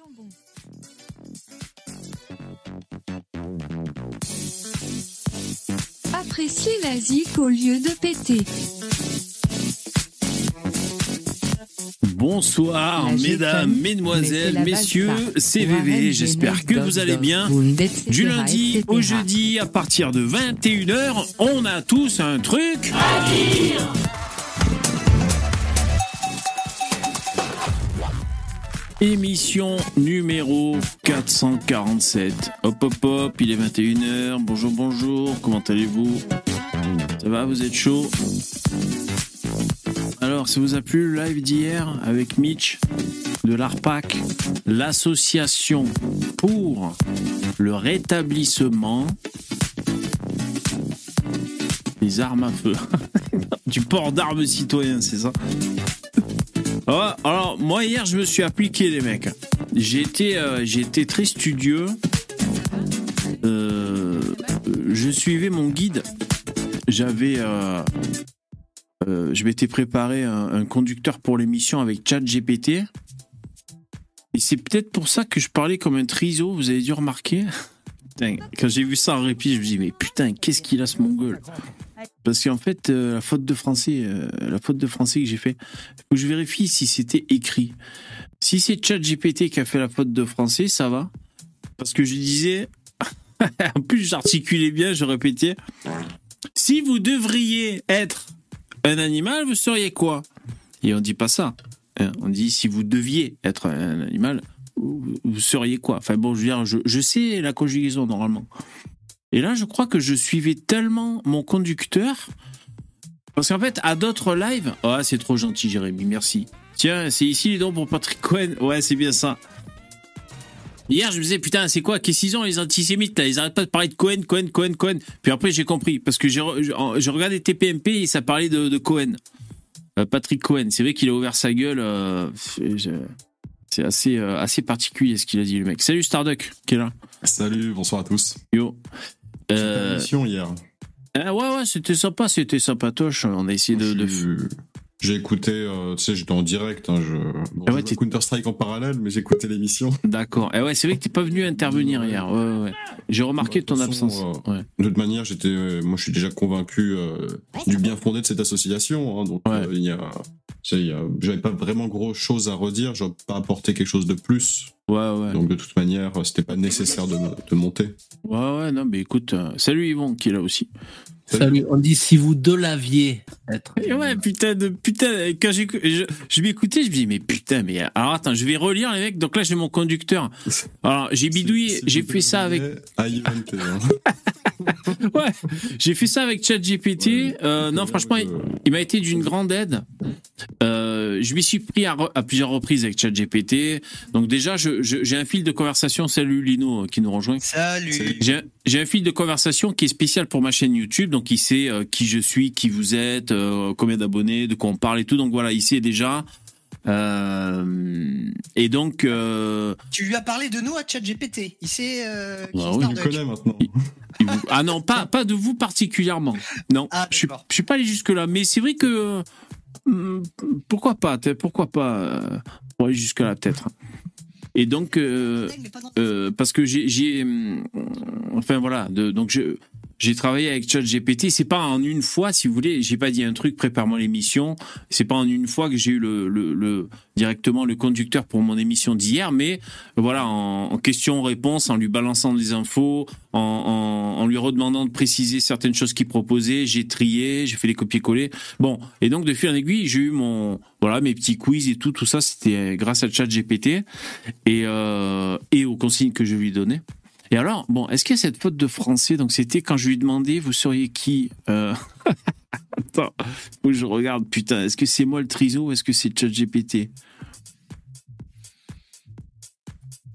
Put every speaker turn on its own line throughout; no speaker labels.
jambon. Appréciez la zik au lieu de péter.
Bonsoir,
La
mesdames,
GFM,
mesdemoiselles, messieurs. CVV,
Warren,
j'espère que vous allez bien. Du lundi au jeudi, à partir de 21h, on a tous un truc. Émission numéro 447. Hop hop hop, il est 21h. Bonjour, bonjour, comment allez-vous? Ça va, vous êtes chaud? Alors, ça vous a plu le live d'hier avec Mitch de l'ARPAC, l'association pour le rétablissement des armes à feu? du port d'armes citoyens, c'est ça? Ah, Alors, moi, hier, je me suis appliqué, les mecs. J'ai euh, très studieux. Euh, je suivais mon guide. J'avais. euh, je m'étais préparé un, un conducteur pour l'émission avec ChatGPT. Et c'est peut-être pour ça que je parlais comme un triso, vous avez dû remarquer. Quand j'ai vu ça en répit, je me dis mais putain, qu'est-ce qu'il a ce mongol? Parce qu'en fait, la faute de français, la faute de français que j'ai fait, faut que je vérifie si c'était écrit. Si c'est ChatGPT qui a fait la faute de français, ça va. Parce que je disais, en plus j'articulais bien, je répétais, si vous devriez être un animal, vous seriez quoi? Et on dit pas ça. hein. On dit si vous deviez être un animal, vous seriez quoi? Enfin bon, je veux dire, je sais la conjugaison normalement. Et là, je crois que je suivais tellement mon conducteur. Parce qu'en fait, à d'autres lives. Oh, c'est trop gentil, Jérémy, merci. Tiens, c'est ici les dons pour Patrick Cohen. Ouais, c'est bien ça. Hier, je me disais, putain, c'est quoi? Qu'est-ce qu'ils ont, les antisémites, là? Ils arrêtent pas de parler de Cohen, Cohen, Cohen, Cohen. Puis après, j'ai compris. Parce que je je regardais TPMP et ça parlait de, de Cohen. Euh, Patrick Cohen. C'est vrai qu'il a ouvert sa gueule. euh, c'est assez, euh, assez particulier ce qu'il a dit, le mec. Salut Starduck, qui est là?
Salut, bonsoir à tous.
Yo. Euh,
Émission hier.
Ah ouais, ouais, c'était sympa, c'était sympatoche. On a essayé de. de...
J'ai- écouté, euh, tu sais, j'étais en direct. Hein, je... bon,
Ah ouais,
je Counter Strike en parallèle, mais j'ai écouté l'émission.
D'accord. Eh ouais, c'est vrai que t'es pas venu intervenir hier. Ouais, ouais, ouais. J'ai remarqué
Bah,
ton absence. Ouais.
De toute manière, j'étais, euh, moi, je suis déjà convaincu euh, du bien fondé de cette association. hein, donc,
Ouais.
euh, il y a, j'avais pas vraiment gros chose à redire. J'aurais pas apporté quelque chose de plus.
ouais, ouais.
Donc, de toute manière, c'était pas nécessaire de, de monter.
Ouais, ouais, non, mais écoute, euh, salut Yvon qui est là aussi.
Salut, on dit si vous delaviez être.
Et ouais, putain de putain. Quand j'ai, je, je m'écoutais, je me dis mais putain, mais alors attends, je vais relire les mecs. Donc là, j'ai mon conducteur. Alors j'ai bidouillé, j'ai fait ça avec,
hein.
ouais, j'ai fait ça avec ChatGPT.
Ouais.
Euh, non, franchement, il, m'a été d'une grande aide. Euh, je m'y suis pris à, re- à plusieurs reprises avec ChatGPT. Donc déjà, je, je- j'ai un fil de conversation. Salut Lino euh, qui nous rejoint.
Salut.
J'ai un- fil de conversation qui est spécial pour ma chaîne YouTube, donc il sait euh, qui je suis, qui vous êtes, euh, combien d'abonnés, de quoi on parle et tout. Donc voilà, il sait déjà. Euh, et donc, euh,
Tu lui as parlé de nous à ChatGPT. Il sait. Euh, qui
Bah oui,
le connais maintenant.
il vous- ah non, pas pas de vous particulièrement. Non,
Ah,
je je suis pas allé jusque là, mais c'est vrai que hum, pourquoi pas, pourquoi pas pour aller jusque là peut-être. Et donc. euh, Euh, parce que j'ai, j'ai, hum, enfin voilà, de- donc je, j'ai travaillé avec ChatGPT. C'est pas en une fois, si vous voulez. J'ai pas dit un truc, prépare-moi l'émission. C'est pas en une fois que j'ai eu le, le, le- directement le conducteur pour mon émission d'hier, mais voilà, en, en question-réponse, en lui balançant des infos, en, en, en lui redemandant de préciser certaines choses qu'il proposait, j'ai trié, j'ai fait les copier-coller. Bon, et donc de fil en aiguille, j'ai eu mon, voilà, mes petits quiz et tout, tout ça, c'était grâce à ChatGPT et, euh, et aux consignes que je lui donnais. Et alors, bon, est-ce qu'il y a cette faute de français? Donc, c'était quand je lui demandais, vous seriez qui? Euh... Attends, faut que je regarde, putain, est-ce que c'est moi le triso ou est-ce que c'est ChatGPT?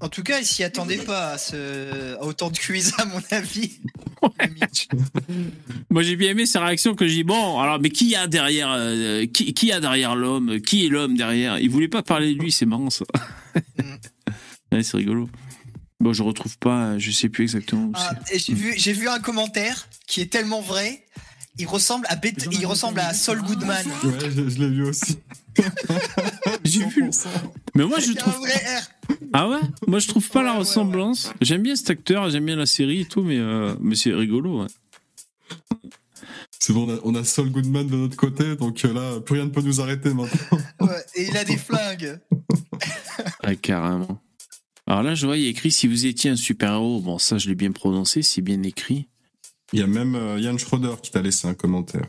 En tout cas, il s'y attendait pas à, ce... à autant de quiz, à mon avis.
Moi, j'ai bien aimé sa réaction que j'ai dit, bon, alors, mais qui y a derrière, euh, qui, qui y a derrière l'homme? Qui est l'homme derrière? Il voulait pas parler de lui, c'est marrant ça. ouais, c'est rigolo. Bon, je retrouve pas, je sais plus exactement où
Ah, j'ai vu, j'ai vu un commentaire qui est tellement vrai. Il ressemble à, Bet- il ressemble à Saul Goodman.
Ouais, je, je l'ai vu aussi.
J'ai vu. le- Mais moi, je
Il y a un
trouve.
vrai R.
Ah ouais? Moi, je trouve pas
Ouais,
la
ouais,
ressemblance. J'aime bien cet acteur, j'aime bien la série et tout, mais, euh, mais c'est rigolo. ouais.
C'est bon, on a, on a Saul Goodman de notre côté, donc euh, là, plus rien ne peut nous arrêter maintenant.
Ouais, et il a des flingues.
Ah, carrément. Alors là, je vois, il y a écrit si vous étiez un super-héros. Bon, ça, je l'ai bien prononcé, c'est bien écrit.
Il y a même euh, Yann Schroeder qui t'a laissé un commentaire.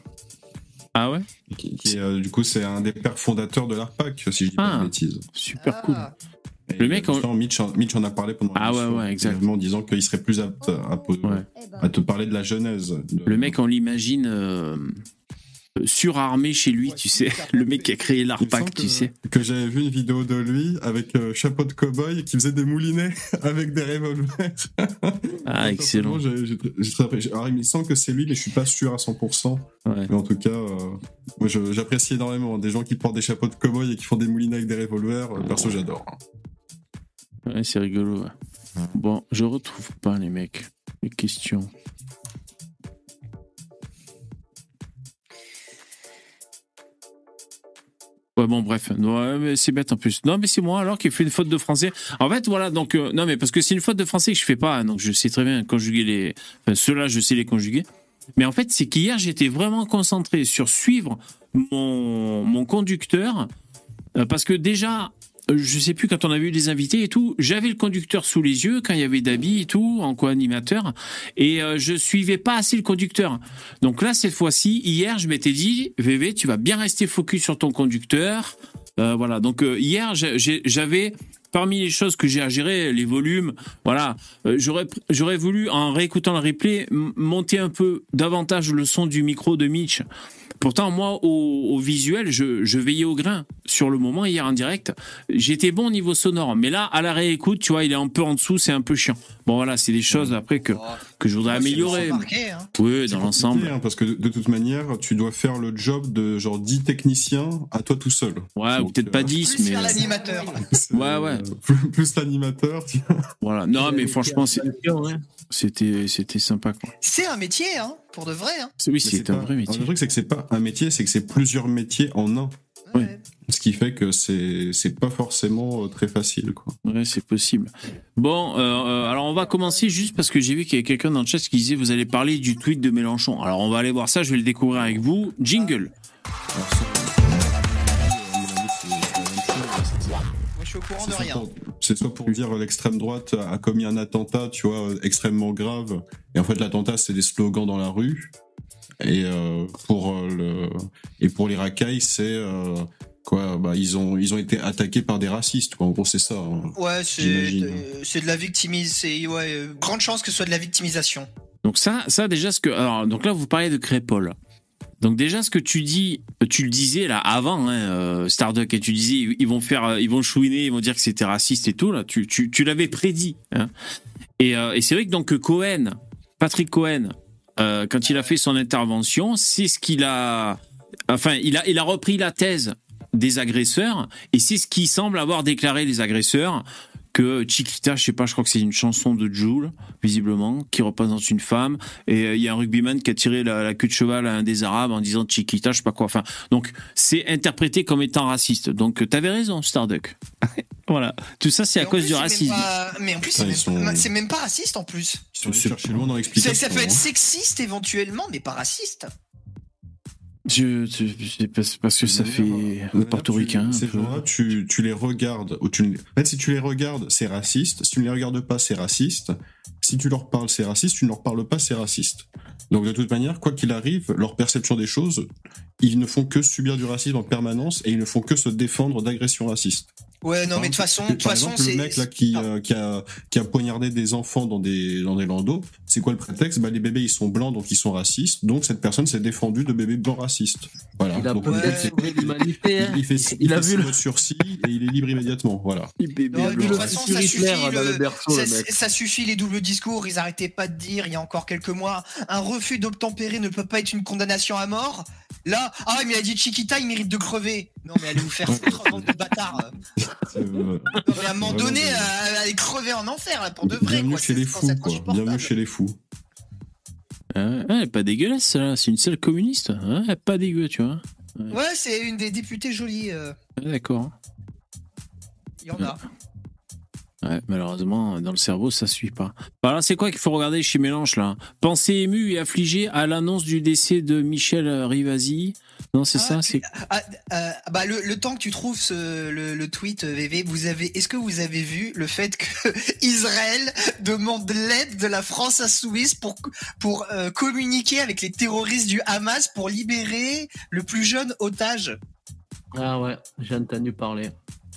Ah ouais?
Qui, qui est, euh, du coup, c'est un des pères fondateurs de l'ARPAC, si je dis pas
Ah.
de bêtises.
Super
Ah.
cool.
Et,
Le mec, on-
Mitch, en- Mitch en a parlé pendant
Ah ouais, ouais, exact.
brièvement, En disant qu'il serait plus apte à, po-
Ouais.
à te parler de la genèse. de-
Le mec, on l'imagine euh, surarmé chez lui, tu sais. Le mec qui a créé l'ARPAC, tu sais.
que j'avais vu une vidéo de lui avec euh, chapeau de cow-boy qui faisait des moulinets avec des revolvers.
Ah, excellent.
J'ai- j'ai- j'ai très apprécié. Alors, il me semble que c'est lui, mais je suis pas sûr à 100%.
Ouais.
Mais en tout cas, euh, moi, je- j'apprécie énormément des gens qui portent des chapeaux de cow-boy et qui font des moulinets avec des revolvers. Euh, Perso, j'adore.
Ouais, c'est rigolo. ouais. Bon, je retrouve pas les mecs. Les questions. Ouais, bon, bref. Ouais, mais c'est bête en plus. Non, mais c'est moi alors qui ai fait une faute de français. En fait, voilà, donc, euh, non, mais parce que c'est une faute de français que je fais pas, hein, donc je sais très bien conjuguer les. Enfin, ceux-là, je sais les conjuguer. Mais en fait, c'est qu'hier, j'étais vraiment concentré sur suivre mon, mon conducteur. euh, parce que déjà, je sais plus quand on avait eu des invités et tout, j'avais le conducteur sous les yeux quand il y avait Dabi et tout en co-animateur et euh, je suivais pas assez le conducteur. Donc là cette fois-ci, hier, je m'étais dit VV, tu vas bien rester focus sur ton conducteur. Euh, voilà. Donc euh, hier, j'avais parmi les choses que j'ai à gérer, les volumes, voilà, euh, j'aurais voulu en réécoutant le replay monter un peu davantage le son du micro de Mitch. Pourtant, moi, au, au visuel, je, je veillais au grain. Sur le moment, hier en direct, j'étais bon au niveau sonore. Mais là, à la réécoute, tu vois, il est un peu en dessous, c'est un peu chiant. Bon, voilà, c'est des choses après que, que je voudrais améliorer.
hein.
Oui, dans l'ensemble.
hein, parce que de, toute manière, tu dois faire le job de genre 10 techniciens à toi tout seul.
Ouais, ou peut-être
euh,
pas 10,
Plus
mais
faire l'animateur.
c'est,
Ouais, ouais.
euh, plus, plus l'animateur. tu vois.
voilà. Non, mais franchement, c'était c'était sympa.
C'est un métier, hein, pour de vrai. Hein.
C'est- Oui, c'est un
pas-
vrai métier.
Le truc, c'est que c'est pas un métier, c'est que c'est plusieurs métiers en un.
Oui.
Ce qui fait que c'est c'est pas forcément euh, très facile. Quoi.
Ouais, c'est possible. Bon, euh, euh, alors on va commencer juste parce que j'ai vu qu'il y avait quelqu'un dans le chat qui disait vous allez parler du tweet de Mélenchon. Alors on va aller voir ça, je vais le découvrir avec vous. Jingle.
Alors, ça,
Moi, je suis au courant
c'est
de
soit
rien.
pour- C'est soit pour dire l'extrême droite a commis un attentat, tu vois, extrêmement grave. Et en fait, l'attentat, c'est des slogans dans la rue. Et euh, pour euh, le et pour les racailles, c'est euh, quoi Bah ils ont ils ont été attaqués par des racistes. Quoi. En gros, c'est ça. hein.
Ouais, c'est de, c'est de la victimisation. Ouais, euh, grande chance que ce soit de la victimisation.
Donc ça, ça déjà ce que alors donc là vous parlez de Crépol. Donc déjà ce que tu dis, tu le disais là avant hein, euh, Starduck et tu disais ils vont faire, ils vont chouiner, ils vont dire que c'était raciste et tout là. Tu tu, tu l'avais prédit. Hein. Et, euh, et c'est vrai que donc Cohen, Patrick Cohen, euh, quand il a fait son intervention, c'est ce qu'il a, enfin il a il a repris la thèse des agresseurs et c'est ce qui semble avoir déclaré les agresseurs que Chiquita, je sais pas, je crois que c'est une chanson de Jules, visiblement, qui représente une femme. Et euh, il y a un rugbyman qui a tiré la, la queue de cheval à un des Arabes en disant Chiquita, je sais pas quoi. Enfin, donc c'est interprété comme étant raciste. Donc euh, t'avais raison, Starduck. voilà, tout ça c'est à cause
plus,
du racisme.
pas- Mais en plus, c'est même,
sont-
pas- c'est même pas raciste en plus.
Ils sont chercher loin dans
Ça,
l'explication.
ça peut être
hein.
sexiste éventuellement, mais pas raciste.
Je, je- je- parce parce que ça fait
D'ailleurs,
portoricain.
tu- Ces gens-là, tu, tu les regardes. Ou tu, en fait, si tu les regardes, c'est raciste. Si tu ne les regardes pas, c'est raciste. Si tu leur parles, c'est raciste. Tu ne leur parles pas, c'est raciste. Donc, de toute manière, quoi qu'il arrive, leur perception des choses, ils ne font que subir du racisme en permanence et ils ne font que se défendre d'agressions racistes.
Ouais, non, mais de toute façon, de toute
Par
façon,
exemple,
c'est.
le mec là qui, euh, qui, a, qui a poignardé des enfants dans des, dans des landaux, c'est quoi le prétexte? Bah, Les bébés ils sont blancs donc ils sont racistes, donc cette personne s'est défendue de bébés blancs racistes. Voilà.
Il a
Donc,
peut-être
Ouais.
sauvé l'humanité. hein.
il, il fait,
Il a
fait
vu le-
sursis et il est libre immédiatement. Voilà.
Non, de toute façon, suffit, le-
berceau,
ça suffit les doubles discours. Ils arrêtaient pas de dire il y a encore quelques mois un refus d'obtempérer ne peut pas être une condamnation à mort. Là, ah mais il a dit Chiquita, il mérite de crever. Non mais allez vous faire foutre, bande de bâtards. Non mais à un moment donné, euh, allez crever en enfer là pour de vrai.
bienvenue
quoi.
chez les fous, quoi. Bienvenue chez les fous.
Ah ouais, ouais, pas dégueulasse, là. C'est une salle communiste. Ouais, pas dégueu, tu vois.
Ouais, c'est une des députées jolies. euh,
D'accord.
Il y en a.
Ouais, malheureusement, dans le cerveau, ça suit pas. Bah, Alors, c'est quoi qu'il faut regarder chez Mélange, là? Pensée émue et affligée à l'annonce du décès de Michel Rivasi? Non, c'est
Ah,
ça c'est...
Ah, euh, bah le, le temps que tu trouves ce- le, le tweet euh, VV, vous avez, est-ce que vous avez vu le fait que Israël demande l'aide de la France insoumise pour pour euh, communiquer avec les terroristes du Hamas pour libérer le plus jeune otage?
Ah ouais, j'ai entendu parler.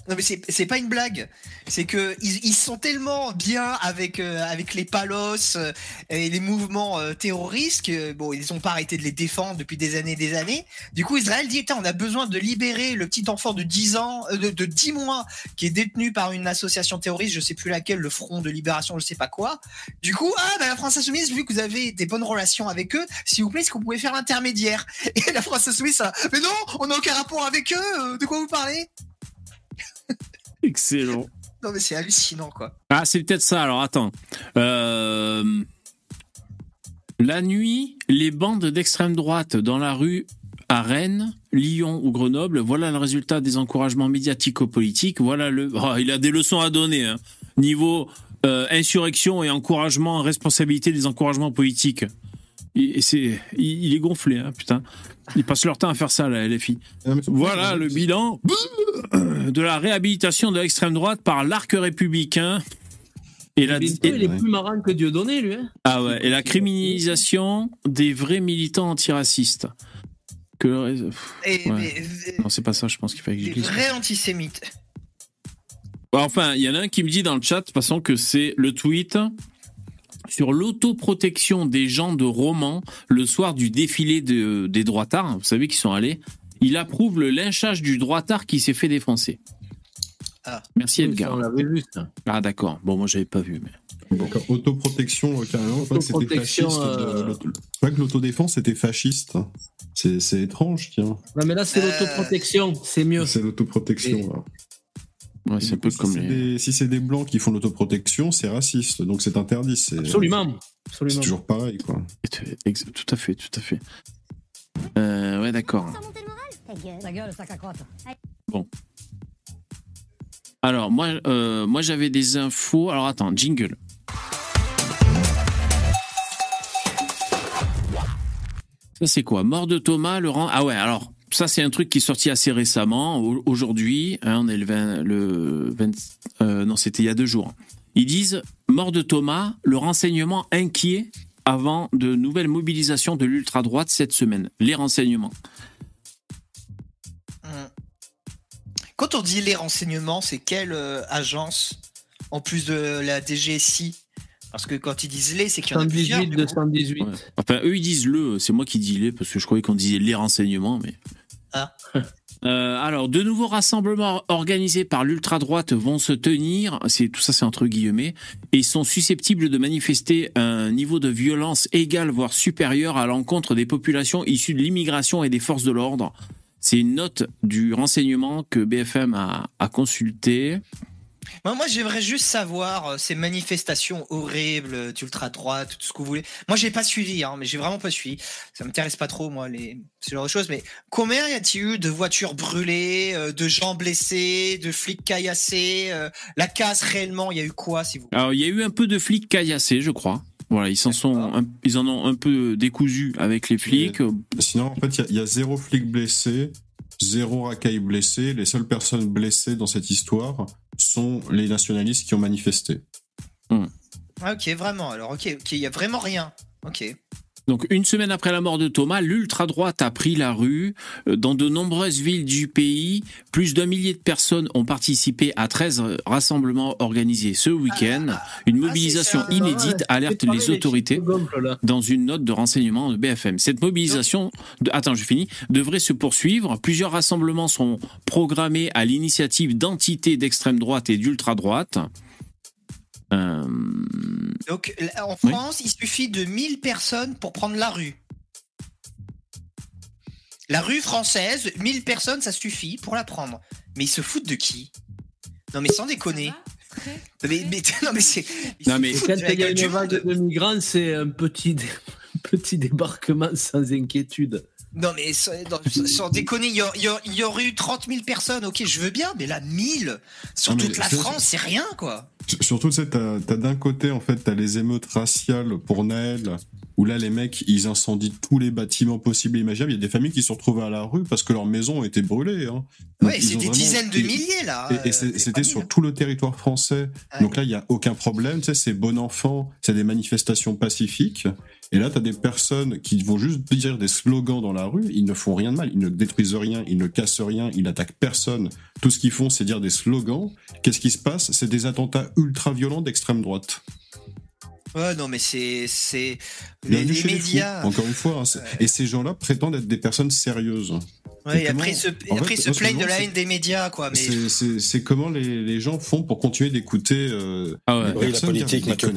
Non mais c'est pas une blague. C'est que ils, ils sont tellement bien avec euh, avec les palos euh, et les mouvements euh, terroristes que bon ils ont pas arrêté de les défendre depuis des années et des années. Du coup Israël dit on a besoin de libérer le petit enfant de 10 ans de, de 10 mois qui est détenu par une association terroriste, je sais plus laquelle, le Front de libération, je sais pas quoi. Du coup ah bah la France insoumise vu que vous avez des bonnes relations avec eux, s'il vous plaît est-ce que vous faire l'intermédiaire? Et la France insoumise ça mais non, on n'a aucun rapport avec eux, de quoi vous parlez?
Excellent.
Non mais c'est hallucinant quoi.
Ah, c'est peut-être ça. Alors, attends. Euh, La nuit, les bandes d'extrême droite dans la rue à Rennes, Lyon ou Grenoble, voilà le résultat des encouragements médiatico-politiques. Voilà le. Oh, il a des leçons à donner. hein. Niveau euh, insurrection et encouragement, responsabilité des encouragements politiques. Il, et c'est, il, il est gonflé, hein, putain. Ils passent leur temps à faire ça, la LFI. Voilà le bilan de la réhabilitation de l'extrême droite par l'arc républicain et la,
il est plus marrant que Dieudonné, lui. Hein.
ah ouais, et la criminalisation des vrais militants antiracistes. Que le ré- pff,
Et,
Ouais.
mais-
non, c'est pas ça, je pense qu'il fallait que j'écrive.
vrais antisémites.
Bah, Enfin, il y en a un qui me dit dans le chat, de toute façon, que c'est le tweet sur l'autoprotection des gens de Romans le soir du défilé de- des droitards. Vous savez qu'ils sont allés. Il approuve le lynchage du droitard qui s'est fait défoncer.
Ah.
Merci Edgar.
on l'avait vu, ça.
Ah d'accord. Bon, moi j'avais pas vu. Mais...
D'accord. Autoprotection, euh, carrément. C'était
Autoprotection,
fasciste. de-
euh,
vrai que l'autodéfense était fasciste. C'est étrange, tiens.
Non, mais là, c'est
Euh,
l'autoprotection, c'est mieux.
C'est l'autoprotection.
Et-
là.
Ouais, c'est un
Du
peu
coup,
comme
si c'est
les.
des- Si c'est des blancs qui font l'autoprotection, c'est raciste. Donc c'est interdit. C'est
Absolument.
C'est toujours pareil, quoi.
Tout à fait, tout à fait. Euh, ouais, d'accord.
Ta gueule, sac à crotte.
Alors, moi, euh, moi j'avais des infos. Alors, attends, jingle. Ça, c'est quoi? Mort de Thomas, rang. Ah ouais, alors, ça, c'est un truc qui est sorti assez récemment, au- aujourd'hui. hein, on est le 20. Le 20 euh, non, c'était il y a deux jours. Ils disent Mort de Thomas, le renseignement inquiet avant de nouvelles mobilisations de l'ultra-droite cette semaine. Les renseignements.
Hum. Quand on dit les renseignements, c'est quelle euh, agence en plus de la DGSI Parce que quand ils disent les, c'est qu'il y en a plusieurs.
118,
du coup.
218.
Ouais. Enfin, eux, ils disent le, c'est moi qui dis les, parce que je croyais qu'on disait les renseignements, mais.
Ah.
Euh, alors, de nouveaux rassemblements organisés par l'ultra-droite vont se tenir, c'est tout ça c'est entre guillemets, et sont susceptibles de manifester un niveau de violence égal voire supérieur à l'encontre des populations issues de l'immigration et des forces de l'ordre. C'est une note du renseignement que BFM a, a consulté.
Moi, moi, j'aimerais juste savoir euh, ces manifestations horribles euh, d'ultra-droite, tout ce que vous voulez. Moi, j'ai pas suivi, hein, mais j'ai vraiment pas suivi. Ça m'intéresse pas trop, moi, les... ce genre de choses. Mais combien y a-t-il eu de voitures brûlées, euh, de gens blessés, de flics caillassés euh, La casse, réellement, il y a eu quoi, si vous
Alors, il y a eu un peu de flics caillassés, je crois. Voilà, ils s'en sont, un- ils en ont un peu décousu avec les flics.
Sinon, en fait, il y a- il y, a zéro flic blessé, zéro racaille blessé. Les seules personnes blessées dans cette histoire sont les nationalistes qui ont manifesté.
Ah, Ok, vraiment. Alors, ok, ok, il y a vraiment rien. Ok.
Donc une semaine après la mort de Thomas, l'ultra-droite a pris la rue. Euh, Dans de nombreuses villes du pays, plus d'un millier de personnes ont participé à 13 rassemblements organisés ce week-end. Une mobilisation
c'est ça.
inédite alerte les autorités dans une note de renseignement de BFM. Cette mobilisation, de, attends, je finis, devrait se poursuivre. Plusieurs rassemblements sont programmés à l'initiative d'entités d'extrême droite et d'ultra-droite. Euh,
Donc, en
Oui.
France, il suffit de 1000 personnes pour prendre la rue. La rue française, 1000 personnes, ça suffit pour la prendre. Mais ils se foutent de qui? Non, mais sans déconner. Mais, mais- non, mais c'est.
Non, mais
Quand il y a une vague de migrants, c'est un petit, dé- un petit débarquement sans inquiétude.
Non, mais sans, déconner, il y, aurait eu 30 000 personnes, ok, je veux bien, mais là, 1000 sur toute la France, c'est rien, quoi.
Surtout, tu sais, t'as d'un côté, en fait, t'as les émeutes raciales pour Noël, où là, les mecs, ils incendient tous les bâtiments possibles et imaginables. Il y a des familles qui se sont retrouvées à la rue parce que leurs maisons ont été brûlées. Hein. Ils
c'est des
vraiment-
dizaines de milliers, là.
Et, c'était sur tout le territoire français. Donc là, il y a aucun problème. Tu sais, c'est bon enfant, c'est des manifestations pacifiques. Et là, tu as des personnes qui vont juste dire des slogans dans la rue. Ils ne font rien de mal. Ils ne détruisent rien. Ils ne cassent rien. Ils n'attaquent personne. Tout ce qu'ils font, c'est dire des slogans. Qu'est-ce qui se passe? C'est des attentats ultra violents d'extrême droite.
Ouais, non, mais c'est. c'est Les,
fous,
médias.
encore une fois. hein, Et ces gens-là prétendent être des personnes sérieuses.
Ouais, et
comment-
après, ils se, après, se plaignent de la haine des médias, quoi. Mais
C'est- comment les, les gens font pour continuer d'écouter. euh,
Ah ouais.
les
Oui, la politique, Mathieu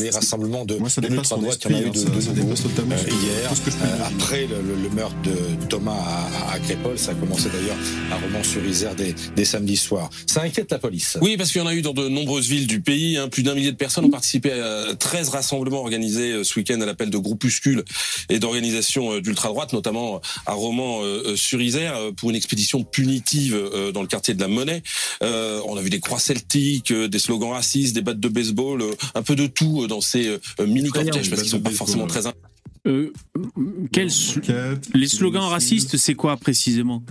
les rassemblements de,
Moi, ça
de l'ultra-droite, il y en a eu de,
hein,
de
ça, totalement
Euh, hier, euh, après le, le- le meurtre de Thomas à, à Crépol, ça a commencé d'ailleurs à Romans-sur-Isère des, des samedis soirs. Ça inquiète la police.
Oui, parce qu'il y en a eu dans de nombreuses villes du pays. hein. Plus d'un millier de personnes ont participé à 13 rassemblements organisés euh, ce week-end à l'appel de groupuscules et d'organisations euh, d'ultra-droite, notamment à Romans-sur-Isère, euh, pour une expédition punitive euh, dans le quartier de la Monnaie. Euh, on a vu des croix celtiques, des slogans racistes, des battes de baseball, un peu de tout dans ces euh, mini-cortèges, parce qu'ils sont pas forcément très...
Euh, quels les slogans racistes, c'est quoi précisément?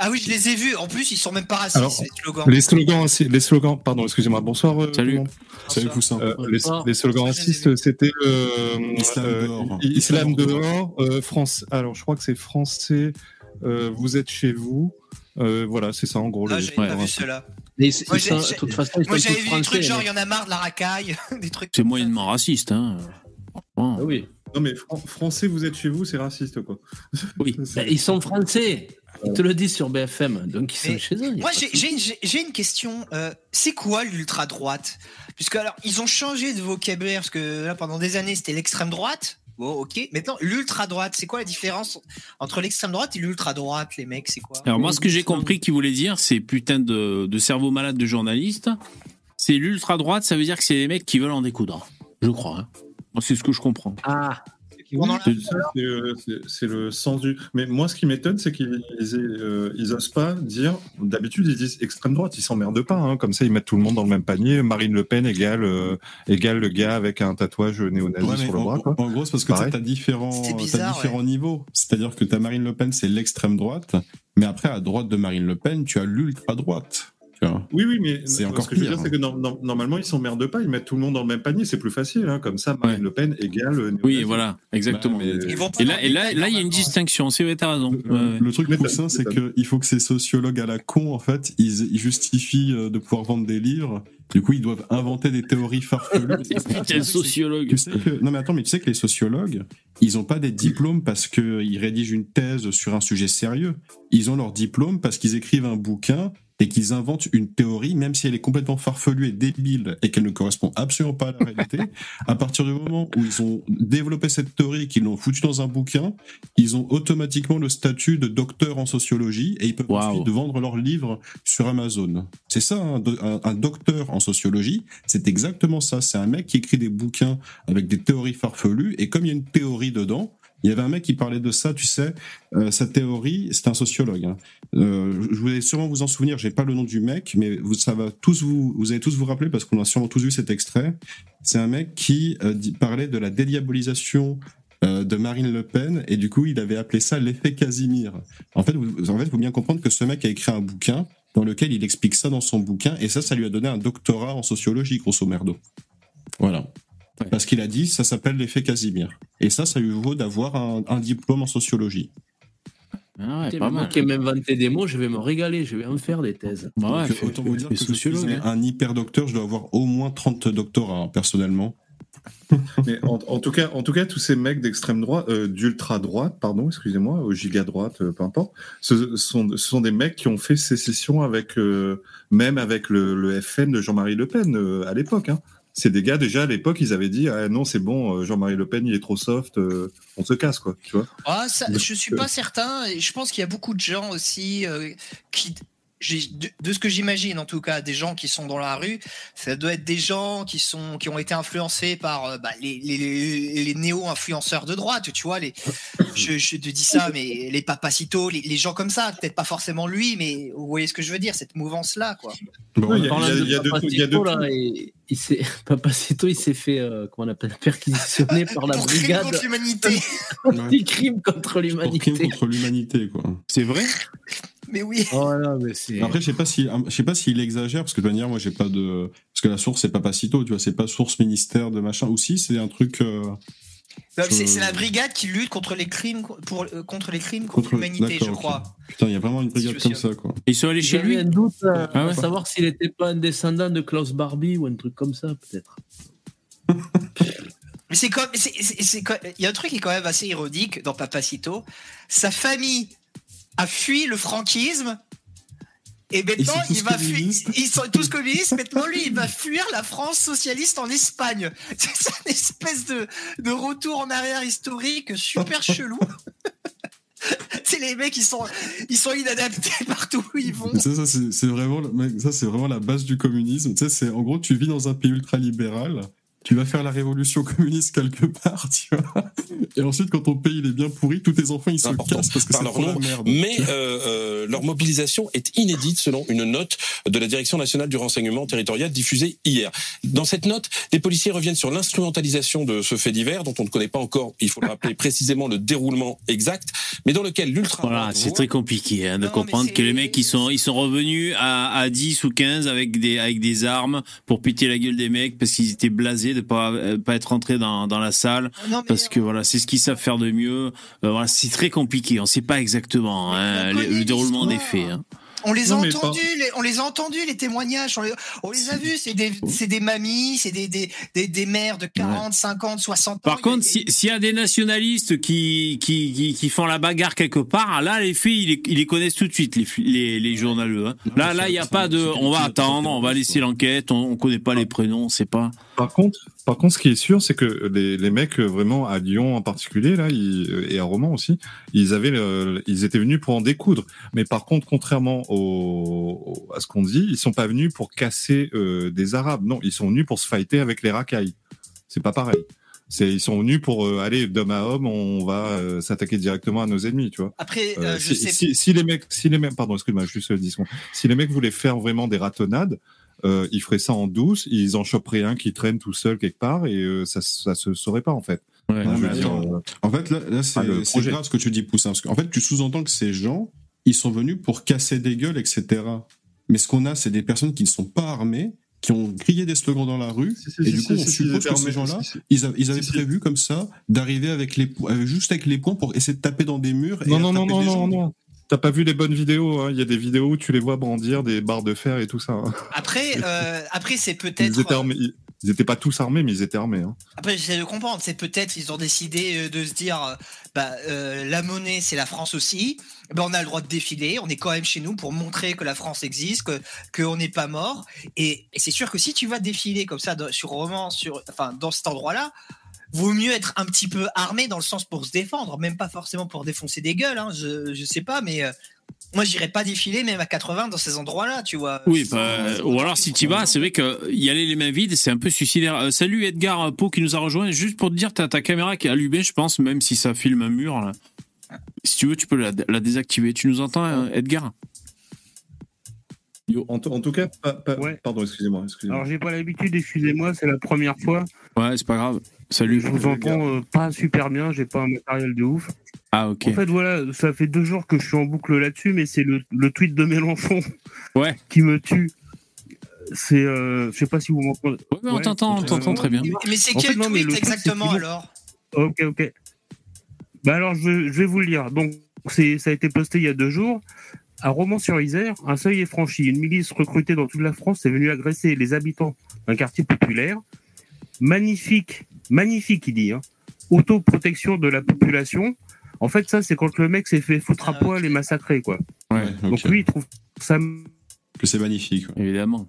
Ah oui, je les ai vus. En plus, ils sont même pas racistes,
Alors,
les slogans.
Les slogans, aussi- les slogans, pardon, excusez-moi, bonsoir.
Salut.
Salut Poussin.
Euh, les, slogans racistes, c'était euh,
Islam dehors.
Islam dehors, euh, France. Alors, je crois que c'est français. Euh, vous êtes chez vous. Euh, voilà, c'est ça en gros.
Ah,
slogans
pas vu
racistes.
cela.
Mais
Moi,
ils
j'ai-
sont-
j'ai-
de toute façon, ils
Moi,
sont
j'avais vu des trucs genre, il y en a marre de la racaille, des trucs.
C'est moyennement raciste, hein. Franchement.
Ah oui.
Non, mais fran- français, vous êtes chez vous, c'est raciste, quoi.
Oui.
Ben, ils sont français. Ils te le disent sur BFM. Donc, ils sont
Mais
chez eux.
Moi, j'ai- j'ai j'ai- j'ai une question. Euh, c'est quoi l'ultra droite Puisque alors, ils ont changé de vocabulaire parce que là, pendant des années, c'était l'extrême droite. Bon, ok. Maintenant, l'ultra droite, c'est quoi la différence entre l'extrême droite et l'ultra droite, les mecs C'est quoi?
Alors moi, ce que j'ai compris qu'il voulait dire, c'est putain de, de cerveau malade de journaliste. C'est l'ultra droite, ça veut dire que c'est les mecs qui veulent en découdre. Je crois. hein. Moi, c'est ce que je comprends.
Ah,
Oui, c'est euh, c'est- le sens du. Mais moi, ce qui m'étonne, c'est qu'ils ils, euh, pas dire. D'habitude, ils disent extrême droite, ils s'emmerdent pas. Hein, comme ça, ils mettent tout le monde dans le même panier. Marine Le Pen égale, euh, égale le gars avec un tatouage néo-nazi
Ouais,
sur le
en,
bras. Quoi.
en gros, c'est parce que tu as différents, différents niveaux. C'est-à-dire que ta Marine Le Pen, c'est l'extrême droite, mais après, à droite de Marine Le Pen, tu as l'ultra droite. Tu vois.
Oui, oui, mais
C'est
euh,
encore
ce que je veux dire, c'est que nor- nor- normalement, ils s'emmerdent pas. Ils mettent tout le monde dans le même panier. C'est plus facile. Hein, comme ça, Marine
Ouais.
Le Pen égale. euh,
Oui, voilà, exactement.
Bah, mais-
Et là, et là, il y a une
normalement.
distinction. C'est vrai, t'as raison.
Le,
Ouais, ouais.
le truc poussin, c'est que il faut que ces sociologues à la con, en fait, ils, ils justifient euh, de pouvoir vendre des livres. Du coup, ils doivent inventer des théories farfelues.
Putain, sociologue.
Tu sais que, non mais attends, mais tu sais que les sociologues, ils ont pas des diplômes parce qu'ils rédigent une thèse sur un sujet sérieux. Ils ont leur diplôme parce qu'ils écrivent un bouquin et qu'ils inventent une théorie, même si elle est complètement farfelue et débile et qu'elle ne correspond absolument pas à la réalité. à partir du moment où ils ont développé cette théorie et qu'ils l'ont foutue dans un bouquin, ils ont automatiquement le statut de docteur en sociologie et ils peuvent ensuite vendre leurs livres sur Amazon. C'est ça, un, do- un- un docteur en sociologie, c'est exactement ça. C'est un mec qui écrit des bouquins avec des théories farfelues et comme il y a une théorie dedans, il y avait un mec qui parlait de ça, tu sais, euh, sa théorie, c'est un sociologue. hein. Euh, je voulais sûrement vous en souvenir, j'ai pas le nom du mec, mais vous, ça va tous vous, vous allez tous vous rappeler parce qu'on a sûrement tous vu cet extrait. C'est un mec qui euh, dit- parlait de la dédiabolisation euh, de Marine Le Pen et du coup il avait appelé ça l'effet Casimir. En fait, vous, en fait, faut bien comprendre que ce mec a écrit un bouquin dans lequel il explique ça dans son bouquin et ça, ça lui a donné un doctorat en sociologie, grosso merdo. Voilà.
Ouais.
Parce qu'il a dit, ça s'appelle l'effet Casimir. Et ça, ça lui vaut d'avoir un, un diplôme en sociologie.
Ah ouais, pas
moi qui aime inventer des mots, je vais me régaler. Je vais en faire des thèses.
Bah ouais,
Donc, autant vous dire que je
sociologue.
suis
hein.
un hyper docteur, je dois avoir au moins 30 doctorats, hein, personnellement.
Mais en, en tout cas, en tout cas, tous ces mecs d'extrême droite, euh, d'ultra droite, pardon, excusez-moi, au giga droite, euh, peu importe, ce sont, ce sont des mecs qui ont fait sécession avec, euh, même avec le, le FN de Jean-Marie Le Pen euh, à l'époque. Hein. C'est des gars déjà à l'époque, ils avaient dit ah non c'est bon, euh, Jean-Marie Le Pen il est trop soft, euh, on se casse quoi, tu vois.
Ah, ça, je suis pas certain. et Je pense qu'il y a beaucoup de gens aussi euh, qui, de, ce que j'imagine en tout cas, des gens qui sont dans la rue, ça doit être des gens qui sont qui ont été influencés par euh, bah, les, les, les- néo-influenceurs de droite, tu vois. Les, je, je te dis ça, mais les papacitos, les, les gens comme ça, peut-être pas forcément lui, mais vous voyez ce que je veux dire, cette mouvance-là, quoi.
Bon,
il y a-
Parlant
il
là, s'est, Papacito, il s'est fait, euh, comment on appelle, perquisitionner par la brigade
contre l'humanité.
contre
pour crime
l'humanité.
contre l'humanité, quoi.
C'est vrai?
Mais oui.
Oh mais.
Après, je sais pas si, je sais pas s'il exagère parce que de toute manière, moi, j'ai pas de, parce que la source c'est Papacito, tu vois, c'est pas source ministère de machin. Ou si, c'est un truc euh,
C'est
Je-
la brigade qui lutte contre les crimes pour euh, contre les crimes contre,
contre
l'humanité, je crois.
Putain, il y a vraiment une brigade comme ça, quoi.
Ils sont allés chez lui
un doute euh,
Ah ouais
à savoir s'il était pas un descendant de Klaus Barbie ou un truc comme ça, peut-être.
Mais c'est comme, il y a un truc qui est quand même assez ironique dans Papacito. Sa famille a fui le franquisme. Et maintenant, il va fuir. Ils sont tous communistes. Maintenant, lui, il va fuir la France socialiste en Espagne. C'est une espèce de, de retour en arrière historique super chelou. C'est les mecs, ils sont, ils sont inadaptés partout où ils vont.
Ça, ça c'est vraiment, ça c'est vraiment la base du communisme. Tu sais, c'est en gros, tu vis dans un pays ultra-libéral, tu vas faire la révolution communiste quelque part, tu vois. Et ensuite, quand ton pays il est bien pourri, tous tes enfants ils se
Important.
cassent parce que c'est
leur nom.
merde.
Mais euh, euh, leur mobilisation est inédite selon une note de la Direction nationale du renseignement territorial diffusée hier. Dans cette note, les policiers reviennent sur l'instrumentalisation de ce fait divers dont on ne connaît pas encore, il faut le rappeler précisément, le déroulement exact, mais dans lequel l'ultra
Voilà, c'est très compliqué hein, de
Non,
comprendre que les mecs ils sont ils sont revenus à, à 10 ou 15 avec des avec des armes pour péter la gueule des mecs parce qu'ils étaient blasés de pas euh, pas être rentrés dans, dans la salle
Non, mais-
parce que voilà c'est ce qu'ils savent faire de mieux. Euh, voilà, c'est très compliqué, on sait pas exactement hein, le, déroulement des faits. hein.
On les a
Non,
entendus, les, on les a entendus, les témoignages, on les, on les a vus, c'est des, c'est des mamies, c'est des, des, des, des mères de 40, 50, 60 ans.
Par contre, si- s'il y a des nationalistes qui, qui, qui, qui font la bagarre quelque part, là, les filles, ils les, ils les connaissent tout de suite, les, les, les journaleux. hein. Là, là, il n'y a pas de, on va attendre, on va laisser l'enquête, on, on connaît pas les prénoms, on sait pas.
Par contre, par contre, ce qui est sûr, c'est que les, les mecs euh, vraiment à Lyon en particulier là, ils- euh, et à Romans aussi, ils avaient, le- ils étaient venus pour en découdre. Mais par contre, contrairement au, au- à ce qu'on dit, ils sont pas venus pour casser euh, des Arabes. Non, ils sont venus pour se fighter avec les racailles. C'est pas pareil. C'est, ils sont venus pour euh, aller d'homme à homme, on va euh, s'attaquer directement à nos ennemis, tu vois.
Après,
Euh,
euh, je
si,
sais
si, si les mecs, si les mecs, pardon, excuse-moi, juste 10 secondes. Si les mecs voulaient faire vraiment des ratonnades, euh, ils feraient ça en douce, ils en choperaient un qui traîne tout seul quelque part et euh, ça, ça se saurait pas en fait.
Ouais.
Non, mais
dire, euh,
En fait, là, là c'est
Ah,
grave ce que tu dis, Poussin. Parce qu'en fait, tu sous-entends que ces gens, ils sont venus pour casser des gueules, etc. Mais ce qu'on a, c'est des personnes qui ne sont pas armées, qui ont crié des slogans dans la rue,
si, si,
et
si,
du coup, on suppose que ces gens-là, ils, a- ils avaient prévu comme ça d'arriver avec les, juste avec les poings pour essayer de taper dans des murs. et
Non, non, non, non, non,
gens.
non. T'as pas vu les bonnes vidéos, hein. il y a des vidéos où tu les vois brandir des barres de fer et tout ça. hein.
Après, euh, après c'est
Ils
peut-être.
étaient armés, ils, ils étaient pas tous armés, mais ils étaient armés. Hein.
Après, j'essaie de comprendre. C'est peut-être ils ont décidé euh, de se dire, euh, bah, euh, la monnaie, c'est la France aussi. Ben, on a le droit de défiler. On est quand même chez nous pour montrer que la France existe, que qu'on n'est pas mort. Et, et c'est sûr que si tu vas défiler comme ça dans- sur roman, sur, enfin, dans cet endroit-là, vaut mieux être un petit peu armé dans le sens pour se défendre, même pas forcément pour défoncer des gueules. Hein, je, je sais pas, mais euh, moi, j'irais pas défiler même à 80 dans ces endroits-là, tu vois.
Oui, bah, ou alors si tu vas, c'est vrai que y aller les mains vides, c'est un peu suicidaire. Euh, salut Edgar Pau qui nous a rejoint. Juste pour te dire, t'as ta caméra qui est allumée, je pense, même si ça filme un mur. Là. Si tu veux, tu peux la, la désactiver. Tu nous entends, euh, Edgar?
En, tout- en tout cas,
Ouais.
pardon, excusez-moi. excusez-moi.
Alors j'ai pas l'habitude, excusez-moi, c'est la première fois.
Ouais, c'est pas grave. Salut.
Je vous entends euh, pas super bien, j'ai pas un matériel de ouf.
Ah, ok.
En fait, voilà, ça fait deux jours que je suis en boucle là-dessus, mais c'est le, le tweet de Mélenchon
Ouais.
qui me tue. C'est, euh, je sais pas si vous m'entendez.
Ouais, on
Ouais,
t'entend, on
euh,
t'entend très bien.
Mais, c'est
fait,
quel
non,
tweet exactement alors
Ok, ok. Bah alors, je, je vais vous le lire. Donc, c'est, ça a été posté il y a deux jours. À Romans-sur-Isère, un seuil est franchi. Une milice recrutée dans toute la France est venue agresser les habitants d'un quartier populaire. Magnifique, magnifique, il dit. Hein. Autoprotection de la population. En fait, ça, c'est quand le mec s'est fait foutre à
Ah,
poil et massacrer, quoi.
Ouais.
Donc lui, il trouve ça
que c'est magnifique. ouais.
Évidemment.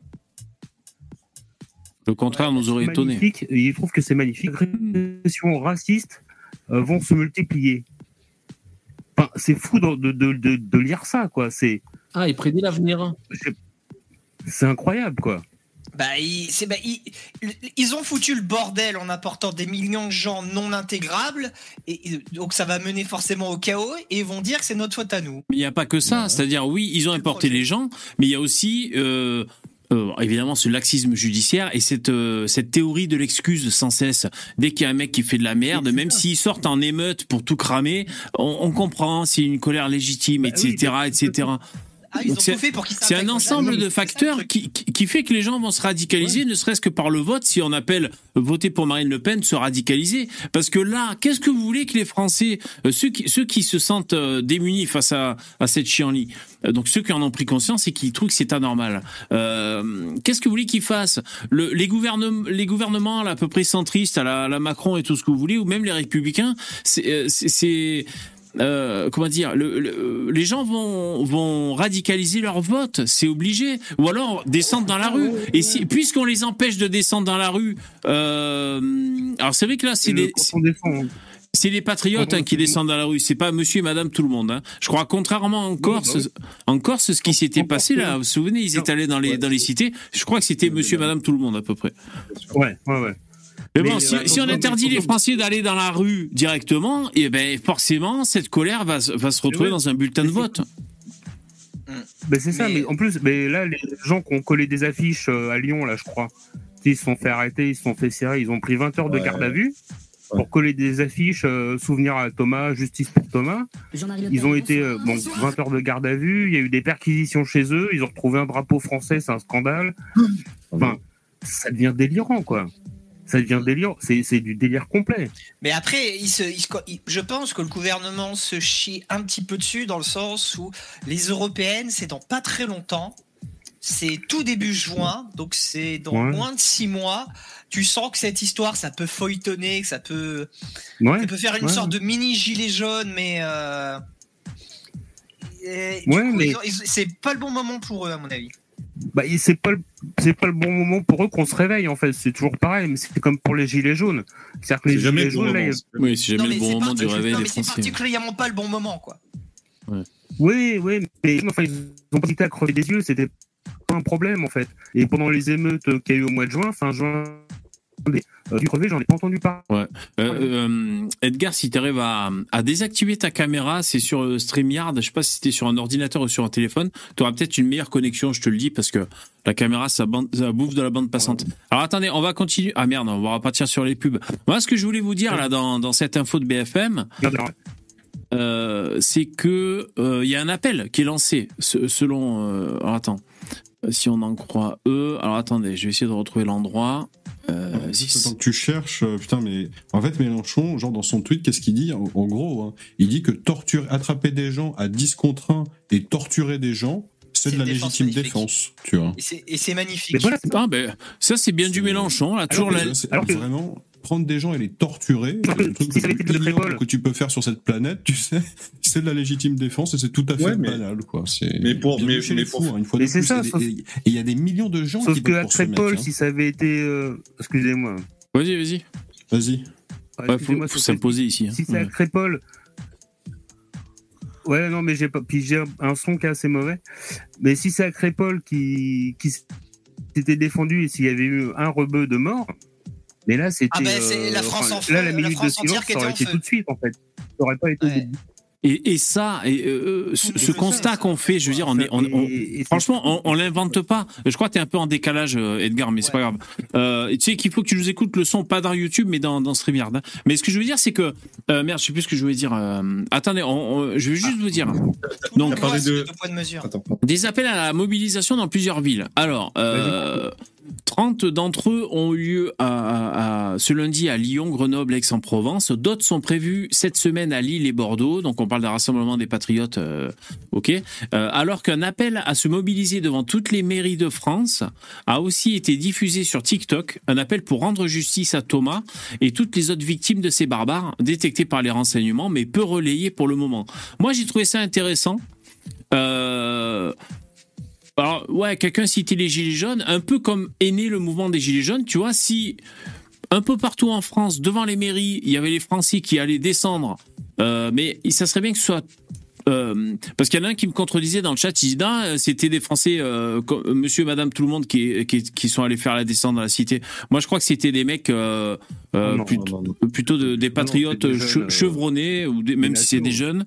Le contraire nous aurait étonné.
Il trouve que c'est magnifique. Les agressions racistes euh, vont se multiplier. Enfin, c'est fou de, de, de, de- de lire ça, quoi. C'est
Ah, il prédit l'avenir.
C'est incroyable, quoi.
Bah, ils, c'est- bah, ils, ils ont foutu le bordel en apportant des millions de gens non intégrables, et, et donc ça va mener forcément au chaos, et ils vont dire que c'est notre faute à nous.
Mais il n'y a pas que ça. C'est-à-dire, oui, ils ont importé les gens, mais il y a aussi, euh, euh, évidemment, ce laxisme judiciaire et cette, euh, cette théorie de l'excuse sans cesse. Dès qu'il y a un mec qui fait de la merde, même s'ils sortent en émeute pour tout cramer, on, on comprend, c'est une colère légitime, etc., etc.
Ah,
c'est- un ensemble de facteurs qui, qui, fait que les gens vont se radicaliser, ne serait-ce que par le vote, si on appelle voter pour Marine Le Pen, se radicaliser. Parce que là, qu'est-ce que vous voulez que les Français, euh, ceux qui, ceux qui se sentent euh, démunis face à, à cette chienlit, euh, donc ceux qui en ont pris conscience et qui trouvent que c'est anormal, euh, qu'est-ce que vous voulez qu'ils fassent? Le, les, gouvernements, les gouvernements là, à peu près centristes, à la, à la Macron et tout ce que vous voulez, ou même les républicains, c'est... euh, comment dire, le, le- les gens vont, vont radicaliser leur vote, c'est obligé. Ou alors descendre dans la rue. Et si, puisqu'on les empêche de descendre dans la rue, euh, alors c'est vrai que là, c'est des, les patriotes hein, qui descendent dans la rue. C'est pas Monsieur et Madame tout le monde. hein. Je crois contrairement en Corse, en Corse, ce qui s'était passé là, vous vous souvenez, ils étaient allés dans les dans les cités. Je crois que c'était Monsieur et Madame tout le monde à peu près.
Ouais, ouais, ouais.
Mais
Mais,
bon, si, si on interdit les Français d'aller dans la rue directement, et ben forcément cette colère va, se- va se retrouver
ouais.
dans un bulletin de vote.
Ben, c'est ça,
Mais-
mais en plus, mais là, les gens qui ont collé des affiches euh, à Lyon, là, je crois, ils se sont fait arrêter, ils se sont fait serrer, ils ont pris 20 heures de
Ouais.
garde à vue pour coller des affiches, euh, souvenir à Thomas, justice pour Thomas. Ils ont été, euh, bon, 20 heures de garde à vue, il y a eu des perquisitions chez eux, ils ont retrouvé un drapeau français, c'est un scandale. Enfin, ça devient délirant, quoi. Ça devient délirant, c'est c'est du délire complet.
Mais après, il se, il se- il- je pense que le gouvernement se chie un petit peu dessus dans le sens où les européennes, c'est dans pas très longtemps. C'est tout début juin, donc c'est dans
Ouais.
moins de six mois. Tu sens que cette histoire, ça peut feuilletonner, que ça peut,
Ouais,
ça peut faire une
ouais.
sorte de mini gilet jaune, mais. Euh...
mais-
c'est pas le bon moment pour eux, à mon avis.
Bah, c'est pas le- c'est pas le bon moment pour eux qu'on se réveille en fait. C'est toujours pareil, mais c'est comme pour les gilets jaunes. C'est-à-dire que les
C'est jamais
gilets
le bon
jaunes, là, a-.
Oui, c'est jamais
mais
le bon
c'est
moment
pas-
du réveil
non,
des
mais c'est
Français.
particulièrement pas le bon moment, quoi.
Oui, oui, mais enfin, ils ont pas hésité à crever des yeux, c'était pas un problème en fait. Et pendant les émeutes qu'il y a eu au mois de juin, fin juin, du crevé, j'en ai pas entendu parler.
Euh, euh, Edgar, si tu arrives à, à désactiver ta caméra, c'est sur euh, StreamYard. Je sais pas si c'était sur un ordinateur ou sur un téléphone. Tu auras peut-être une meilleure connexion, je te le dis, parce que la caméra, ça, bande- ça bouffe de la bande passante. Alors attendez, on va continuer. Ah merde, on va repartir sur les pubs. Moi, ce que je voulais vous dire là dans, dans cette info de BFM, euh, c'est que euh, il y a un appel qui est lancé se- selon. euh, alors attends, si on en croit eux. Alors attendez, je vais essayer de retrouver l'endroit. Euh, zis.
Tant que tu cherches, euh, putain, mais en fait, Mélenchon, genre dans son tweet, qu'est-ce qu'il dit? En, en gros hein, Il dit que torturer, attraper des gens à 10 contre 1 et torturer des gens, c'est de la
défense
légitime
magnifique.
défense, tu vois.
Et c'est- magnifique.
Mais voilà,
Ah ben, ça c'est bien du Mélenchon. Là, toujours
Alors
la-
que-
C'est
alors que-
vraiment prendre des gens et les torturer,
que
le truc
si ça
le
avait
plus ignoble que tu peux faire sur cette planète, tu sais, c'est de la légitime défense et c'est tout à fait
Ouais, mais-
banal, quoi. C'est
Mais pour- mais- mais
les
pour-
fous, hein, une fois
Mais
de
c'est
plus,
ça,
et des-
sauf-
et et il y a des millions de gens
Sauf
qui
que à
ce mec,
Crépole,
hein.
si ça avait été, euh, excusez-moi,
Vas-y, vas-y.
Vas-y.
Ouais,
Ouais, faut,
excusez-moi,
faut
sur
s'imposer ici. hein.
Si c'est à
Ouais.
Crépole. Ouais, non, mais j'ai pas. Puis j'ai un son qui est assez mauvais. Mais si c'est à Crépole qui, qui s'était défendu et s'il y avait eu un rebeu de mort, mais là c'était.
Ah ben, c'est la
euh,
France
enfin,
en feu,
Là, la
la
minute
France
de
entière
silence,
qui
ça aurait été
en
tout de suite en fait. Ça aurait pas été. au
Ouais.
début.
Et, et ça, et, euh, ce, ce constat qu'on fait, je veux dire, on est, on, on-
Et- et- et
franchement, on, on l'invente pas. Je crois que t'es un peu en décalage, euh, Edgar, mais c'est pas grave. Euh, tu sais qu'il faut que tu nous écoutes le son, pas dans YouTube, mais dans, dans StreamYard. hein. Mais ce que je veux dire, c'est que, euh, merde, je sais plus ce que je voulais dire. euh, attendez, on- on- je vais juste vous dire. Donc,
de-
de poids de mesure.
Attends.
Des appels à la mobilisation dans plusieurs villes. Alors, euh, 30 d'entre eux ont eu lieu ce lundi à Lyon, Grenoble, Aix-en-Provence. D'autres sont prévus cette semaine à Lille et Bordeaux. Donc, on parle d'un rassemblement des patriotes. euh, ok. Euh, alors qu'un appel à se mobiliser devant toutes les mairies de France a aussi été diffusé sur TikTok. Un appel pour rendre justice à Thomas et toutes les autres victimes de ces barbares, détectés par les renseignements, mais peu relayés pour le moment. Moi, j'ai trouvé ça intéressant. Euh, alors, ouais, quelqu'un citait les Gilets jaunes, un peu comme est né le mouvement des Gilets jaunes, tu vois, si un peu partout en France, devant les mairies, il y avait les Français qui allaient descendre, euh, mais ça serait bien que ce soit euh, parce qu'il y en a un qui me contredisait dans le chat, il dit ah, c'était des Français, euh, Monsieur, Madame, tout le monde qui, qui, qui sont allés faire la descente dans la cité. Moi, je crois que c'était des mecs euh,
non,
plut-
non, non.
plutôt de- des patriotes
des jeunes,
chevronnés ou des- même si c'est des jeunes.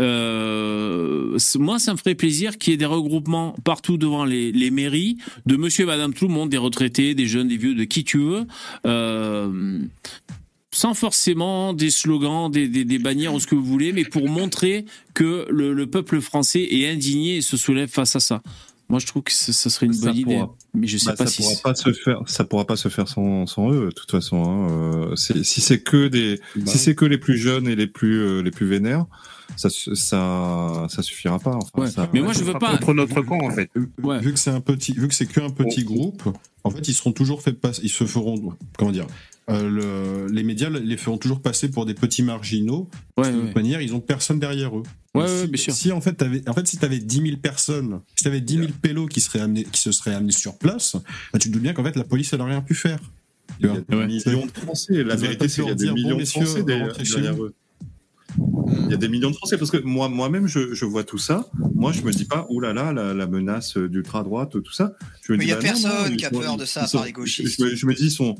Euh, moi, ça me ferait plaisir qu'il y ait des regroupements partout devant les, mairies de Monsieur et Madame tout le monde, des retraités, des jeunes, des vieux, de qui tu veux. Euh, sans forcément des slogans, des, bannières ou ce que vous voulez, mais pour montrer que le peuple français est indigné et se soulève face à ça. Moi, je trouve que ça, ça serait une
Ça
bonne idée,
pourra-
mais je sais
Bah,
pas
ça
si.
pourra pas se faire, ça pourra pas se faire sans, sans eux, de toute façon. Hein. Euh, si c'est que des,
Bah
si c'est que les plus jeunes et les plus, euh, les plus vénères, ça, ça, ça suffira pas. Enfin,
Ouais.
ça-
Mais moi, je
Ce
veux pas.
contre notre camp, en fait.
Ouais.
Vu que c'est un petit, vu que c'est qu'un petit groupe, en fait, ils seront toujours fait passer, ils se feront, comment dire, euh, le- les médias les feront toujours passer pour des petits marginaux.
Ouais,
de
ouais.
toute manière, ils ont personne derrière eux.
Ouais,
Donc,
ouais,
si,
bien sûr.
Si en fait, t'avais, en fait, si t'avais 10 000 personnes, si t'avais 10 000 pélos qui seraient amenés, qui se seraient amenés sur place, bah, tu te doutes bien qu'en fait, la police, elle a rien pu faire.
Il y a des millions de Français. La vérité, c'est qu'il y a des millions
bon,
de
messieurs,
Français derrière, eux. Il y a des millions de Français parce que moi, moi-même, je, je vois tout ça. Moi, je me dis pas, oh là là, la, la menace d'ultra droite, tout ça. Je me
Mais il y a
bah
personne
non,
qui a peur de ça,
sont-
part les gauchistes.
Je, me- je me dis, ils sont,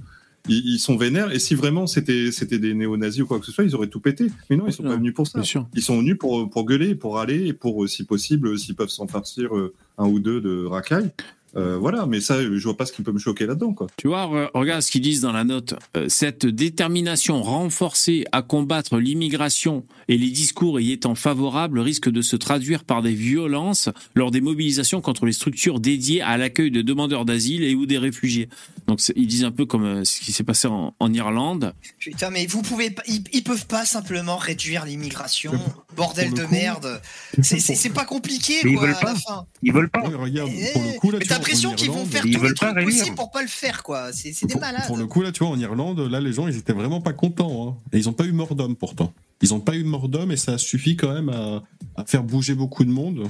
ils, ils sont vénères. Et si vraiment c'était, c'était des néo-nazis ou quoi que ce soit, ils auraient tout pété. Mais non, ils sont
Non,
pas venus pour ça. Ils sont venus pour, pour gueuler, pour aller, et pour, euh, si possible, euh, s'ils peuvent s'en farcir euh, un ou deux de racailles. Euh, voilà, mais ça, je vois pas ce qui peut me choquer là-dedans, quoi.
Tu vois, re- regarde ce qu'ils disent dans la note. Euh, cette détermination renforcée à combattre l'immigration et les discours y étant favorables risque de se traduire par des violences lors des mobilisations contre les structures dédiées à l'accueil de demandeurs d'asile et ou des réfugiés. Donc ils disent un peu comme euh, ce qui s'est passé en, en Irlande.
Putain, mais vous pouvez pas, ils, ils peuvent pas simplement réduire l'immigration. Bordel de
coup-
merde. C'est- C'est c'est pas compliqué,
Mais ils
quoi,
veulent
à
pas.
la fin.
Ils veulent pas.
Regarde,
Eh,
pour le coup, là,
mais
tu
t'as l'impression qu'ils vont faire
pas
trucs
réduire.
possibles pour pas le faire, quoi. C'est c'est des
Pour,
malades.
pour le coup, là, tu vois, en Irlande, là, les gens, ils étaient vraiment pas contents. hein. Et ils ont pas eu mort d'homme, pourtant. Ils ont pas eu mort d'homme et ça a suffi quand même à, à faire bouger beaucoup de monde.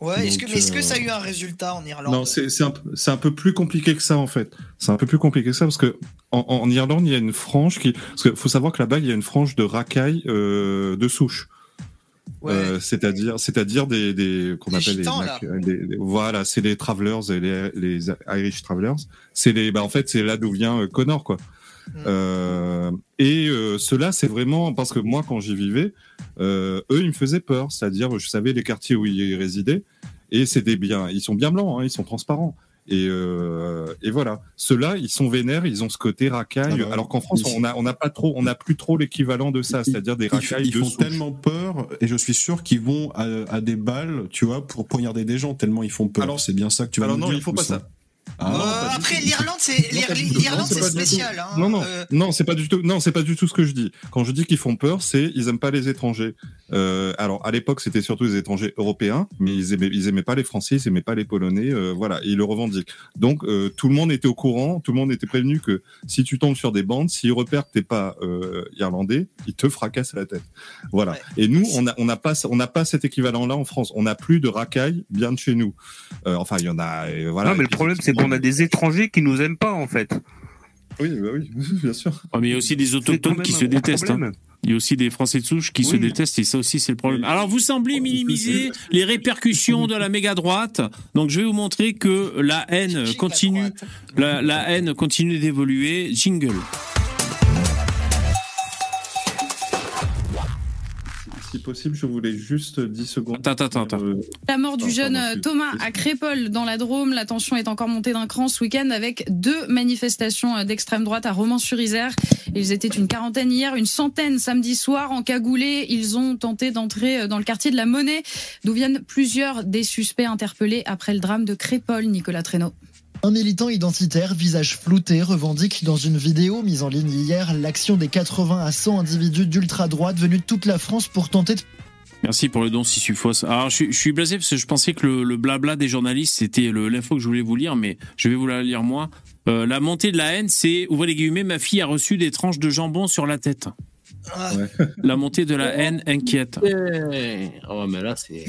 Ouais, est-ce que, mais est-ce que
euh,
ça a eu un résultat en Irlande
Non, c'est c'est un, un peu plus compliqué que ça en fait. C'est un peu plus compliqué que ça parce que en, en Irlande il y a une frange qui, parce qu'il faut savoir que là-bas il y a une frange de racailles euh, de souche.
Ouais.
Euh, c'est-à-dire, c'est-à-dire des, des qu'on appelle
gitans,
les. Mac- des- des- voilà, c'est les travelers et les, les Irish travelers. C'est les, bah en fait c'est là d'où vient euh, Connor quoi.
Mm.
Euh, et euh, cela c'est vraiment parce que moi quand j'y vivais, euh, eux ils me faisaient peur, c'est-à-dire je savais les quartiers où ils résidaient et c'est des biens, ils sont bien blancs, hein, ils sont transparents. Et, euh, et voilà, ceux-là, ils sont vénères, ils ont ce côté racaille.
Ah bah,
alors qu'en France, on n'a pas trop, on n'a plus trop l'équivalent de ça, c'est-à-dire des racailles
ils
de
font
souche.
tellement peur et je suis sûr qu'ils vont à, à des balles, tu vois, pour poignarder des gens tellement ils font peur.
Alors-
c'est bien ça que tu vas
Alors
nous
non,
dire.
il faut pas ça.
Ah,
Euh,
non,
après, l'Irlande, c'est l'Irlande,
c'est
spécial. Hein.
Non, non,
Euh,
non, c'est pas du tout. Non, c'est pas du tout ce que je dis. Quand je dis qu'ils font peur, c'est ils aiment pas les étrangers. Euh, alors à l'époque, c'était surtout les étrangers européens, mais ils aimaient, ils aimaient pas les Français, ils aimaient pas les Polonais. euh, voilà, et ils le revendiquent. Donc euh, tout le monde était au courant, tout le monde était prévenu que si tu tombes sur des bandes, s'ils repèrent que t'es pas euh, irlandais, ils te fracassent la tête. Voilà.
Ouais.
Et nous, on a, on n'a pas, on n'a pas cet équivalent-là en France. On n'a plus de racailles bien de chez nous. Euh, enfin, il y en a. euh, voilà.
non, mais le problème, c'est qu'on a des étrangers qui nous aiment pas, en fait.
Oui, bah oui, bien sûr.
Ouais, mais il y a aussi des
C'est
autochtones qui se détestent. hein. Il y a aussi des Français de souche qui se détestent et ça aussi c'est le problème. Alors vous semblez minimiser les répercussions de la méga droite. Donc je vais vous montrer que la haine continue, la haine continue d'évoluer. Jingle.
Si possible, je voulais juste 10 secondes.
Attends, attends, attends.
Euh,
La mort du jeune
pardon,
euh, Thomas à Crépol dans la Drôme, la tension est encore montée d'un cran ce week-end avec deux manifestations euh, d'extrême droite à Romans-sur-Isère. Ils étaient une quarantaine hier, une centaine samedi soir en cagoulé. Ils ont tenté d'entrer dans le quartier de la Monnaie, d'où viennent plusieurs des suspects interpellés après le drame de Crépol, Nicolas Traîneau.
Un militant identitaire, visage flouté, revendique dans une vidéo mise en ligne hier l'action des 80 à 100 individus d'ultra-droite venus de toute la France pour tenter de
Merci pour le don Sissufos. Alors je, suis- je suis blasé parce que je pensais que le, le blabla des journalistes c'était l'info que je voulais vous lire, mais je vais vous la lire moi. Euh, la montée de la haine, c'est ouvrez les guillemets, ma fille a reçu des tranches de jambon sur la tête.
Ah,
La montée de la haine inquiète.
Oh, mais là, c'est.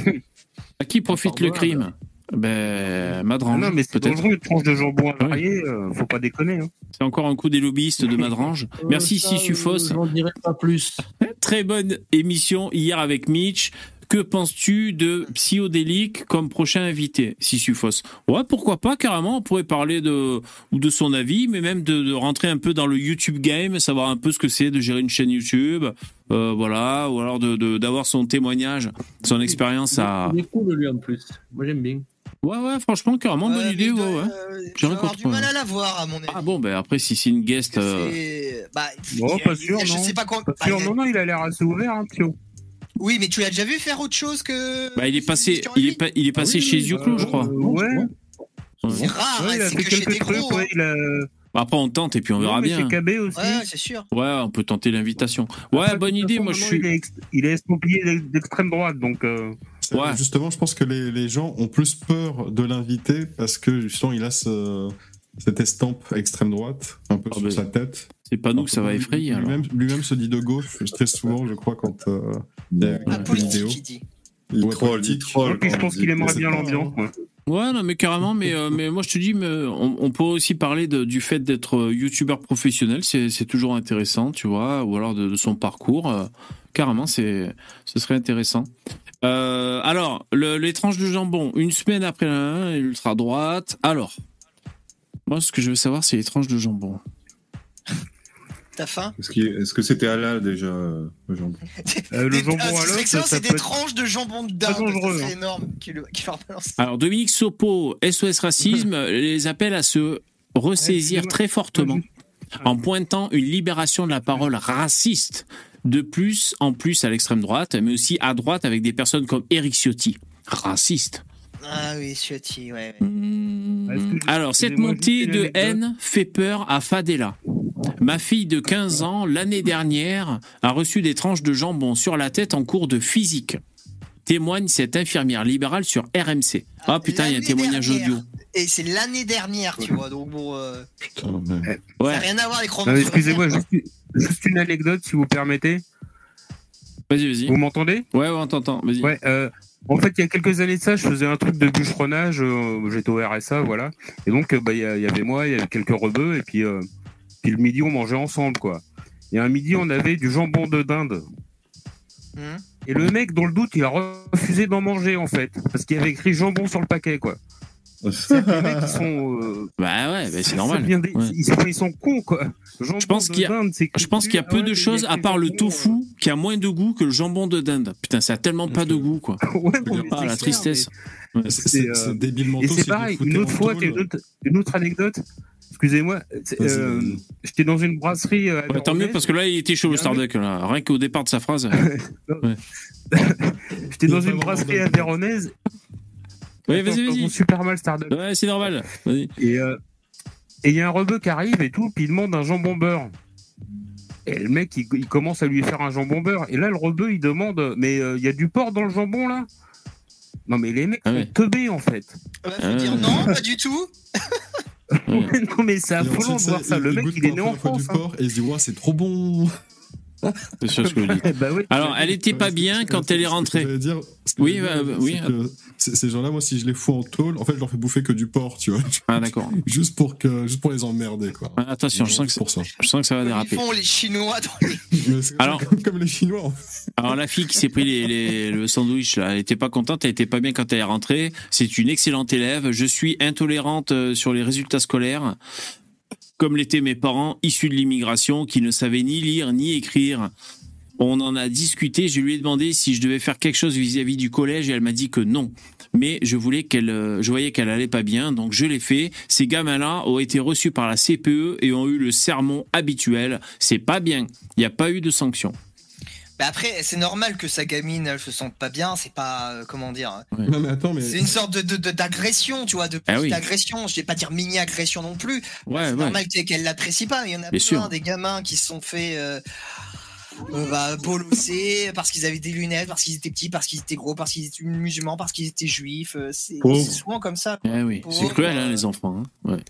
À qui profite le crime Ben,
Ah
Madrange,
non, mais c'est
peut-être.
dangereux, une tranche de jambon à varier, euh, faut pas déconner. Hein.
C'est encore un coup des lobbyistes de Madrange. Merci
Euh, ça,
Sissufos.
euh, J'en dirai pas plus.
Très bonne émission hier avec Mitch. que penses-tu de Psyodélique comme prochain invité, Sissufos Ouais, pourquoi pas, carrément, on pourrait parler de, ou de son avis, mais même de, de rentrer un peu dans le YouTube game, savoir un peu ce que c'est de gérer une chaîne YouTube, euh, voilà, ou alors de- de- d'avoir son témoignage, son expérience à...
Il est cool lui en plus. Moi j'aime bien.
Ouais, ouais, franchement, carrément, bonne idée, ouais, ouais.
euh,
J'ai
je
rien contre,
du mal à la voir, à mon avis.
Ah bon, ben après, si c'est une guest... euh,
bah, a-
pas sûr,
je
non.
sais pas quoi.
Pas
bah,
sûr,
il y a-
non, non, il a l'air assez ouvert, hein, Pio.
Oui, mais tu l'as déjà vu faire autre chose que.
Bah, il est passé, il est, pas, il est passé
Ah oui,
chez Zuclo, je crois.
Euh, ouais.
C'est rare,
Ouais, il a
c'est
fait
que
quelques
des
trucs,
gros.
ouais,
hein.
il a...
Après, on tente et puis on
Non,
verra bien.
chez KB aussi.
Ouais, c'est sûr.
Ouais, on peut tenter l'invitation. Ouais,
Après,
bonne idée.
façon,
Moi, je suis.
Il est, ex- il est d'extrême droite, donc. euh,
Justement, je pense que les, les gens ont plus peur de l'inviter parce que justement, il a ce, cette estampe extrême droite un peu sur
ben,
sa tête.
C'est pas nous que ça va effrayer.
Lui-même se dit de gauche très souvent, je crois, quand euh, il y a
Ah,
une
politique,
vidéo.
il dit.
Il
troll, il troll.
puis je pense qu'il aimerait bien l'ambiance. ouais.
Ouais, non, mais carrément. Mais, euh, mais moi, je te dis, mais on, on peut aussi parler de- du fait d'être euh, youtubeur professionnel. C'est c'est toujours intéressant, tu vois. Ou alors de, de son parcours. euh, carrément, c'est ce serait intéressant. Euh, alors, le- les tranches de jambon, une semaine après la ultra droite. Alors, moi, ce que je veux savoir, c'est les tranches de jambon.
T'as faim?
Est-ce que c'était halal déjà, euh, le jambon?
Euh, le
Des-
jambon
ah,
ça
c'est des
être-
tranches de jambon de dinde.
dangereux,
C'est
hein.
énorme. Qui, le- qui leur balance.
Alors, Dominique Sopo, SOS Racisme, les appelle à se ressaisir très fortement en pointant une libération de la parole raciste. De plus, en plus à l'extrême droite, mais aussi à droite avec des personnes comme Eric Ciotti. Raciste.
Ah oui, Ciotti, ouais.
Alors, cette montée de haine fait peur à Fadela. Ma fille de 15 ans, l'année dernière, a reçu des tranches de jambon sur la tête en cours de physique. Témoigne cette infirmière libérale sur RMC. Ah putain, il y a un témoignage
dernière.
audio.
Et c'est l'année dernière, tu vois. Donc bon, euh,
Putain, mais-
ça
Ouais,
n'a rien à voir avec
Excusez-moi, juste, juste une anecdote, si vous permettez.
vas-y, vas-y.
Vous m'entendez?
Ouais, ouais, on t'entend. Vas-y.
Ouais. euh, en fait, il y a quelques années de ça, je faisais un truc de bûcheronnage. euh, J'étais au RSA, voilà. Et donc, euh, bah, il y, a- il y avait moi, il y avait quelques rebeux, et puis, euh, puis le midi, on mangeait ensemble, quoi. Et un midi, on avait du jambon de dinde.
Hum.
Et le mec, dans le doute, il a refusé d'en manger, en fait, parce qu'il y avait écrit jambon sur le paquet, quoi. Que les mecs, ils sont. euh,
Bah ouais, bah c'est normal.
vient des-
Ouais.
ils, sont, ils sont cons, quoi. Jambon
Je pense qu'il y a-
c'est
Je pense qu'il y a peu
ouais,
de choses, à part le tofu, qui a moins de goût que le jambon de dinde. Putain, ça a tellement pas de goût, quoi.
Ouais, bon, mais
Ah,
c'est
la
clair,
tristesse.
mais-
Ouais.
C'est
C'est,
c'est-
euh,
c'est débilement
Et c'est pareil, une autre fois, une autre, une autre anecdote. Excusez-moi, euh, j'étais dans une brasserie. euh,
Ouais, tant mieux parce que là, il était chaud le Starduck. Là. Rien qu'au départ de sa phrase.
J'étais dans une brasserie Véronèse.
Oui, vas-y, vas-y.
super mal, Starduck.
Ouais, c'est normal. Vas-y.
Et euh, et il y a un rebeu qui arrive et tout, puis il demande un jambon beurre. Et le mec, il, il commence à lui faire un jambon beurre. Et là, le rebeu, il demande Mais euh, il y a du porc dans le jambon, là? Non, mais les mecs
Ah
sont
ouais.
teubés, en fait.
Bah, faut
Ah.
dire non, pas du tout.
non, mais c'est affolant de voir ça. Le mec, il est né en France. hein.
et il se dit, ouais, c'est trop bon.
C'est sûr ce que je dis.
bah ouais.
Alors, elle était pas bien quand elle est rentrée.
Dire, que
Oui, bah,
dire,
oui.
Ces gens-là, moi, si je les fous en tôle, en fait, je leur fais bouffer que du porc, tu vois.
Ah, d'accord.
Juste pour, que, juste pour les emmerder, quoi.
Ah, Attention, je sens que,
C'est pour ça.
je sens que ça va
Ils
déraper.
font les Chinois dans les.
Alors-
comme, comme les Chinois. en fait.
Alors la fille qui s'est pris les, les- le sandwich, là, elle était pas contente, elle était pas bien quand elle est rentrée. C'est une excellente élève. Je suis intolérante euh, sur les résultats scolaires, comme l'étaient mes parents issus de l'immigration, qui ne savaient ni lire ni écrire. On en a discuté. Je lui ai demandé si je devais faire quelque chose vis-à-vis du collège et elle m'a dit que non. Mais je voulais qu'elle, euh, je voyais qu'elle allait pas bien, donc je l'ai fait. Ces gamins-là ont été reçus par la CPE et ont eu le sermon habituel. C'est pas bien. Il n'y a pas eu de sanction.
Bah après, c'est normal que sa gamine, elle se sente pas bien. C'est pas euh, comment dire. hein.
Ouais.
Non, mais attends, mais.
C'est une sorte de de- de- d'agression, tu vois, de
Ah
petite
oui.
agression. Je vais pas dire mini agression non plus.
Ouais,
c'est
ouais.
normal qu'elle qu'elle l'apprécie pas. Il y en a
Bien
plein
sûr.
des gamins qui se sont fait. Euh, euh, bah, bolosser parce qu'ils avaient des lunettes, parce qu'ils étaient petits, parce qu'ils étaient gros, parce qu'ils étaient musulmans, parce qu'ils étaient juifs. euh, C'est souvent comme ça.
Eh oui, c'est cruel, hein,
euh,
les enfants. hein. Ouais.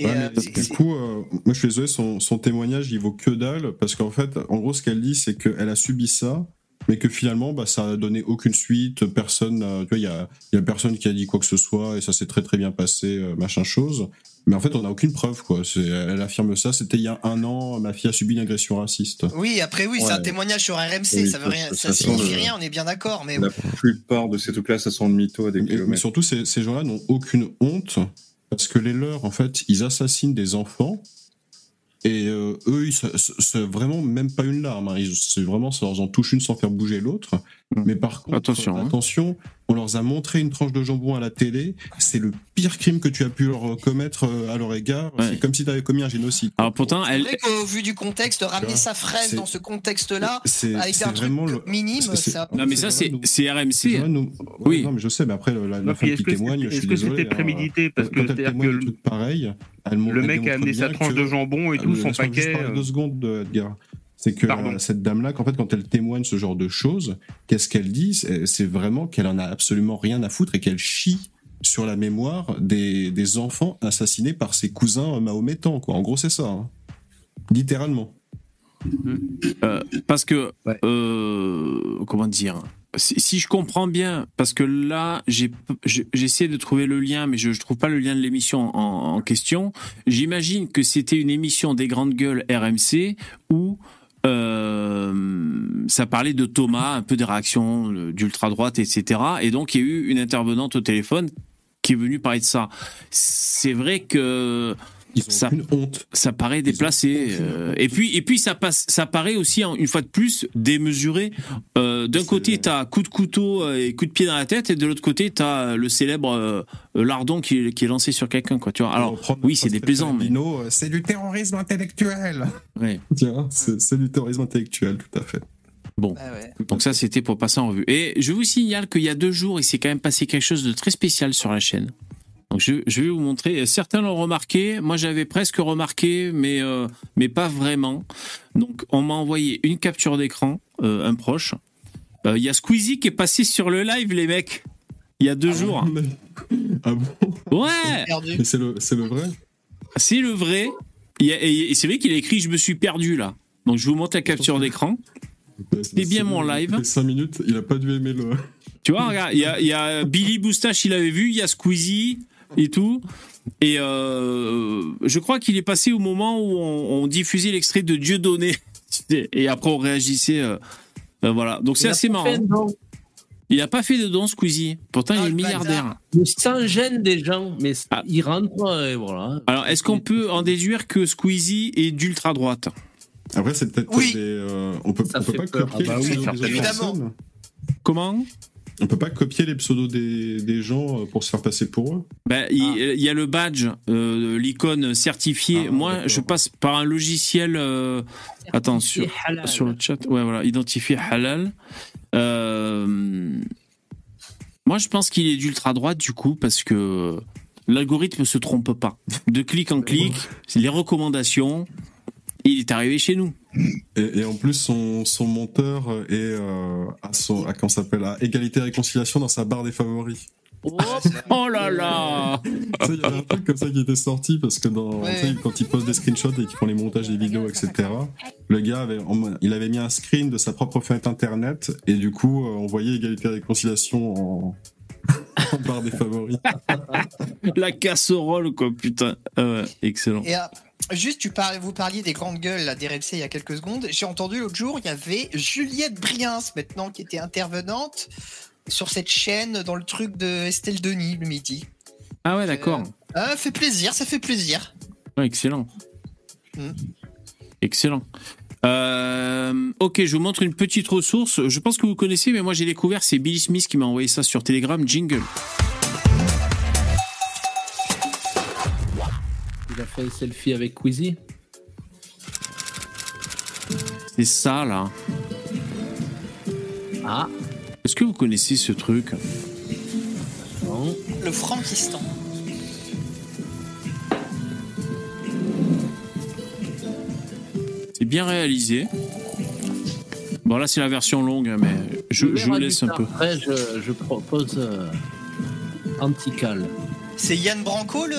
Et,
Ouais,
euh,
mais du coup, euh, moi je suis désolé, son, son témoignage il vaut que dalle parce qu'en fait, en gros, ce qu'elle dit, c'est qu'elle a subi ça mais que finalement, bah, ça a donné aucune suite. Personne, tu vois, il y a, il y a personne qui a dit quoi que ce soit et ça s'est très très bien passé, euh, machin chose. Mais en fait, on n'a aucune preuve, quoi. Elle affirme ça. C'était il y a un an. Ma fille a subi une agression raciste.
Oui, après oui, c'est un témoignage sur RMC,
Oui,
ça veut rien,
ça-
signifie rien, on est bien d'accord, mais
La plupart de ces trucs-là, ça sent le mytho à des
Et- mais
kilomètres.
surtout, ces, ces gens-là n'ont aucune honte parce que les leurs, en fait, ils assassinent des enfants. Et euh, eux, ils, se- vraiment même pas une larme. hein. Ils- vraiment, ça leur en touche une sans faire bouger l'autre. Mais par contre,
Attention, hein.
attention, on leur a montré une tranche de jambon à la télé. C'est le pire crime que tu as pu leur commettre euh, à leur égard.
Ouais.
C'est comme si tu avais commis un génocide.
Alors pourtant,
c'est
elle,
vrai qu'au vu du contexte, ramener sa fraise
c'est-
dans ce contexte-là,
C'est
avec
c'est
un truc
le.
minime,
c'est-
ça.
non mais ça c'est c'est
Ces
RMC.
nous-
Oui.
Non, mais je sais, mais après, la, la femme qui témoigne,
est-ce que c'était
hein.
prémédité Parce que
elle mon-
le mec a amené sa tranche de jambon et tout, son paquet.
deux secondes, euh, Edgar. C'est que
Pardon.
euh, cette dame-là, qu'en fait, quand elle témoigne ce genre de choses, qu'est-ce qu'elle dit? C'est vraiment qu'elle en a absolument rien à foutre et qu'elle chie sur la mémoire des, des enfants assassinés par ses cousins mahométans. Quoi. En gros, c'est ça. hein. Littéralement.
Euh, parce que euh, comment dire? Si, si je comprends bien, parce que là, j'ai- de trouver le lien, mais je ne trouve pas le lien de l'émission en, en question. J'imagine que c'était une émission des grandes gueules RMC où euh, ça parlait de Thomas, un peu des réactions euh, d'ultra-droite, etc. Et donc, il y a eu une intervenante au téléphone qui est venue parler de ça. C'est vrai que
Ils ont
ça,
aucune honte.
ça paraît déplacé. euh, et puis, et puis ça passe, ça paraît aussi hein, une fois de plus démesuré. Euh, D'un côté, t'as coup de couteau euh, et coup de pied dans la tête, et de l'autre côté, t'as le célèbre euh, lardon qui, est- qui est lancé sur quelqu'un, quoi. Tu vois. Alors, oui, c'est déplaisant, mais
c'est du terrorisme intellectuel.
ouais.
Tiens, c'est c'est du terrorisme intellectuel, tout à fait.
Bon.
Ah ouais.
Donc ça, c'était pour passer en revue. Et je vous signale qu'il y a deux jours, il s'est quand même passé quelque chose de très spécial sur la chaîne. Donc je, je vais vous montrer. Certains l'ont remarqué. Moi, j'avais presque remarqué, mais euh, mais pas vraiment. Donc, on m'a envoyé une capture d'écran, euh, un proche. Euh, Il y a Squeezie qui est passé sur le live, les mecs. Il y a deux jours.
Ah bon?
Ouais,
c'est le, c'est le vrai?
C'est le vrai. Il y a- et et c'est vrai qu'il a écrit "Je me suis perdu là". Donc, je vous montre la capture d'écran. C'est bien mon live.
5 minutes, il a pas dû aimer le.
Tu vois, regarde, il y a, il y a Billy Boustache, il avait vu, il y a Squeezie et tout. Et euh, je crois qu'il est passé au moment où on, on diffusait l'extrait de Dieu donné. Et après, on réagissait. euh, euh, voilà. Donc, c'est assez
pas
marrant. Il n'a pas fait de don, Squeezie. Pourtant, il
Ah,
est
le
milliardaire.
Mais sans gêne des gens, mais
Ah.
il rentre et voilà.
Alors, est-ce qu'on peut en déduire que Squeezie est d'ultra droite
Après, c'est peut-être
Oui.
des. euh, on peut, on peut pas
peur.
copier
Ah bah oui,
évidemment.
personnes.
Comment?
On peut pas copier les pseudos des, des gens euh, pour se faire passer pour eux?
Ben, il, il y a le badge, euh, l'icône certifiée.
Ah,
Moi, je passe par un logiciel. euh, attends, sur,
C'est halal.
sur le chat. Ouais, voilà, identifié halal. Euh, moi, je pense qu'il est d'ultra droite du coup parce que l'algorithme se trompe pas. De clic en clic, les recommandations. Il est arrivé chez nous.
Et, et en plus, son, son monteur est euh, à, son, à, s'appelle, à égalité et réconciliation dans sa barre des favoris.
Oh là là
sais, Il y avait un truc comme ça qui était sorti parce que dans,
Ouais.
quand ils postent des screenshots et qu'ils font les montages des vidéos, etc., le gars avait, il avait mis un screen de sa propre fenêtre internet et du coup, euh, on voyait égalité et réconciliation en, en barre des favoris.
La casserole, quoi, putain. Ah excellent.
Et euh, juste, tu parles, vous parliez des grandes gueules là, des RMC il y a quelques secondes. J'ai entendu l'autre jour, il y avait Juliette Briens maintenant qui était intervenante sur cette chaîne dans le truc de Estelle Denis le midi.
Ah ouais, d'accord.
Ah, fait plaisir, ça fait plaisir.
Ouais, excellent.
Mm.
Excellent. Euh, ok, je vous montre une petite ressource. Je pense que vous connaissez, mais moi j'ai découvert, c'est Billy Smith qui m'a envoyé ça sur Telegram, Jingle.
Il a fait un selfie avec Queasy.
C'est ça là.
Ah,
Est-ce que vous connaissez ce truc?
Non.
Le Frankistan.
C'est bien réalisé. Bon là c'est la version longue, hein, mais je, je laisse un peu.
Après, je, je propose euh, Antical.
C'est Yann Branco le.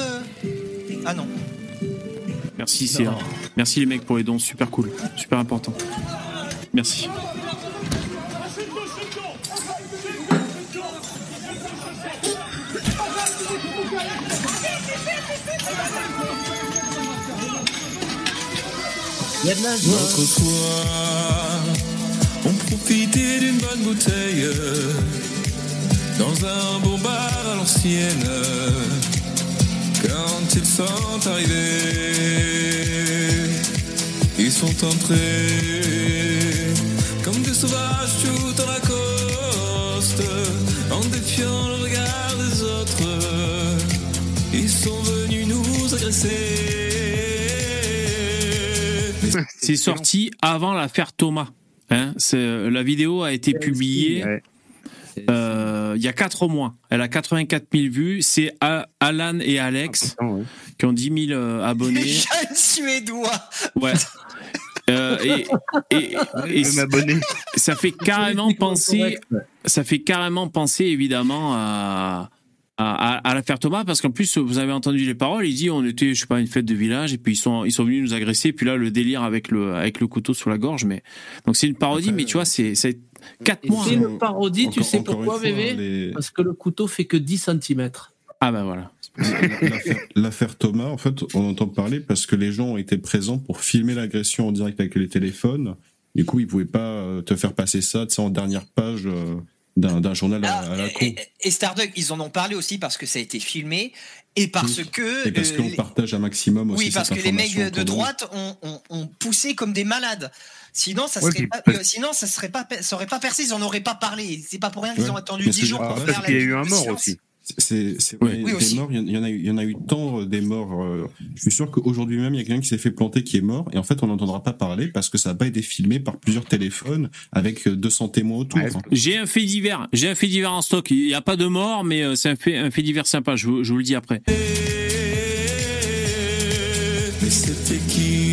Ah non.
Merci, c'est... merci les mecs pour les dons, super cool, super important. Merci.
Il y a de la joie.
Notre on profitait d'une bonne bouteille dans un bon bar à l'ancienne. Ils sont arrivés, ils sont entrés comme des sauvages tout en Lacoste, en défiant le regard des autres. Ils sont venus nous agresser.
C'est sorti avant l'affaire Thomas. Hein, c'est- la vidéo a été publiée euh, il y a 4 mois. Elle a 84 000 vues. C'est Alan et Alex qui ont 10 000 euh, abonnés.
Jeune suédois.
Ouais. Euh, et, et, et ça fait carrément penser, ça fait carrément penser évidemment à, à, à l'affaire Thomas parce qu'en plus vous avez entendu les paroles. Il dit on était je sais pas une fête de village et puis ils sont ils sont venus nous agresser. Puis là le délire avec le avec le couteau sous la gorge. Mais donc c'est une parodie. mais tu vois c'est c'est quatre mois.
C'est une parodie, tu sais pourquoi, bébé
les-
Parce que le couteau fait que 10 cm.
Ah ben voilà.
L'affaire- Thomas, en fait, on entend parler parce que les gens ont été présents pour filmer l'agression en direct avec les téléphones. Du coup, ils pouvaient pas euh, te faire passer ça, tu sais, en dernière page euh, d'un journal à, à la con.
Et, et Starduck, ils en ont parlé aussi parce que ça a été filmé et parce que.
Et parce
euh,
qu'on
les-
partage un maximum aussi
Oui, parce
cette
que les mecs de droite ont, ont- ont poussé comme des malades. Sinon, ça serait pas,
parce-
euh, sinon, ça serait pas, ça aurait pas percé, ils en auraient pas parlé. C'est pas pour rien qu'ils
Ouais.
ont attendu
Mais
10
c'est-
jours pour
parce
faire la
qu'il y a eu un mort aussi.
C'est, c'est,
Ouais.
des
Oui, aussi.
morts, il y en a eu, il y en a il tant euh, des morts. euh, je suis sûr qu'aujourd'hui même, il y a quelqu'un qui s'est fait planter qui est mort, et en fait, on n'entendra pas parler parce que ça n'a pas été filmé par plusieurs téléphones avec euh, 200 témoins autour.
Ouais,
J'ai un fait divers. J'ai un fait divers en stock. Il n'y a pas de mort, mais euh, c'est un fait, un fait divers sympa. Je vous, je vous le dis après.
Mais c'était qui?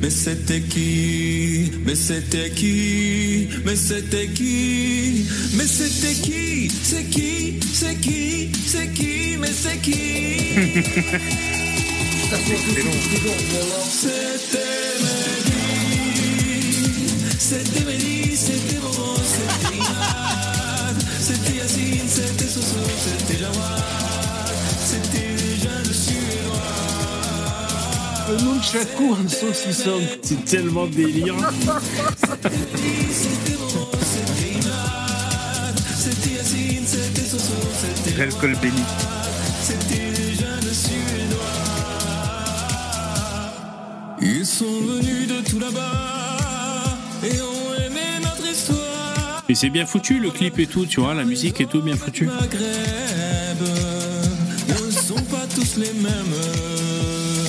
Mais c'était qui? Mais c'était qui? Mais c'était qui? Mais c'était qui? C'est qui? C'est qui? C'est qui? Mais c'est qui? C'était Mehdi C'était Mehdi C'était Momo C'était C'était Yacine C'était Soso C'était Jawad
Le nunchaku en saucisson.
C'est tellement délire.
C'était Yacine, c'était Soso, c'était
L'alcool béni.
C'était les jeunes suédois. Ils sont venus de tout là-bas et ont aimé notre histoire.
Et c'est bien foutu le clip et tout, tu vois, la musique et tout bien foutu.
Maghreb ne sont pas tous les mêmes.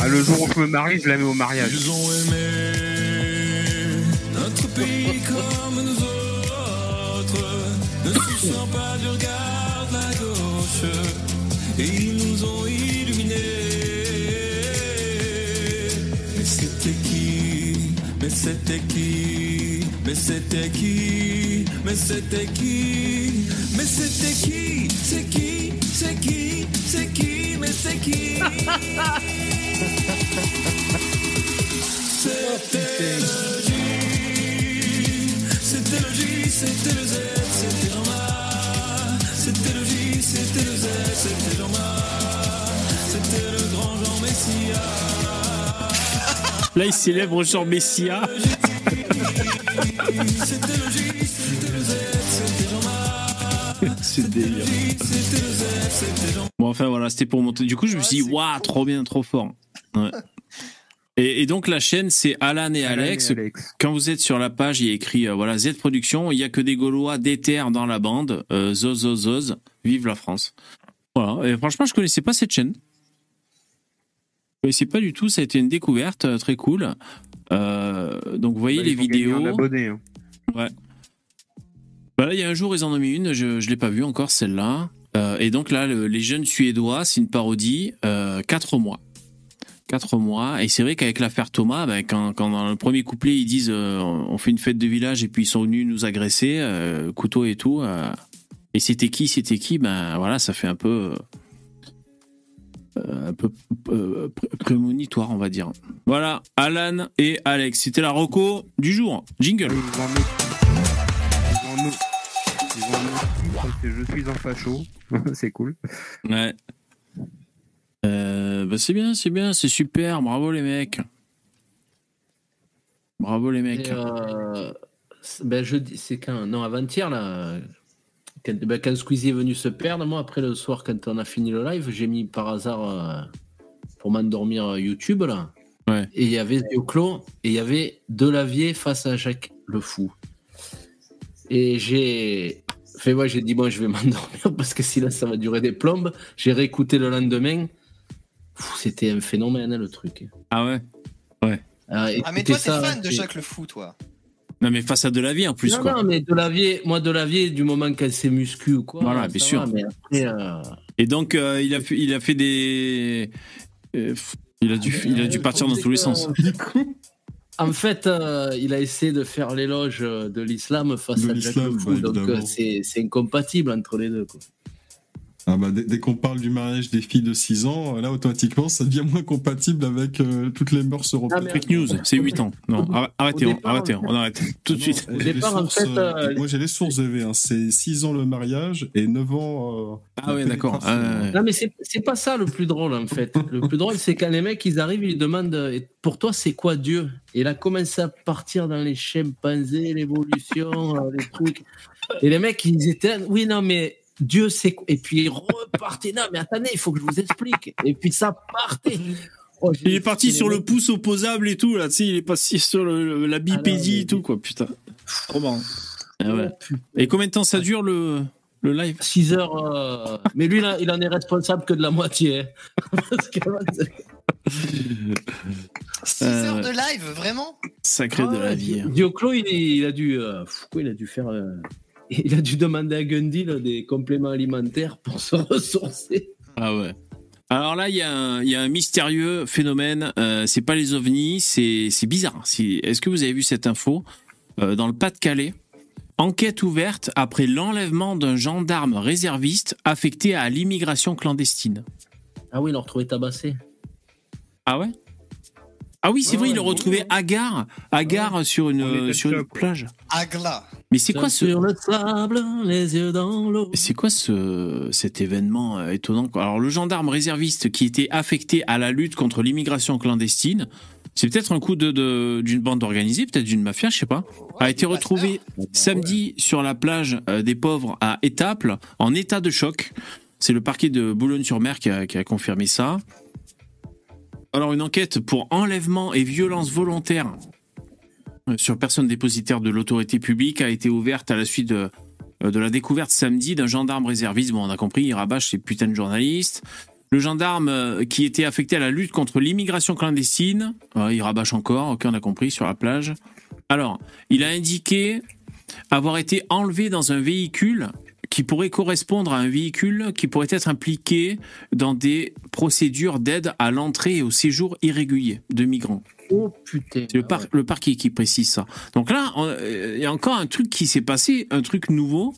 Ah, le jour où je me marie, je la mets au mariage.
Ils ont aimé notre pays comme nous autres. Ne souciant pas du regard de la gauche. Et ils nous ont illuminés. Mais c'était qui? Mais c'était qui? Mais c'était qui? Mais c'était qui? Mais c'était qui? C'est qui? C'est qui? C'est qui? Mais c'est qui? C'était le J, c'était le J, c'était le Z, c'était Jean-Marc. C'était le J, c'était le Z, c'était Jean-Marc. C'était le grand Jean Messia.
Là, il célèbre Jean Messia.
C'était le J, c'était le Z, c'était Jean-Marc.
C'est délire.
C'était le Z, c'était Jean-Marc.
Enfin voilà, c'était pour monter. Du coup, je me suis dit, waouh, trop bien, trop fort. Ouais. Et, et donc, la chaîne, c'est Alan et
Alan et
Alex. Quand vous êtes sur la page, il y a écrit, euh, voilà, Z Production. Il y a que des Gaulois d'éther dans la bande. Euh, zoz, zoz, zoz. Vive la France. Voilà. Et franchement, je connaissais pas cette chaîne. Je connaissais pas du tout. Ça a été une découverte euh, très cool. Euh, donc, vous voyez
Bah,
les vidéos.
abonné, hein.
Ouais. Bah là, il y a un jour, ils en ont mis une. Je ne l'ai pas vue encore, celle-là. Euh, et donc là, le- les jeunes Suédois, c'est une parodie. Euh, mois. Quatre mois. Et c'est vrai qu'avec l'affaire Thomas, ben, quand, dans le premier couplet, ils disent euh, on fait une fête de village et puis ils sont venus nous agresser, euh, couteau et tout. et c'était qui C'était qui? Ben voilà, ça fait un peu. un peu pré- prémonitoire, on va dire. Voilà, Alan et Alex. C'était la reco du jour. Jingle.
Parce que je suis un facho. c'est cool.
Ouais. Euh, bah c'est bien, c'est bien, c'est super, bravo les mecs. Bravo les mecs.
Euh, c'est- ben, jeudi, c'est quand? Non, avant-hier, là. Quand, ben, quand Squeezie est venu se perdre, moi, après le soir, quand on a fini le live, j'ai mis par hasard euh, pour m'endormir YouTube, là.
Ouais.
Et il y avait Dioclo et il y avait Delavier face à Jacques le Fou. Et j'ai. Fait, ouais, j'ai dit, bon, je vais m'endormir parce que sinon, ça va durer des plombes. J'ai réécouté le lendemain. C'était un phénomène, hein, le truc.
Ah ouais Ouais.
Alors,
Ah, mais toi, t'es fan de Jacques le Fou, toi.
Non, mais face à de la vie en plus,
non,
quoi.
non, mais Delavier, moi, Delavier, du moment qu'elle s'est muscu ou quoi.
Voilà, bien
va,
sûr.
mais après, euh,
Et donc, euh, il, a fait, il a fait des. euh, il, a dû, il a dû partir dans tous les sens.
En fait, euh, il a essayé de faire l'éloge euh, de l'islam face
De
à Jacques
l'islam,
le Fou, donc euh, c'est c'est incompatible entre les deux. Quoi.
Ah bah, dès, dès qu'on parle du mariage des filles de 6 ans, là, automatiquement, ça devient moins compatible avec euh, toutes les mœurs européennes.
Fake news, c'est 8 ans. Non, arr- arrêtez, on,
départ,
arrêtez, on arrête tout de suite.
Sources, euh, moi, j'ai les sources EV. Hein. C'est 6 ans le mariage et 9 ans. euh,
Ah ouais, d'accord. Euh,
Non, mais c'est pas ça le plus drôle en fait. Le plus drôle, c'est quand les mecs ils arrivent, ils demandent euh, pour toi, c'est quoi Dieu? Et il a commencé à partir dans les chimpanzés, l'évolution, euh, les trucs? Et les mecs ils étaient Oui, non, mais Dieu, c'est quoi Et puis ils repartaient Non, mais attendez, il faut que je vous explique. Et puis ça partait. Oh,
Il est parti sur le pouce opposable et tout, là, tu sais, il est passé sur le- le- la bipédie et tout, quoi, putain. Trop marrant. Ah ouais. Et combien de temps ça dure le, le live?
6 heures. euh, Mais lui, là, il en est responsable que de la moitié. hein. Parce que-
6
Euh,
heures
ouais.
de live, vraiment?
Sacré de la
Ah,
vie. hein.
Dioclo, il, est- il a dû, euh, il a dû faire, euh, il a dû demander à Gundy là, des compléments alimentaires pour se ressourcer.
Ah ouais. Alors là, il y, a un- il y a un mystérieux phénomène. Euh, c'est pas les ovnis, c'est c'est bizarre. Est-ce que vous avez vu cette info? Euh, Dans le Pas-de-Calais, enquête ouverte après l'enlèvement d'un gendarme réserviste affecté à l'immigration clandestine.
Ah oui, il l'a retrouvé tabassé.
Ah ouais? Ah oui, c'est
Ouais,
vrai, il
ouais,
l'a retrouvé à gare, à gare sur une, sur une plage.
Agla.
Mais c'est quoi ce
Sur le sable, les yeux dans l'eau.
C'est quoi ce, cet événement euh, étonnant Alors le gendarme réserviste qui était affecté à la lutte contre l'immigration clandestine, c'est peut-être un coup de- de- d'une bande organisée, peut-être d'une mafia, je sais pas, a été retrouvé samedi sur la plage euh, des pauvres à Étaples en état de choc. C'est le parquet de Boulogne-sur-Mer qui a, qui a confirmé ça. Alors une enquête pour enlèvement et violence volontaire euh, sur personne dépositaire de l'autorité publique a été ouverte à la suite de, euh, de la découverte samedi d'un gendarme réserviste. Bon, on a compris, il rabâche ces putains de journalistes. Le gendarme euh, qui était affecté à la lutte contre l'immigration clandestine, il rabâche encore, ok, on a compris, sur la plage. Alors, il a indiqué avoir été enlevé dans un véhicule qui pourrait correspondre à un véhicule qui pourrait être impliqué dans des procédures d'aide à l'entrée et au séjour irrégulier de migrants.
Oh putain.
C'est le, par- le parquet qui précise ça. Donc là, euh, il y a encore un truc qui s'est passé, un truc nouveau.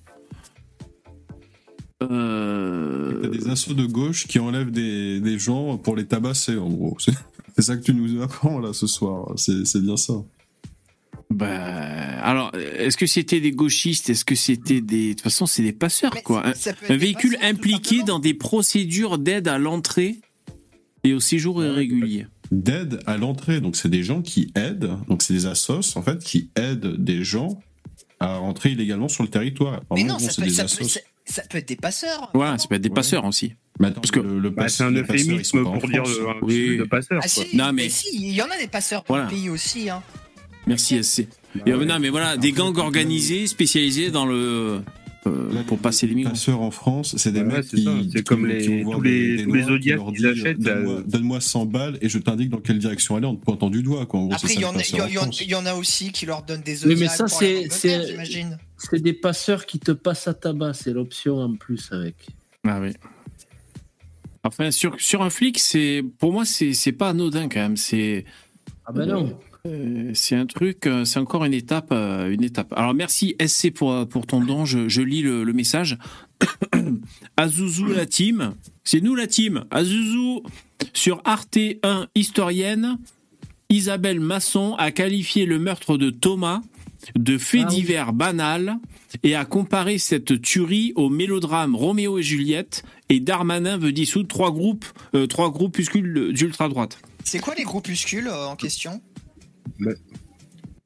Euh,
T'as des assauts de gauche qui enlèvent des, des gens pour les tabasser, en gros. C'est ça que tu nous apprends, là, ce soir. C'est bien ça.
Bah, alors, est-ce que c'était des gauchistes? Est-ce que c'était des... De toute façon, c'est des passeurs, quoi. Un,
être
un véhicule
passeurs,
impliqué dans des procédures d'aide à l'entrée et au séjour irrégulier.
D'aide à l'entrée. Donc, c'est des gens qui aident. Donc, c'est des assos, en fait, qui aident des gens à rentrer illégalement sur le territoire.
Mais non, ça peut,
des
ça, peut, ça- ça peut être des passeurs.
Voilà, ça peut être des passeurs aussi.
Attends,
Parce que-
le, le
Bah, c'est un euphémisme pour dire
France.
euh, un
Oui.
de passeur.
Ah si,
Non,
mais...
mais-
si, il y en a des passeurs pour
Voilà.
le pays aussi. Hein.
Merci SC. Et, euh, non, mais voilà, des gangs organisés, spécialisés dans le... euh, pour passer les
Les
migrants.
passeurs en France, c'est des
Ouais,
mecs
c'est
qui,
ça.
qui-
comme
qui
les-
voir
tous les-
des
tous les
noirs qui leur disent, Donne-moi
là.
donne-moi 100 balles et je t'indique dans quelle direction aller en te pointant du doigt. Quoi. En gros,
Après,
c'est
il y, en a- aussi qui leur donnent des
Oui,
zodiacs
mais ça, c'est- c'est- des passeurs qui te passent à tabac, c'est l'option en plus avec.
Ah oui. Enfin, sur, sur un flic, c'est pour moi, c'est c'est pas anodin quand même. C'est
Ah ben non.
Euh, c'est un truc, euh, c'est encore une étape, euh, une étape. Alors merci SC pour pour ton don. Je, je lis le, le message. Azuzu la team, c'est nous la team. Azuzu sur Arte 1 historienne. Isabelle Masson a qualifié le meurtre de Thomas de fait
Ah oui.
divers banal et a comparé cette tuerie au mélodrame Roméo et Juliette et Darmanin veut dissoudre trois groupes, euh, trois groupuscules d'ultra droite.
C'est quoi les groupuscules euh, en question?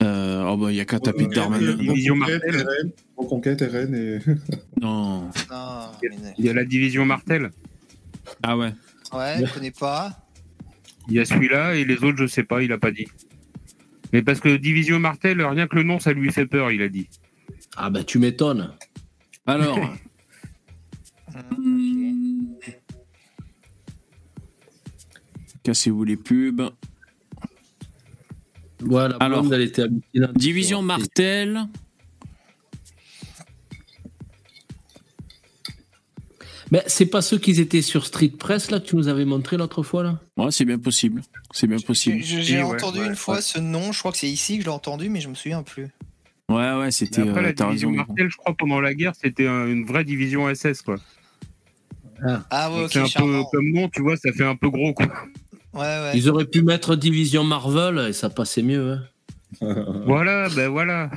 Euh, oh bah, il y a qu'à taper Darmanin.
Division
Reconquête,
Martel.
RN, Reconquête, RN et.
Non.
Non,
Il y a la division Martel.
Ah ouais.
ouais, je connais pas.
Il y a celui-là et les autres, je sais pas, il a pas dit. Mais parce que division Martel, rien que le nom, ça lui fait peur, il a dit.
Ah bah tu m'étonnes.
Alors. Cassez-vous les pubs.
Ouais, la
Alors,
blonde, elle était hallucinante.
Division Martel.
Mais c'est pas ceux qui étaient sur Street Press là que tu nous avais montré l'autre fois là
Ouais, c'est bien possible. C'est bien possible.
J'ai
ouais,
entendu
ouais,
une fois
ouais.
ce nom, je crois que c'est ici que je l'ai entendu, mais je me souviens plus.
Ouais, ouais, c'était.
après,
euh,
la division
raison.
Martel, je crois, pendant la guerre, c'était un- une vraie division SS, quoi.
Ah ouais,
Donc,
ok,
c'est un
charmant.
peu comme nom, tu vois, ça fait un peu gros, quoi.
Ouais, ouais.
Ils auraient pu mettre Division Marvel et ça passait mieux. hein.
Voilà, ben voilà.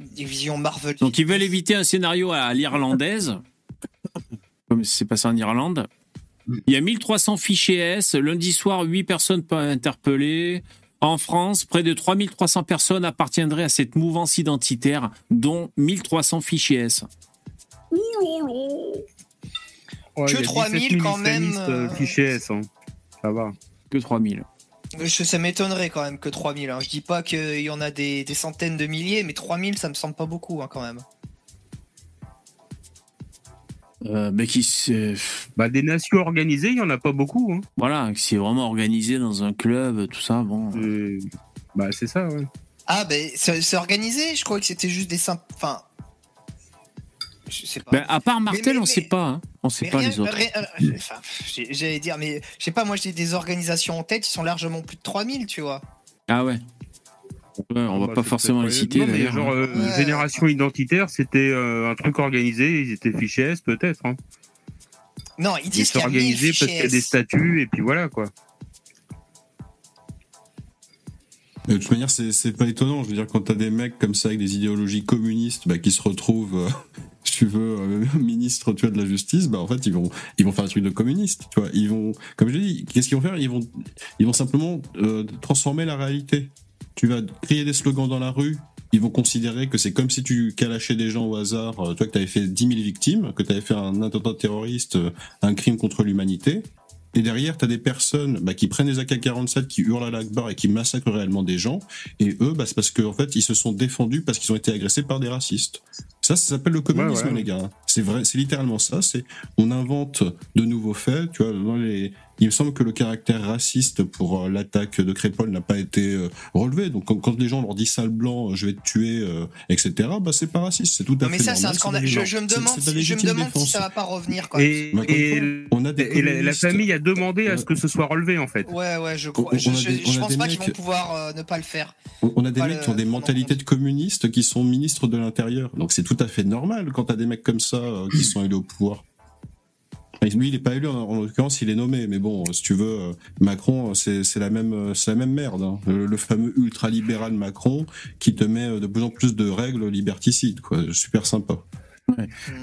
Division Marvel.
Donc ils veulent éviter un scénario à l'irlandaise, comme c'est passé en Irlande. Il y a 1300 fichiers S. Lundi soir, 8 personnes interpellées. En France, près de 3300 personnes appartiendraient à cette mouvance identitaire, dont 1300 fichiers S.
Ouais,
Que
il y a
3000
17 000
quand même,
euh,
euh,
fichiers hein. Ça va.
Que 3000.
Je- ça m'étonnerait quand même que 3000. Hein. Je dis pas qu'il y en a des, des centaines de milliers, mais 3000, ça me semble pas beaucoup hein, quand même.
Euh, mais qui se-
Bah, des nations organisées, il y en a pas beaucoup. Hein.
voilà, qui s'est vraiment organisé dans un club, tout ça. Bon.
Bah, c'est ça, ouais.
Ah, ben c'est c'est organisé, je crois que c'était juste des simples. Enfin. Je sais pas.
Ben, à part Martel,
mais-
on sait pas. hein. On sait pas
rien-
les autres.
euh, enfin, j'ai- J'allais dire, mais je sais pas, moi j'ai des organisations en tête qui sont largement plus de 3000, tu vois.
Ah ouais. Ouais, on va
Bah,
pas forcément les citer
Non, mais
d'ailleurs.
genre, euh,
Ouais.
génération identitaire, c'était euh, un truc organisé, ils étaient fichiers S, peut-être. Hein.
Non, ils disent
sont
qu'il y a 1000
organisés parce qu'il y a des statuts, et puis voilà, quoi.
De toute manière, c'est c'est pas étonnant. Je veux dire, quand t'as des mecs comme ça avec des idéologies communistes bah, qui se retrouvent, euh, tu veux, euh, ministre tu vois, de la justice, bah en fait, ils vont, ils vont faire un truc de communiste. Tu vois, ils vont, comme je dis, qu'est-ce qu'ils vont faire? Ils vont, ils vont simplement euh, transformer la réalité. Tu vas crier des slogans dans la rue. Ils vont considérer que c'est comme si tu calachais des gens au hasard, euh, toi que tu avais fait 10 000 victimes, que tu avais fait un attentat terroriste, un crime contre l'humanité. Et derrière, tu as des personnes bah, qui prennent des AK-47, qui hurlent à l'Akbar et qui massacrent réellement des gens. Et eux, bah, c'est parce qu'en fait, ils se sont défendus parce qu'ils ont été agressés par des racistes. Ça, ça s'appelle le communisme,
Ouais, ouais.
les gars. C'est vrai, c'est littéralement ça. C'est on invente de nouveaux faits. Tu vois, dans les... il me semble que le caractère raciste pour euh, l'attaque de Crépol n'a pas été euh, relevé. Donc, quand, quand les gens leur disent sale blanc, euh, je vais te tuer, euh, etc. Bah, c'est pas raciste. C'est tout à
mais
fait
ça, c'est un scandale. Je, me
c'est-
demande, si, je me si ça va pas revenir quand même.
Et,
Bah,
et,
on a des
et la, famille a demandé à ce que ce soit relevé, en fait.
Ouais, ouais, je crois.
On- on
je
des-
je pense pas qu'ils vont
mecs-
pouvoir euh, ne pas le faire.
On on a des mecs qui ont des mentalités de communistes qui sont ministres de l'Intérieur. Donc c'est tout à fait normal quand t'as des mecs comme ça euh, qui sont élus au pouvoir. Lui, il est pas élu, en, en l'occurrence, il est nommé. Mais bon, si tu veux, euh, Macron, c'est c'est la même, euh, c'est la même merde. hein. Le, le fameux ultra-libéral Macron qui te met euh, de plus en plus de règles liberticides. Quoi. Super sympa.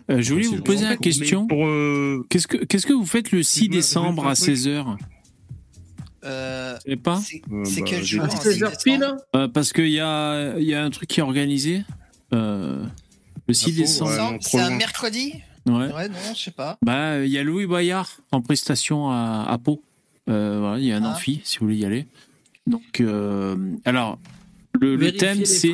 Euh, je voulais
C'est-
vous poser la question.
euh,
Qu'est-ce que qu'est-ce que vous faites le 6
Je veux-
décembre à
faire un truc.
16h
Euh,
savez pas
c'est
euh,
c'est
bah,
quel
j'ai-
jour
À
hein,
16 heures
c'est
pile
décembre
Euh, Parce qu'il y a, il y a un truc qui est organisé euh, le 6
Ah bon,
décembre.
ouais.
C'est un mercredi?
Ouais.
Ouais, non, je sais pas.
Bah, il y a Louis Boyard en prestation à, à Pau. Euh, voilà, il y a un
Ah.
amphi si vous voulez y aller. Donc, euh, alors, le, le thème c'est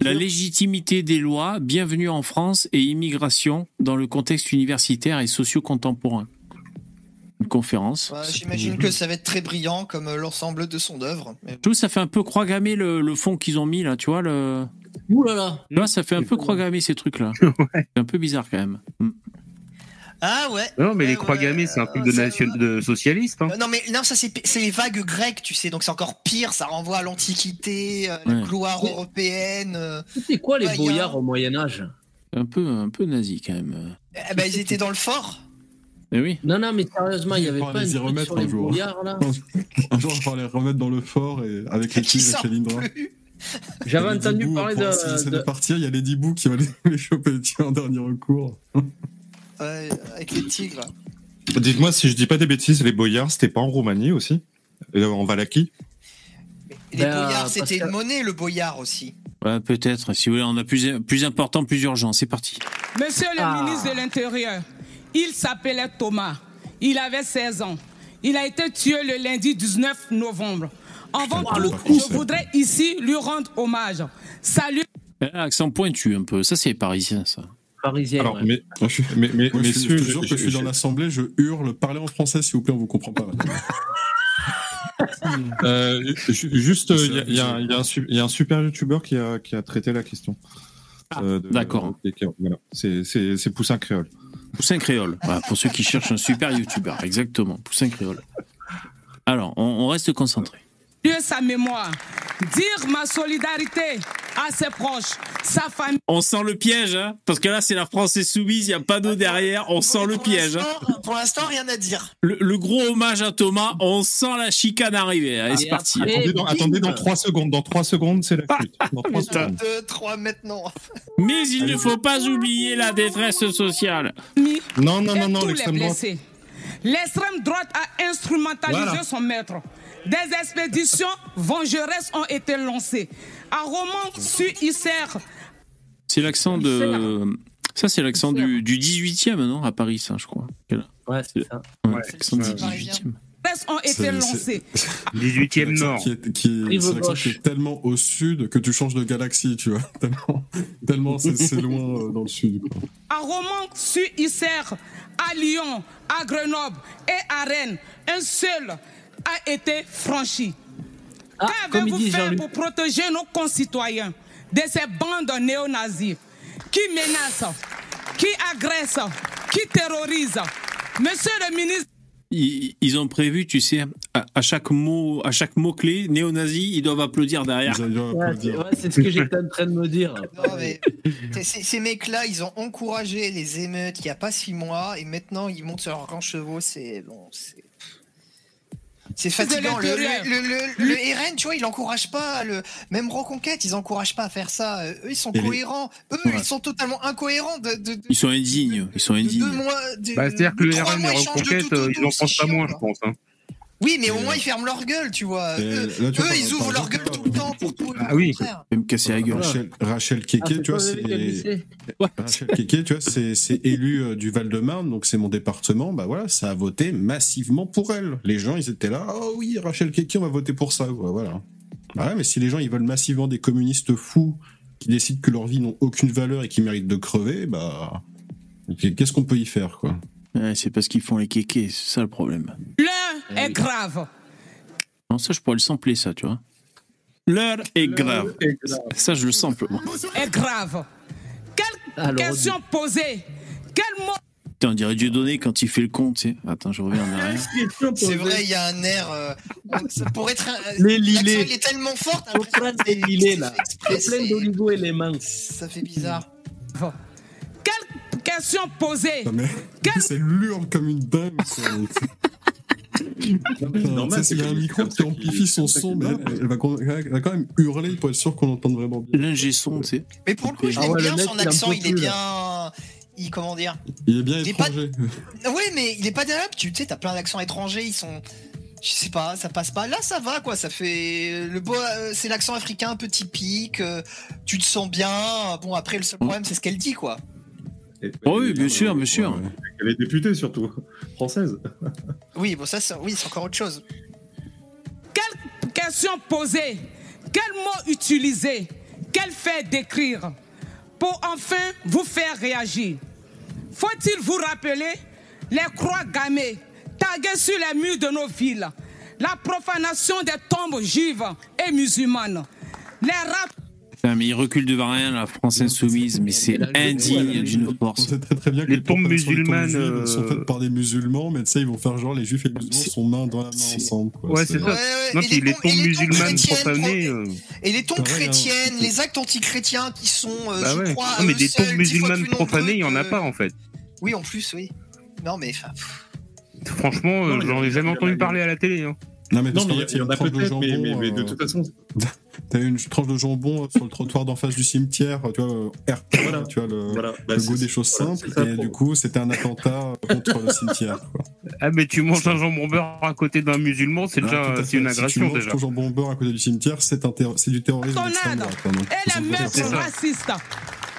la légitimité des lois, bienvenue en France et immigration dans le contexte universitaire et socio-contemporain. Une conférence.
Ouais, J'imagine que ça va être très brillant comme l'ensemble de son œuvre. Mais-
que ça fait un peu croix gammée le, le fond qu'ils ont mis là, tu vois le.
Ouh là là.
Vois, ça fait un peu croix gammée ces trucs là. C'est un peu bizarre quand même. Mm.
Ah ouais.
Non, mais les croix
ouais,
gammées, c'est un truc de, nation... de socialiste. Hein.
Euh, Non mais non ça c'est c'est les vagues grecques tu sais donc c'est encore pire ça renvoie à l'antiquité euh, la gloire européenne euh.
C'était quoi les boyards au Moyen-Âge?
Un peu, un peu nazi quand même.
Eh ben ils étaient dans le fort
Eh oui.
Non, non, mais sérieusement, il y avait
On va
pas un
les remettre
sur
un jour.
boyards là
Un jour, on va les remettre dans le fort et avec les
qui
cuivres et
sort
Chalindra.
plus
J'avais entendu
Boo,
parler
pour- Si de
de. de-
partir, il y a Lady Boo qui va les, les choper tiens, en dernier recours.
Ouais, avec les tigres
Dites-moi si je dis pas des bêtises, les boyards, c'était pas en Roumanie aussi? Et En Valaquie
les
Ben,
boyards,
euh,
c'était une monnaie, le boyard aussi.
Ouais, peut-être. Si vous voulez, on a plus, plus important, plus urgent. C'est parti.
Monsieur le
Ah.
ministre de l'Intérieur, il s'appelait Thomas. Il avait 16 ans. Il a été tué le lundi 19 novembre. Avant tout,
coup,
je
ça.
voudrais ici lui rendre hommage. Salut.
Eh, Accent pointu un peu. Ça, c'est parisien, ça.
Parisien.
Alors,
ouais.
mais, mais, mais,
Moi, je suis-
messieurs,
je
je,
jure que
je
je suis
dans l'assemblée, je hurle, parlez en français s'il vous plaît, on vous comprend pas.
Euh, ju- juste, euh, il y, a- il y a un- y a super youtubeur qui a, qui a traité la question. Euh, de-
d'accord.
Voilà, c'est Poussin Créole.
Poussin Créole. Voilà, pour ceux qui cherchent un super youtubeur. Exactement. Poussin Créole. Alors, on, on reste concentré.
Dieu sa mémoire. Dire ma solidarité à ses proches, sa famille.
On sent le piège, hein Parce que là, c'est la France insoumise, il n'y a pas d'eau derrière, on sent le piège. hein.
Pour l'instant, rien à dire.
le, le gros hommage à Thomas, on sent la chicane arriver. Allez, c'est parti.
Attendez, dans, attendez, dans 3 secondes. Dans 3 secondes, c'est la chute. Dans 3
Putain.
secondes.
2, 3 maintenant.
Mais il ne faut pas oublier la détresse sociale.
Non, non, non, non,
tous les
l'extrême droite.
blessés. L'extrême droite a instrumentalisé
Voilà.
son maître. Des expéditions vengeresses ont été lancées. À Romans sur Isère,
C'est l'accent de. Ça, c'est l'accent du, du 18e, non? À Paris, ça, je crois. Quel-
Ouais, c'est ça.
Ouais, l'accent du 18e.
Vengeresses ont été lancées.
18e
C'est
Nord.
Qui est, qui est-
Rive
c'est l'accent
gauche.
qui est tellement au sud que tu changes de galaxie, tu vois. Tellement, tellement c'est c'est loin euh, dans le sud. quoi.
À Romans sur Isère, à Lyon, à Grenoble et à Rennes, un seul a été franchi.
Ah,
Qu'avez-vous fait
Jean-Luc.
pour protéger nos concitoyens de ces bandes néo-nazis qui menacent, qui agressent, qui terrorisent? Monsieur le ministre,
Ils, ils ont prévu, tu sais, à, à chaque mot, à chaque mot clé, néo-nazi, ils doivent applaudir derrière.
Ouais, c'est ouais, c'est ce que j'étais en train de me dire.
Non, mais c'est- c'est- ces mecs-là, ils ont encouragé les émeutes il n'y a pas six mois et maintenant ils montent sur leurs grands chevaux. C'est bon, c'est. C'est fatigant. Le, le, le, le- le RN, tu vois, il encourage pas. Le... Même Reconquête, ils encouragent pas à faire ça. Euh, Eux, ils sont
Et les-
cohérents. Eux,
Ouais.
ils sont totalement incohérents. De, de- de-
Ils sont indignes. Ils sont indignes.
Bah, C'est-à-dire que le RN et
ils
Reconquête, euh, ils
tout,
en
c'est
pensent pas
chiant,
moins, je pense. hein.
Oui, mais au moins ils ferment leur gueule, tu vois. Eux,
là, tu vois,
eux, ils ouvrent leur gueule tout le temps pour tout.
Ah oui.
contraire.
Je vais me casser la gueule.
Rachel, Rachel Keke,
Ah, c'est
tu vois, c'est. Rachel Keke, tu vois, c'est c'est élu euh, du Val-de-Marne, donc c'est mon département. Bah voilà, ça a voté massivement pour elle. Les gens, ils étaient là. Oh oui, Rachel Keke, on va voter pour ça. Voilà. Bah ouais, mais si les gens, ils veulent massivement des communistes fous qui décident que leurs vies n'ont aucune valeur et qui méritent de crever, bah. Qu'est-ce qu'on peut y faire, quoi?
Ouais, c'est parce qu'ils font les kékés, c'est ça le problème.
l'heure est grave.
Non, ça, je pourrais le sampler, ça, tu vois. L'heure est grave. Ça, je le sample, moi.
Est grave. Quelle
Alors,
question posée Quel mot
Putain, on dirait Dieudonné quand il fait le compte, tu sais. Attends, je reviens en arrière.
C'est vrai, il y a un air. euh, ça pourrait être. un-
Les lilés.
il est tellement fort.
prendre
que
des lilés, là. plein
c'est-
d'oligo-éléments.
Ça fait bizarre.
Quelle question posée
mais c'est l'urne comme une dingue.
normal,
tu sais, s'il y a un micro qui amplifie son son, mais elle, elle va, con- elle va quand même hurler pour être sûr qu'on entende vraiment bien.
L'ingé son, tu sais.
Mais pour le coup, je
Ah
l'aime
ouais, le
bien son accent, il est
plus,
bien. Il, comment dire
Il est bien
Il est pas-
étranger.
Ouais, mais il est pas derrière. Tu sais, t'as plein d'accents étrangers, ils sont. Je sais pas, ça passe pas. Là, ça va, quoi. Ça fait. Le beau, euh, c'est l'accent africain un peu typique. euh, tu te sens bien. Bon, après, le seul problème, c'est ce qu'elle dit, quoi.
Oh oui, bien sûr, bien sûr.
Elle est députée surtout, française.
Oui, bon, ça, c'est- oui, c'est encore autre chose.
Quelle question posée Quel mot utiliser? Quel fait décrire? Pour enfin vous faire réagir. Faut-il vous rappeler les croix gammées taguées sur les murs de nos villes, la profanation des tombes juives et musulmanes, les rap
Putain, mais il recule devant rien, la France insoumise, mais c'est indigne d'une
On
force.
sait très très bien que
Les
des
musulmanes,
sont
euh,
faites par des musulmans, mais tu sais, ils vont faire genre les juifs et les musulmans sont main dans la main ensemble. Quoi.
Ouais, c'est ça.
ouais,
non,
et
puis
les
les
tombes-
tombes
et les tombes
musulmanes
chrétiennes,
profanées. euh,
Et les tombes
Pareil, hein.
chrétiennes, les actes antichrétiens qui sont, euh,
Bah
je
ouais.
crois,
Non, mais
eux
des
seuls,
tombes musulmanes profanées, il y en a pas en fait.
Oui, en plus, oui. Non, mais
Franchement, euh, j'en ai jamais entendu parler à la télé. hein.
Non, mais
Non, mais il y en a peut-être, mais,
jambon,
mais- mais de
euh,
toute façon.
T'as une tranche de jambon sur le trottoir d'en face du cimetière, tu vois, euh, RP, tu vois, le,
Voilà. Bah,
le goût des choses
voilà,
simples,
ça
et du coup, c'était un attentat contre le cimetière. Quoi.
Ah, mais tu manges un jambon beurre à côté d'un musulman, c'est
Ah,
déjà une
fait. Si tu
agression
manges
déjà.
ton jambon beurre à côté du cimetière, c'est un terro- c'est du terrorisme donc,
et les
dire ça.
racistes.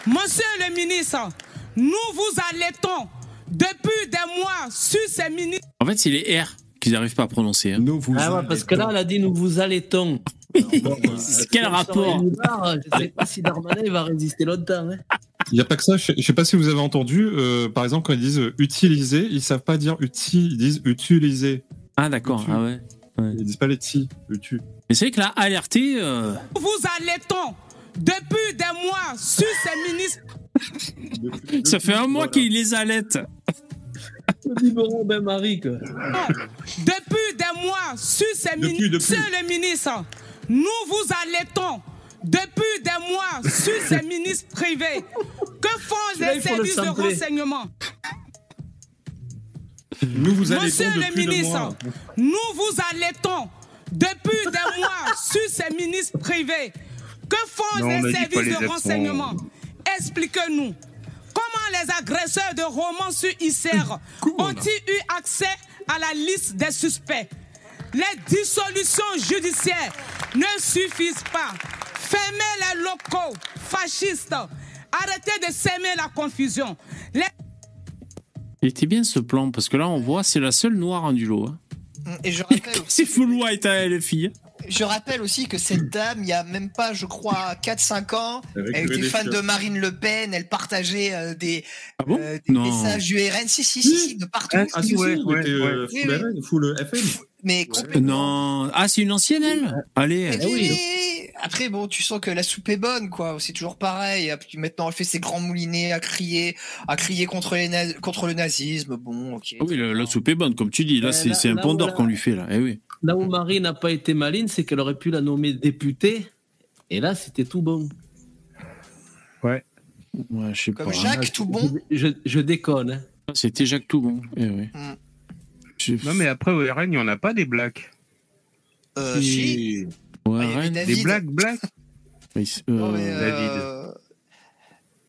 Monsieur le ministre, nous vous alertons depuis des mois sur ces ministres.
En fait, c'est les R qu'ils n'arrivent pas à prononcer. hein.
Nous vous
Ah ouais, parce que là, elle a dit nous vous allaitons.
Quel rapport
Je sais pas si Darmanin va résister longtemps. hein.
Il n'y a pas que ça. Je ne sais pas si vous avez entendu. euh, par exemple, quand ils disent euh, utiliser, ils savent pas dire uti, ils disent utiliser.
Ah d'accord, ah ouais.
Ils disent pas les ti, le tu.
Mais c'est vrai que là, alerté, euh,
Nous vous alertons depuis des mois sur ces ministres.
ça fait un mois qu'il les allaite.
Le biberon ben.
Depuis des mois sur ces
Depuis, depuis.
Le ministre, nous vous alertons depuis des mois sur ces ministres privés. Que font les
le
services de renseignement?
Nous vous allaitons
Monsieur le ministre,
mois.
nous vous alertons depuis des mois sur ces ministres privés. Que font
Non,
les services
les
de renseignement? Expliquez-nous. Comment les agresseurs de romans sur ICR ont-ils eu accès à la liste des suspects? Les dissolutions judiciaires ne suffisent pas. Fermez les locaux fascistes. Arrêtez de s'aimer la confusion. Les
Il était bien ce plan, parce que là, on voit, c'est la seule noire hein, du lot. hein.
Et je rappelle,
C'est full white, hein, les filles.
Je rappelle aussi que cette dame, il y a même pas, je crois, 4-5 ans,
Avec
elle
le
était fan de Marine Le Pen, elle partageait euh, des,
Ah bon
euh, des messages du RN. Si, si, si, si, de partout.
Ah, si, si,
ouais,
il
ouais,
était euh,
ouais.
full
Oui,
full FM.
Mais complètement.
Non. Ah, c'est une ancienne, elle? Allez.
Mais oui. Après, bon, tu sens que la soupe est bonne, quoi. C'est toujours pareil. Maintenant, elle fait ses grands moulinets à crier, à crier contre, les naz- contre le nazisme. Bon, ok.
Ah oui, la, la soupe est bonne, comme tu dis. Là,
Euh,
c'est un d'or
la-
qu'on lui fait, là. Eh oui.
Là où Marie n'a pas été maline, c'est qu'elle aurait pu la nommer députée. Et là, c'était tout bon.
Ouais.
Ouais, je sais
Comme
pas.
Jacques, tout bon.
Je, je déconne. hein.
C'était Jacques Toubon. Eh oui.
Hmm.
Non, mais après, au RN, il n'y en a pas des blacks.
Euh, si.
Ouais,
Ah. David.
Des blacks, blacks
Oui, c'est- euh,
Non, mais, euh,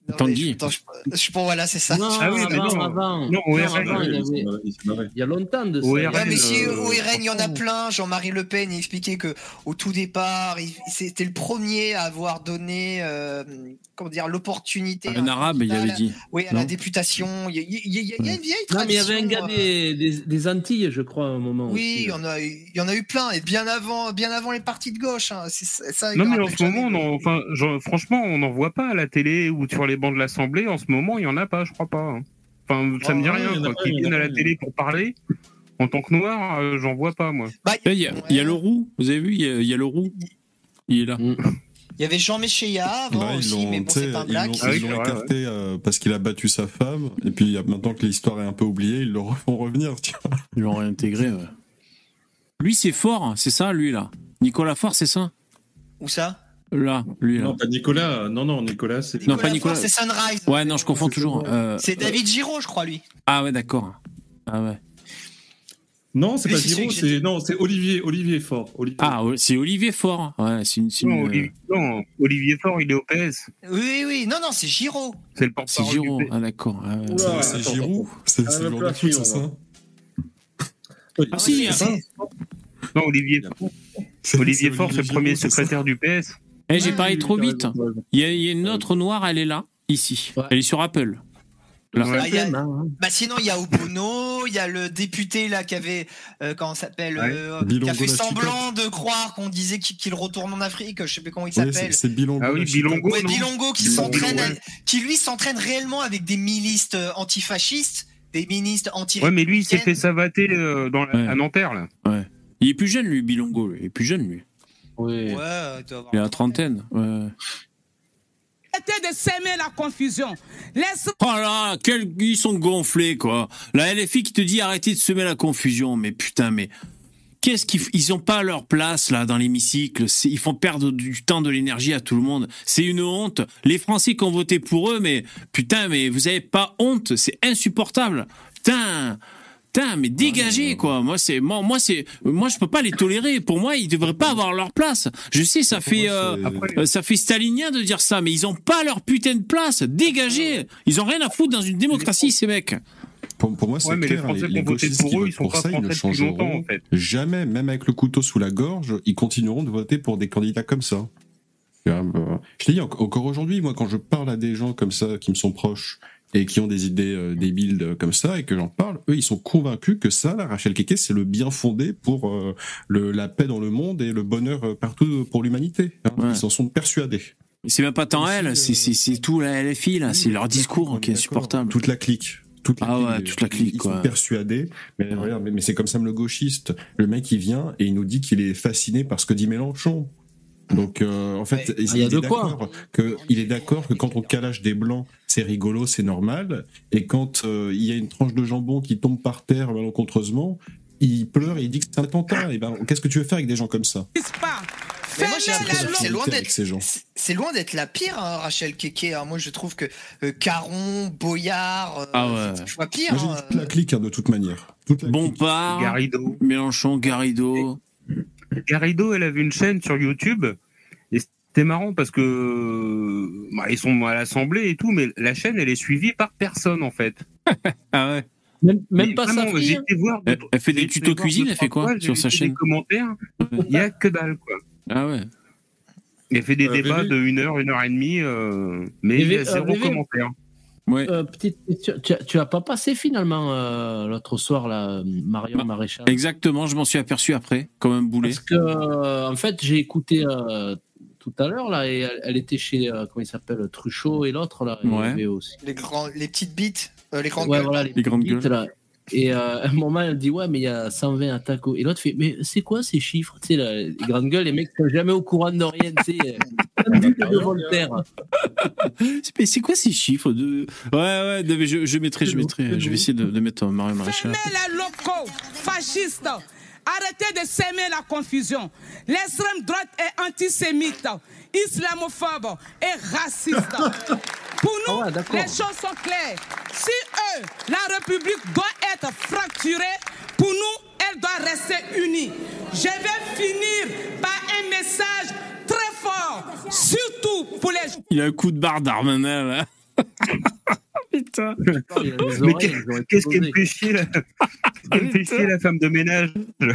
non,
Tanguy.
je- attends, je- bon, voilà, c'est ça.
Non,
Ah oui, mais
avant,
non.
avant.
Non, au
Non,
RN,
avant, il, avait-
il
y a longtemps de ça.
Au
Il y
RN,
Ouais, mais si
euh,
au RN, il y en a plein. Jean-Marie Le Pen il expliquait que au tout départ, il- c'était le premier à avoir donné, euh, comment dire, l'opportunité.
un arabe, il avait dit.
Oui, à
Non
la députation. Il y a, il y a- il y a- il y a une vieille
Non, mais il y
tradition.
avait un gars
euh,
des, des, des Antilles, je crois, à un moment.
Oui,
aussi,
il y en a, il y en a eu plein et bien avant, bien avant les partis de gauche. hein. C'est ça.
Non, mais en ce moment, on en- enfin, genre, franchement, on n'en voit pas à la télé ou sur les bancs de l'Assemblée. En ce moment, il n'y en a pas, je crois pas. hein. Enfin, ça me dit
Oh,
rien.
pas, a
viennent à
pas,
la télé pour parler, en tant que noir, euh, j'en vois pas, moi.
Bah,
Il y, a, le roux. Vous avez vu, il y a, il y a le roux. Il est là.
Mm.
Il y avait Jean Méchéa avant
Bah, ils
aussi, mais bon, c'est un
ils
black.
Ah
ils l'ont
vrai,
écarté euh, parce qu'il a battu sa femme. Et puis il y a- maintenant que l'histoire est un peu oubliée, ils le refont revenir. Tu vois.
Ils l'ont réintégré. ouais. Lui, c'est fort, hein, c'est ça, lui, là. Nicolas Fort, c'est ça?
Où ça?
Là, lui, là.
Non, pas Nicolas. Non, non, Nicolas, c'est.
Non, pas Nicolas.
C'est Sunrise.
Ouais, non, je confonds toujours. euh,
C'est David Giraud, je crois, lui.
Ah ouais, d'accord. Ah ouais.
Non, c'est pas
c'est
Giraud, c'est non, c'est Olivier, Olivier Fort. Olivier.
Ah, ouais, c'est Olivier Fort. Ouais, c'est une. c'est
Non, Olivier, non, Olivier Faure, il est au PS.
Oui, oui, non, non, c'est Giraud.
C'est le
C'est
porte-parole
Giraud.
du PS.
Ah, d'accord. Ah, ouais.
C'est- c'est Giroud. C'est
Ah,
c'est
le
foot, c'est ça.
Ah si,
c'est-.
Non, Olivier,
C'est-
Olivier
c'est
Faure, c'est le premier
c'est
secrétaire du PS.
Eh, j'ai parlé trop vite. Il y, a, il y a une autre noire, elle est là, ici.
Ouais.
Elle est sur Apple. Là.
Ah, il y a-
hein.
Bah sinon il y a Obono, il y a le député là qui avait euh, comment s'appelle
Ouais.
euh, qui a fait
la
semblant de croire qu'on disait qu'il retourne en Afrique, je sais plus comment il s'appelle.
c'est- c'est Bilongo.
Ah oui. Bilongo.
Ouais,
non
Bilongo qui s'entraîne,
ouais.
qui lui s'entraîne réellement avec des milices euh, antifascistes, des ministres anti
Ouais, mais lui, il s'est fait savater euh, dans la-
Ouais.
à Nanterre, là.
Ouais. Il est plus jeune, lui, Bilongo. lui. Il est plus jeune, lui.
Oui.
Ouais, il doit avoir-
Il a la trentaine. Ouais.
Arrêtez de s'aimer la confusion. Laisse
Oh là, quels, ils sont gonflés, quoi. La LFI qui te dit arrêtez de semer la confusion. Mais putain, mais qu'est-ce qu'ils f- ils ont pas leur place là dans l'hémicycle. Ils font perdre du temps, de l'énergie à tout le monde. C'est une honte. Les Français qui ont voté pour eux, mais putain, mais vous avez pas honte. C'est insupportable. Putain. Putain, mais dégagez quoi. Moi c'est moi moi c'est moi je peux pas les tolérer. Pour moi, ils devraient pas avoir leur place. Je sais ça fait euh, euh, ça fait stalinien de dire ça, mais ils ont pas leur putain de place. Dégagez. Ils ont rien à foutre dans une démocratie ces mecs.
Pour, pour moi, c'est
Ouais, mais les
clair.
Français
les, gauchistes
pour
qui
eux,
votent
ils sont
pour
pas
ça, ils ne changeront
en fait.
jamais, même avec le couteau sous la gorge, ils continueront de voter pour des candidats comme ça. Euh, Je te dis, en- encore aujourd'hui, moi, quand je parle à des gens comme ça, qui me sont proches, et qui ont des idées euh, débiles euh, comme ça, et que j'en parle, eux, ils sont convaincus que ça, la Rachel Keke, c'est le bien fondé pour euh, le, la paix dans le monde et le bonheur partout pour l'humanité. hein. Ils en sont persuadés.
C'est même pas tant elle, c'est c'est c'est tout la LFI là, c'est leur discours qui est insupportable.
Toute la clique. Toute la
ah
clique
ouais, toute la clique
ils
quoi.
sont persuadés. Mais, regarde, mais, mais c'est comme Sam le gauchiste. Le mec, il vient et il nous dit qu'il est fasciné par ce que dit Mélenchon. Donc, euh, en fait, il,
il y a
est
de quoi.
d'accord que il est d'accord que quand on calage des blancs, c'est rigolo, c'est normal. Et quand euh, il y a une tranche de jambon qui tombe par terre malencontreusement, il pleure et il dit que c'est un attentat. Et ben, qu'est-ce que tu veux faire avec des gens comme ça?
C'est loin d'être.
ces gens.
C'est loin d'être la pire, hein, Rachel Keke. hein. Moi, je trouve que euh, Caron, Boyard, euh,
Ah ouais.
je vois pire.
Moi,
hein.
toute la clique hein, de toute manière. Toute la
Bompard,
Garrido.
Mélenchon, Garrido.
Garrido, elle avait une chaîne sur YouTube. Et c'était marrant parce que bah, ils sont à l'Assemblée et tout, mais la chaîne, elle est suivie par personne en fait.
ah ouais.
Même, pas sa
vraiment,
fille.
Été voir.
Elle, elle fait des tutos cuisine, elle fait quoi
fois,
sur sa chaîne
Des commentaires, il y a que dalle quoi.
Ah ouais.
Elle fait des
Euh,
débats de une heure, une heure et demie, euh, mais il y
VV,
a zéro
euh,
commentaire.
Ouais.
Euh, petite question, tu, as- tu as pas passé finalement euh, l'autre soir là, Marion Maréchal?
Exactement, je m'en suis aperçu après, comme un boulet.
Parce que euh, en fait j'ai écouté euh, tout à l'heure là et elle, elle était chez euh, comment il s'appelle Truchot et l'autre là.
Ouais.
aussi.
Les, grands, les petites bites, euh, les grandes
Ouais,
gueules.
voilà, les,
grandes
petites,
gueules.
là. Et euh, à un moment, elle dit Ouais, mais il y a 120 attaques. Et l'autre fait Mais c'est quoi ces chiffres? Tu sais, là, les grandes gueules, les mecs sont jamais au courant de rien. Tu sais, comme dit de Voltaire.
Mais c'est quoi ces chiffres de Ouais ouais, de- je, je mettrai, je mettrai, je vais essayer de, de mettre euh, Mario Maréchal.
les locaux fascistes. Arrêtez de s'aimer la confusion. L'extrême droite est antisémite, islamophobe et raciste. Pour nous,
Ah ouais,
les choses sont claires. Si eux, la République doit être fracturée, pour nous, elle doit rester unie. Je vais finir par un message très fort, surtout pour les
Il a un coup de barre d'Armanin là. Putain.
Mais qu'est- qu'est-ce qui me fait chier la femme de ménage?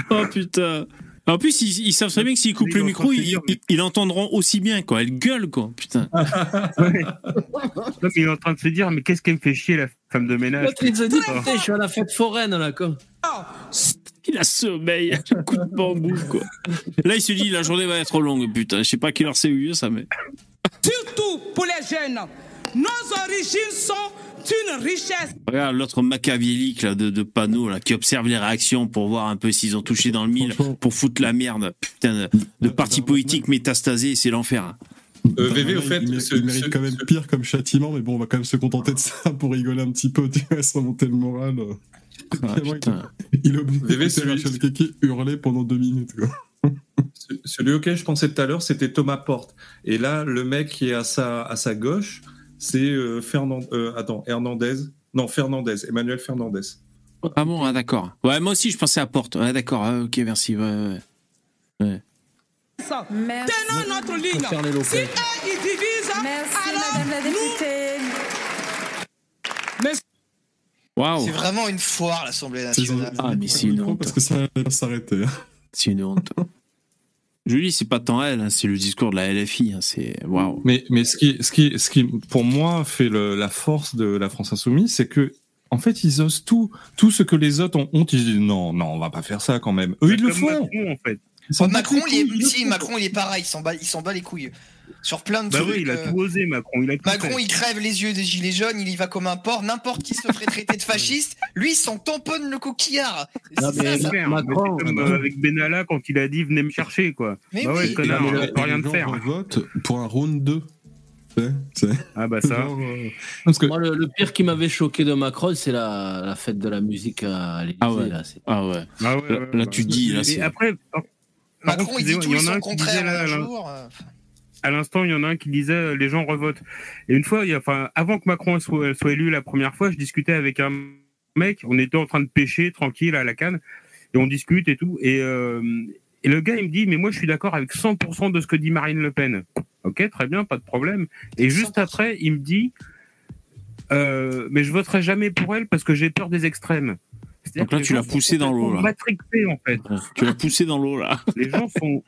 Oh putain. En plus, ils, ils savent très bien que s'ils coupent
Ils
le micro, ils,
dire,
ils- ils l'entendront aussi bien, quoi. Elle gueule, quoi. Putain.
Non, il est en train de se dire Mais qu'est-ce qui me fait chier la femme de ménage
L'autre, il se dit. Putain, je suis à la fête foraine là. Quoi.
Il a sommeil, un coup de bambou, quoi. Là, il se dit, la journée va être longue, putain. Je sais pas à quelle heure c'est eu, ça, mais.
surtout pour les jeunes. Nos origines sont une richesse.
Regarde l'autre machiavélique là, de, de panneau là, qui observe les réactions pour voir un peu s'ils ont touché dans le mille, pour foutre la merde. Putain, de, de parti politique métastasé, c'est l'enfer. hein.
Euh, VV, au
Il-
fait,
il, mérite-
ce-
il mérite
ce-
quand même pire comme châtiment, mais bon, on va quand même se contenter de ça pour rigoler un petit peu, tu vois, se remonter le moral.
Ah,
il, il
VV,
de
celui-
Keke hurler pendant deux minutes. Quoi.
Ce- Celui auquel je pensais tout à l'heure, c'était Thomas Porte. Et là, le mec qui est à sa, à sa gauche, c'est euh, Fernand, euh, attends, Hernandez. Non, Fernandez, Emmanuel Fernandez.
Ah bon, ah, d'accord. Ouais, moi aussi, je pensais à Porte. Ouais, d'accord. Ah, ok, merci. Ouais, ouais. ouais.
Tenons notre ligne. Si eux, ils divisent, alors nous...
Waouh.
C'est vraiment une foire, l'Assemblée nationale.
Ah, mais c'est une honte.
Parce que ça va s'arrêter. hein.
C'est une honte. Julie, c'est pas tant elle, hein, c'est le discours de la LFI. hein, c'est waouh.
Mais, mais ce, qui, ce, qui, ce qui, pour moi, fait le- la force de la France Insoumise, c'est que, en fait, ils osent tout. Tout ce que les autres ont honte, ils disent non, non, on va pas faire ça quand même. Eux, ils le font.
Macron, en fait.
Macron, il est, si. Macron, il est pareil, il s'en bat, il s'en bat les couilles. Sur plein de
Bah
trucs.
oui, il a
euh,
tout osé, Macron. Il a tout
Macron,
fait.
il crève les yeux des gilets jaunes, il y va comme un porc. N'importe qui se ferait traiter de fasciste, lui, il s'en tamponne le coquillard.
Non,
C'est
mais
ça, ça.
Super,
Macron,
mais comme euh, avec Benalla quand il a dit venez me chercher quoi.
Mais
bah ouais,
oui.
connard,
Et
on peut rien de faire.
votent pour un round 2. Tu sais, c'est-
Ah bah ça.
genre, euh,
Parce que,
Moi, le, le pire qui m'avait choqué de Macron, c'est la, la fête de la musique à l'Élysée.
Ah ouais.
là,
Ah ouais.
Ah ouais,
Là,
ouais,
là,
ouais.
tu dis, là,
Et
c'est.
après, par- par
Macron,
contre,
il dit tout
il
et
y en a
son contraire un jour.
À l'instant, il y en a un qui disait euh, les gens revotent. Et une fois, il y a, enfin, avant que Macron soit, soit élu la première fois, je discutais avec un mec, on était en train de pêcher tranquille à la canne, et on discute et tout. Et, euh, et le gars, il me dit, mais moi, je suis d'accord avec 100% de ce que dit Marine Le Pen. Ok, très bien, pas de problème. Et juste après, il me dit, euh, mais je voterai jamais pour elle parce que j'ai peur des extrêmes.
Donc là, tu l'as poussé dans l'eau.
Matrixés, en fait.
Tu l'as poussé dans l'eau, là.
Les gens sont.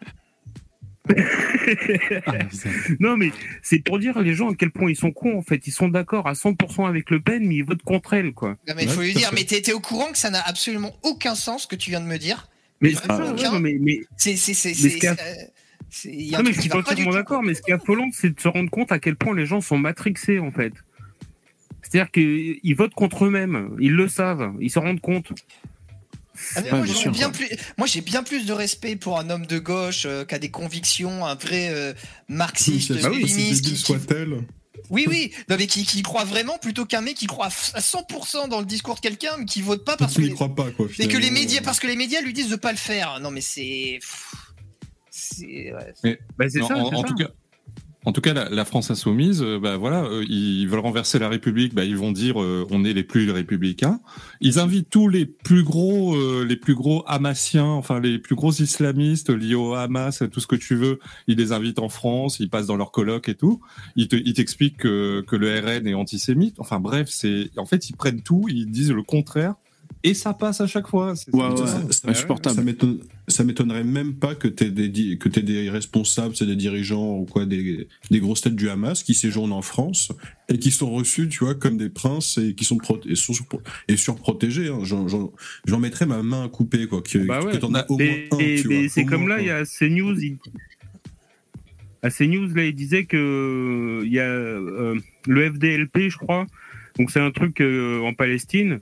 non, mais c'est pour dire les gens à quel point ils sont cons, en fait. Ils sont d'accord à 100% avec Le Pen, mais ils votent contre elle, quoi.
Non, mais il faut lui dire, mais t'es t'es au courant que ça n'a absolument aucun sens ce que tu viens de me dire?
Mais
Vraiment
c'est ça,
aucun.
ouais, mais,
C'est c'est c'est euh,
Non, mais je suis
tout.
d'accord, mais ce qui est affolant, c'est de se rendre compte à quel point les gens sont matrixés, en fait. C'est-à-dire qu'ils votent contre eux-mêmes, ils le savent, ils se rendent compte.
Ah, moi, j'ai bien plus, moi, j'ai bien plus de respect pour un homme de gauche euh, qui a des convictions, un vrai euh, marxiste,
Bah oui,
léniniste,
aussi
qui-
soit-elle.
Oui, oui, non, mais qui, qui croit vraiment plutôt qu'un mec qui croit à 100% dans le discours de quelqu'un, mais qui vote pas parce que.
n'y crois pas, quoi.
Mais que les médias, parce que les médias lui disent de pas le faire. Non, mais c'est. C'est. ouais.
Bah, ça,
en-
c'est
en
ça.
tout cas, en tout cas, la, la France insoumise, euh, bah voilà, euh, ils veulent renverser la République. Bah, ils vont dire, euh, on est les plus républicains. Ils invitent tous les plus gros, euh, les plus gros Hamassiens, enfin les plus gros islamistes liés au Hamas, tout ce que tu veux. Ils les invitent en France, ils passent dans leur colloque et tout. Ils t'expliquent que, que le RN est antisémite. Enfin bref, c'est, en fait, ils prennent tout, ils disent le contraire. Et ça passe à chaque fois. C'est-
Ouais,
c'est-
Ça- Ça m'étonne- ça m'étonnerait même pas que tu des, que t'aies des responsables, c'est des dirigeants ou quoi, des, des grosses têtes du Hamas qui séjournent en France et qui sont reçus, tu vois, comme des princes et qui sont, et sont surpro- et surprotégés. Hein. J'en, j'en- j'en mettrais ma main à couper, quoi. Que,
Bah ouais.
que t'en as au moins un, tu
c'est comme
moins
là, il y a CNews. Il... À CNews, là, il disait que il y a euh, le FDLP, je crois. Donc c'est un truc euh, en Palestine.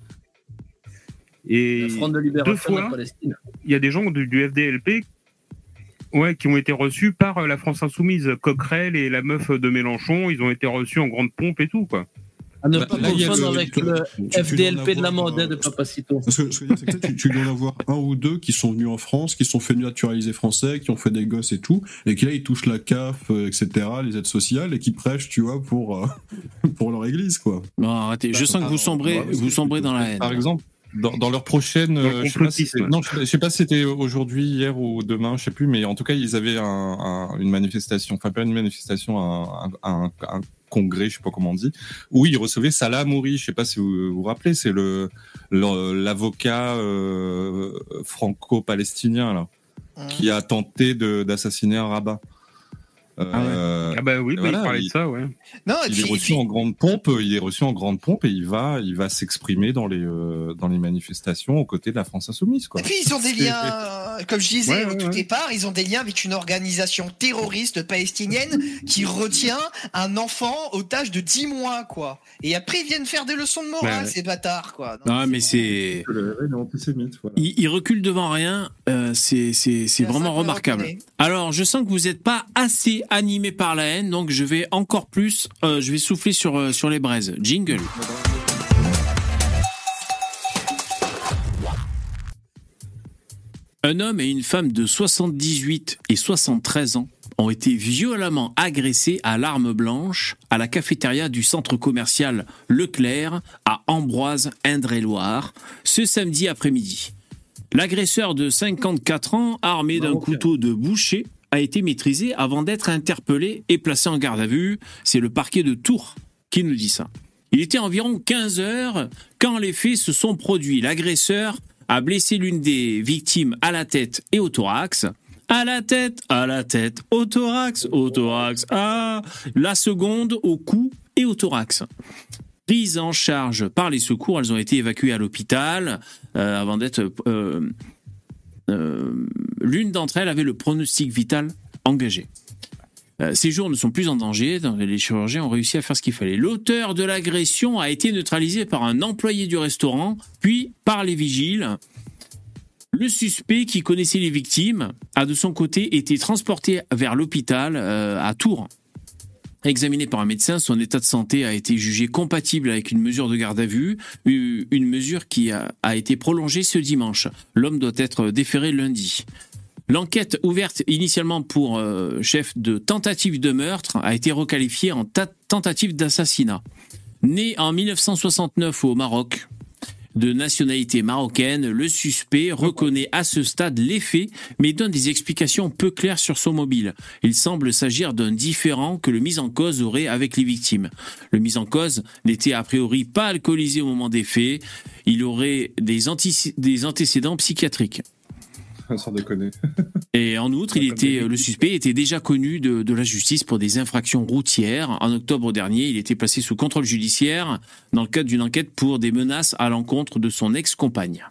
Et
Le Front de
deux
de
fois,
Palestine.
il y a des gens du, du FDLP ouais, qui ont été reçus par euh, la France Insoumise. Coquerel et la meuf de Mélenchon, ils ont été reçus en grande pompe et tout, quoi.
À ne
Bah,
pas confondre avec le
tu- tu
FDLP de la
avoir,
Mandée de
euh,
Papacito.
Parce que ce que je veux dire, c'est que tu, tu dois en avoir un ou deux qui sont venus en France, qui sont fait naturaliser français, qui ont fait des gosses et tout, et qui là ils touchent la CAF, euh, etc., les aides sociales, et qui prêchent, tu vois, pour, euh, pour leur église, quoi.
Non, arrêtez. Je sens que vous sombrez, vous sombrez dans la haine.
Par exemple, dans, dans leur prochaine,
Dans
euh, je sais pas si non, je sais- je sais pas si c'était aujourd'hui, hier ou demain, je sais plus, mais en tout cas, ils avaient un, un- une manifestation, enfin pas une manifestation, un, un, un- un congrès, je sais pas comment on dit, où ils recevaient Salah Mouri, je sais pas si vous vous rappelez, c'est le l'avocat euh, franco-palestinien là, qui a tenté d'assassiner un rabbin. Euh,
Ah bah oui, bah,
voilà,
il parlait
il-
de ça, ouais.
Non,
il
puis-
est reçu en grande pompe, il est reçu en grande pompe et il va, il va s'exprimer dans les euh, dans les manifestations aux côtés de la France insoumise, quoi.
Et puis ils ont des liens, euh, comme je disais
Ouais,
au
ouais,
tout
ouais.
départ, ils ont des liens avec une organisation terroriste palestinienne qui retient un enfant otage de 10 mois, quoi. Et après ils viennent faire des leçons de morale,
Ouais, ouais.
ces bâtards, quoi. Non,
Non, mais c'est.
Voilà.
Il, il recule devant rien, euh, c'est c'est- vraiment remarquable. Alors, je sens que vous n'êtes pas assez animé par la haine, donc je vais encore plus, euh, je vais souffler sur, euh, sur les braises. Jingle. Un homme et une femme de 78 et 73 ans ont été violemment agressés à l'arme blanche à la cafétéria du centre commercial Leclerc à Ambroise, Indre-et-Loire, ce samedi après-midi. L'agresseur de 54 ans, armé d'un couteau de boucher, a été maîtrisé avant d'être interpellé et placé en garde à vue. C'est le parquet de Tours qui nous dit ça. Il était environ 15 heures quand les faits se sont produits. L'agresseur a blessé l'une des victimes à la tête et au thorax. À la tête, à la tête, au thorax, au thorax, ah, la seconde au cou et au thorax. Prises en charge par les secours, elles ont été évacuées à l'hôpital euh, avant d'être. euh, L'une d'entre elles avait le pronostic vital engagé. Euh, Ces jours ne sont plus en danger. Les chirurgiens ont réussi à faire ce qu'il fallait. L'auteur de l'agression a été neutralisé par un employé du restaurant, puis par les vigiles. Le suspect, qui connaissait les victimes, a de son côté été transporté vers l'hôpital euh, à Tours. Examiné par un médecin, son état de santé a été jugé compatible avec une mesure de garde à vue, une mesure qui a, été prolongée ce dimanche. L'homme doit être déféré lundi. L'enquête ouverte initialement pour euh, chef de tentative de meurtre a été requalifiée en ta- tentative d'assassinat. Né en 1969 au Maroc, De nationalité marocaine, le suspect reconnaît à ce stade les faits, mais donne des explications peu claires sur son mobile. Il semble s'agir d'un différent que le mis en cause aurait avec les victimes. Le mis en cause n'était a priori pas alcoolisé au moment des faits. Il aurait des, antécédents psychiatriques.
Sans déconner.
Et en outre, il était, le suspect était déjà connu de, de la justice pour des infractions routières. En octobre dernier, il était placé sous contrôle judiciaire dans le cadre d'une enquête pour des menaces à l'encontre de son ex-compagne.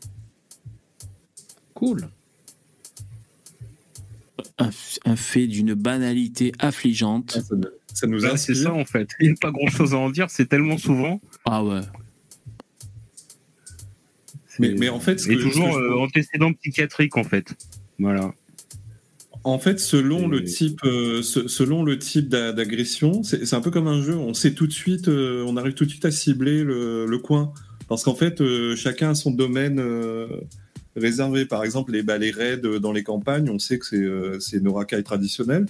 Cool.
Un, un fait d'une banalité affligeante.
Ça nous
Bah, c'est ça en fait. Il n'y a pas grand chose à en dire, c'est tellement souvent.
Ah ouais.
Mais, mais en fait, ce
Et
que-
toujours
ce que je-
euh, antécédent psychiatrique en fait. Voilà.
En fait, selon le type, euh, se- selon le type d'a- d'agression, c'est un peu comme un jeu. On sait tout de suite, euh, on arrive tout de suite à cibler le, le coin, parce qu'en fait, euh, chacun a son domaine euh, réservé. Par exemple, les, bah, les raids dans les campagnes, on sait que c'est euh, c'est nos racailles traditionnelles.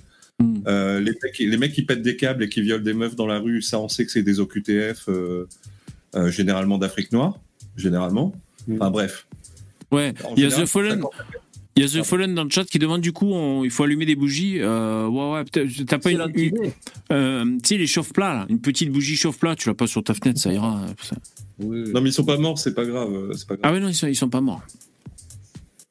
Euh, les, mecs, les mecs qui pètent des câbles et qui violent des meufs dans la rue, ça, on sait que c'est des OQTF, euh, euh, généralement d'Afrique noire, généralement. Enfin bref.
Ouais, il y a The Fallen. Il y a The Fallen dans le chat qui demande du coup, on- il faut allumer des bougies. Euh, ouais, ouais, peut-être- t'as pas une. euh, tu sais, les chauffe-plats, là, une petite bougie chauffe-plat, tu l'as pas sur ta fenêtre, ça ira. ça.
Non, mais ils sont pas morts, c'est pas grave. euh, pas grave.
Ah ouais, non, ils sont, ils sont pas morts.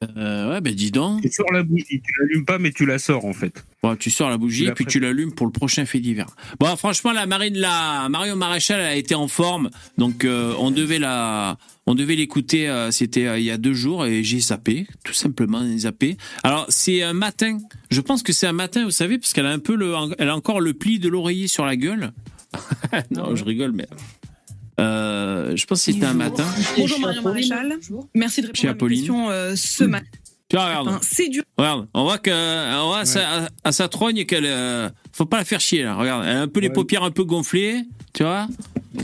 Euh, ouais, ben dis donc.
Tu sors la bougie, tu l'allumes pas, mais tu la sors en fait.
Bon, tu sors la bougie
Tu
puis tu l'allumes pour le prochain fait divers. Bon, franchement, la Marine, la Marion Maréchal a été en forme, donc euh, on devait la, on devait l'écouter. euh, C'était euh, il y a deux jours et j'ai zappé, tout simplement zappé. Alors c'est un matin. Je pense que c'est un matin, vous savez, parce qu'elle a un peu le, elle a encore le pli de l'oreiller sur la gueule. non, je rigole, mais. Euh, je pense que c'était un matin.
Bonjour Marion Maréchal. Merci de répondre à mes
Apolline.
questions euh, ce matin.
Tu vois, regarde.
Enfin, c'est dur.
Regarde, on voit que, on voit à sa- à, à sa trogne qu'elle, euh, faut pas la faire chier là. Regarde, elle a un peu les paupières un peu gonflées, tu vois.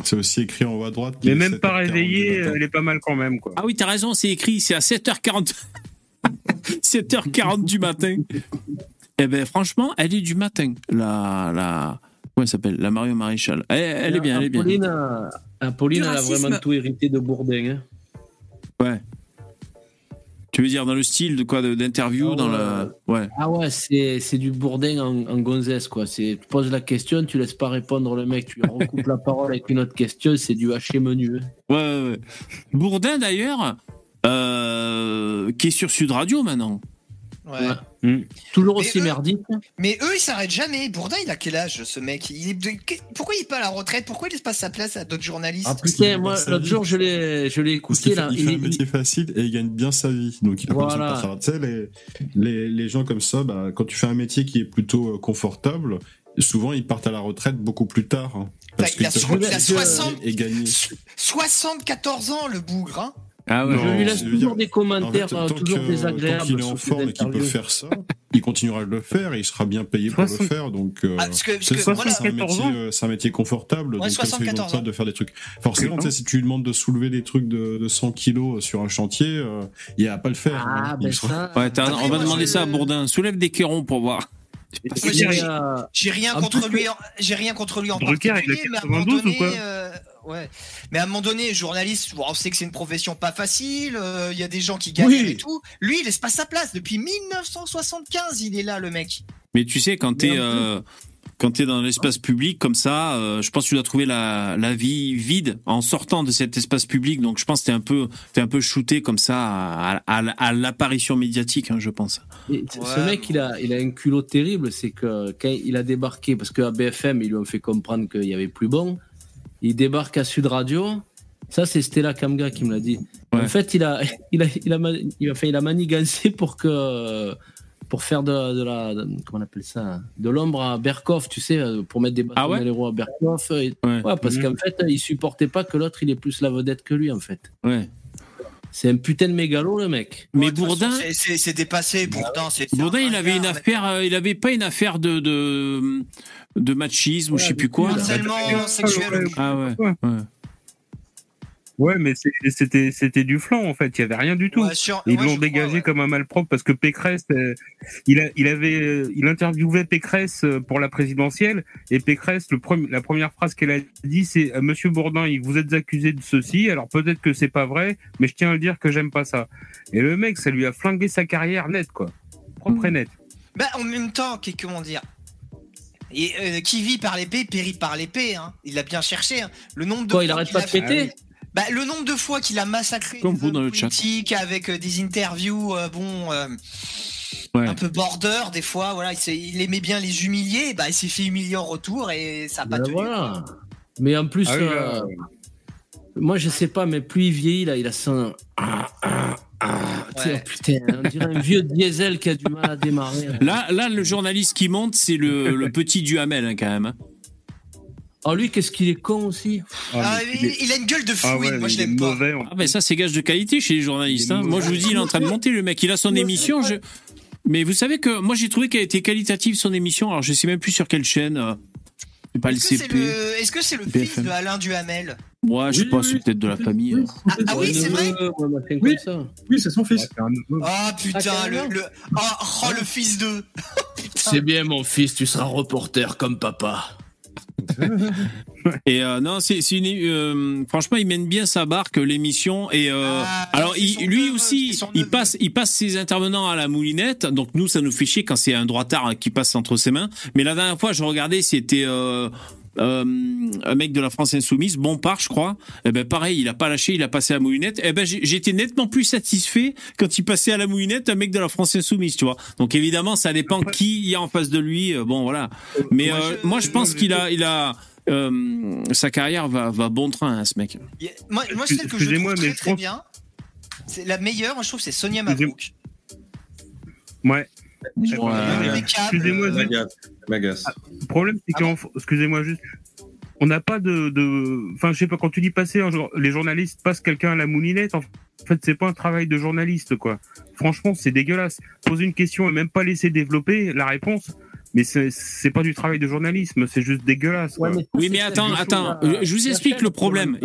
C'est aussi écrit en haut à droite.
Mais même pas
7h40 du
réveillée, elle est pas mal quand même quoi.
Ah oui, t'as raison, c'est écrit, c'est à 7h40. 7h40 du matin. Eh ben, franchement, elle est du matin. La, la, comment elle s'appelle? La Marion Maréchal. Elle, elle est bien, elle est bien.
Apolline, a- Apolline,
Du
elle a vraiment tout hérité de Bourdin. hein.
Ouais. Tu veux dire dans le style de quoi, d'interview,
Ah
dans
ouais.
ouais.
Ah ouais, c'est c'est du Bourdin en, en gonzesse, quoi. C'est- Tu poses la question, tu laisses pas répondre le mec, tu recoupes la parole avec une autre question, c'est du haché menu. hein.
Ouais, ouais, ouais. Bourdin d'ailleurs, euh, qui est sur Sud Radio maintenant.
Ouais.
Mm. Toujours
Mais
aussi
eux-
merdique.
Mais eux, ils s'arrêtent jamais. Bourdin, il a quel âge, ce mec? Il est de- Pourquoi il est pas à la retraite? Pourquoi il laisse pas sa place à d'autres journalistes?
Ah putain, moi, l'autre jour, je l'ai je l'ai
Parce
écouté là.
il
il
fait
est-
un métier facile et il gagne bien sa vie. Donc il a pas besoin de
Voilà.
passer. Tu sais, les, les, les gens comme ça, bah, quand tu fais un métier qui est plutôt euh, confortable, souvent ils partent à la retraite beaucoup plus tard. hein, parce
Bah, il a il a 60
et gagner.
74 ans, le bougre. Hein
Ah
ouais. Je lui laisse toujours
dire,
des commentaires,
en
euh,
tant
toujours
que-
désagréables
Tant qu'il est en forme et qu'il peut faire ça, il continuera de le faire et il sera bien payé pour le faire. Donc, euh,
Ah, parce que- parce
c'est
voilà.
un, métier, euh, c'est un métier confortable.
Ouais,
donc, comme ça, ils ont
74
le temps de faire des trucs. Forcément, tu sais, si tu lui demandes de soulever des trucs de, de 100 kilos sur un chantier, euh, il va pas le faire.
Ah,
hein.
ben
Il
Ouais, t'as- on va demander ça à Bourdin. Soulève des quérons pour voir.
J'ai rien- contre lui. en- J'ai rien contre lui en
il a
particulier, mais à un moment
92 ou
donné, euh, ouais. Mais à un moment donné, journaliste, on sait que c'est une profession pas facile. euh, Il y a des gens qui
Oui.
et tout. Lui, il laisse pas sa place depuis 1975. Il est là, le mec.
Mais tu sais, quand t'es euh, quand t'es dans l'espace public comme ça, euh, je pense que tu dois trouver la, la vie vide en sortant de cet espace public. Donc je pense que t'es un peu t'es un peu shooté comme ça à, à- à l'apparition médiatique, hein, je pense.
Et Ce mec, il a, il a un culot terrible, c'est que quand il a débarqué, parce qu'à BFM, ils lui ont fait comprendre qu'il y avait plus bon, il débarque à Sud Radio. Ça, c'est Stella Kamga qui me l'a dit. En fait, il a, il a, il a, il a, fait, il a manigancé pour que, pour faire de, de la, de- comment on appelle ça, de l'ombre à Berkoff, tu sais, pour mettre des bâtons
Ah ouais?
à Berkoff. Et-
Ouais.
ouais, parce
Mhm.
qu'en fait, il supportait pas que l'autre, il est plus la vedette que lui, en fait.
Ouais.
C'est un putain de mégalo, le mec.
Mais
De toute façon,
Bourdin,
c'est- dépassé. Bourdin,
Bourdin, il avait une affaire, euh, il avait pas une affaire de de, de machisme ou je sais plus quoi.
Harcèlement sexuel.
Ah ouais. ouais.
Ouais, mais c'était c'était du flanc en fait. Il y avait rien du tout.
Ouais, sur-
Ils l'ont dégagé
crois, ouais.
comme un malpropre parce que Pécresse, euh, il a, il avait, euh, il interviewait Pécresse euh, pour la présidentielle et Pécresse, le premier- la première phrase qu'elle a dit, c'est Monsieur Bourdin, il- vous êtes accusé de ceci. Alors peut-être que c'est pas vrai, mais je tiens à le dire que j'aime pas ça. Et le mec, ça lui a flingué sa carrière net quoi, propre et net.
Bah, en même temps, comment dire? Et, euh, qui vit par l'épée périt par l'épée. Hein. Il l'a bien cherché. hein. Le nombre de
Quoi, il arrête pas de péter?
Bah, le nombre de fois qu'il a massacré
Comme
les
vous dans
hommes
le chat.
politiques avec euh, des interviews, euh, bon, euh,
Ouais.
un peu border des fois. Voilà, il, aimait bien les humilier. Bah, il s'est fait humilier en retour et ça a pas
Ben
tenu.
voilà. Mais en plus,
Ah oui,
euh,
là,
moi je sais pas, mais plus il vieillit, là, il a ça. Ah, ah, ah.
Ouais.
oh, putain, on dirait un vieux diesel qui a du mal à démarrer.
Là, là, le journaliste qui monte, c'est le, le petit Duhamel, hein, quand même. hein.
Oh, lui, qu'est-ce qu'il est con aussi.
Ah, il, il a une gueule de
Ah ouais,
Moi, je
est
l'aime pas.
mauvais.
Ah, ben ça, c'est gage de qualité chez les journalistes. hein. Moi, je vous dis, il est en train de monter, le mec. Il a son émission. Je... Mais vous savez que moi, j'ai trouvé qu'elle était qualitative, son émission. Alors, je sais même plus sur quelle chaîne. euh, C'est pas le
Est-ce que c'est
CP.
le, est-ce que c'est le fils
BFM.
de Alain Duhamel?
Moi, je sais
Oui,
pas,
oui,
c'est peut-être de la famille. euh.
ah, ah oui, c'est vrai?
Oui. Oui, c'est son fils.
Ah putain,
Ah,
le, le, oh, oh, le fils de.
C'est bien, mon fils, tu seras reporter comme papa.
Et euh, non, c'est c'est une. euh, franchement, il mène bien sa barque, l'émission. Et euh,
Ah,
alors, il- lui aussi, il passe, il passe ses intervenants à la moulinette. Donc nous, ça nous fait chier quand c'est un droitard qui passe entre ses mains. Mais la dernière fois, je regardais, c'était. Euh, un mec de la France Insoumise, Bompard, je crois. Eh ben pareil, il a pas lâché, il a passé à la moulinette. Eh ben j'étais nettement plus satisfait quand il passait à la moulinette un mec de la France Insoumise, tu vois. Donc évidemment, ça dépend qui il y a en face de lui. Euh, Bon voilà. Mais
Moi,
euh,
je-
moi, je pense qu'il a, il a, euh, sa carrière va, va bon train, hein, ce mec.
A- Moi, moi celle que je trouve très
mais
très bien, c'est la meilleure, je trouve, c'est Sonia Mabrouk.
Ouais.
Impeccable,
Excusez-moi,
euh.
M'agace.
Le problème, c'est
Ah
qu'en, excusez-moi juste, on n'a pas de, de, enfin, je sais pas, quand tu dis passer, les journalistes passent quelqu'un à la moulinette, en fait, c'est pas un travail de journaliste, quoi. Franchement, c'est dégueulasse. Poser une question et même pas laisser développer la réponse, mais c'est, c'est pas du travail de journalisme, c'est juste dégueulasse, quoi.
Oui, mais attends, attends, euh, je vous explique le problème.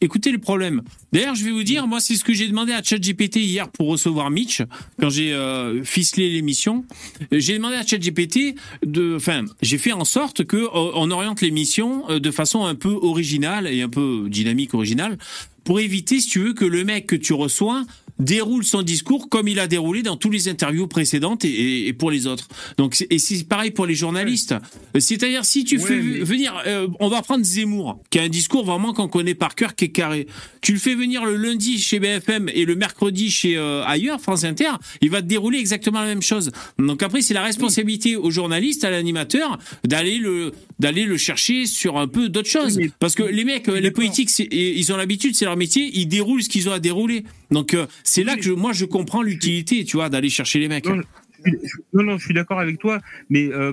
Écoutez le problème. D'ailleurs, je vais vous dire, moi, c'est ce que j'ai demandé à ChatGPT hier pour recevoir Mitch, quand j'ai euh, ficelé l'émission. Euh, J'ai demandé à ChatGPT de, enfin, j'ai fait en sorte que euh, on oriente l'émission euh, de façon un peu originale et un peu dynamique originale pour éviter, si tu veux, que le mec que tu reçois déroule son discours comme il a déroulé dans tous les interviews précédentes et, et- et pour les autres. Donc et c'est pareil pour les journalistes. C'est-à-dire si tu
Ouais,
fais
mais-
venir, euh, on va prendre Zemmour, qui a un discours vraiment qu'on connaît par cœur, qui est carré. Tu le fais venir le lundi chez BFM et le mercredi chez euh, ailleurs, France Inter, il va te dérouler exactement la même chose. Donc après, c'est la responsabilité au journaliste, à l'animateur, d'aller le d'aller le chercher sur un peu d'autres choses.
Oui,
Parce que les mecs, euh, les politiques, ils ont l'habitude, c'est leur métier, ils déroulent ce qu'ils ont à dérouler. Donc euh, c'est là que je, moi je comprends l'utilité, tu vois, d'aller chercher les mecs.
Non, je suis- non, non, je suis d'accord avec toi, mais euh,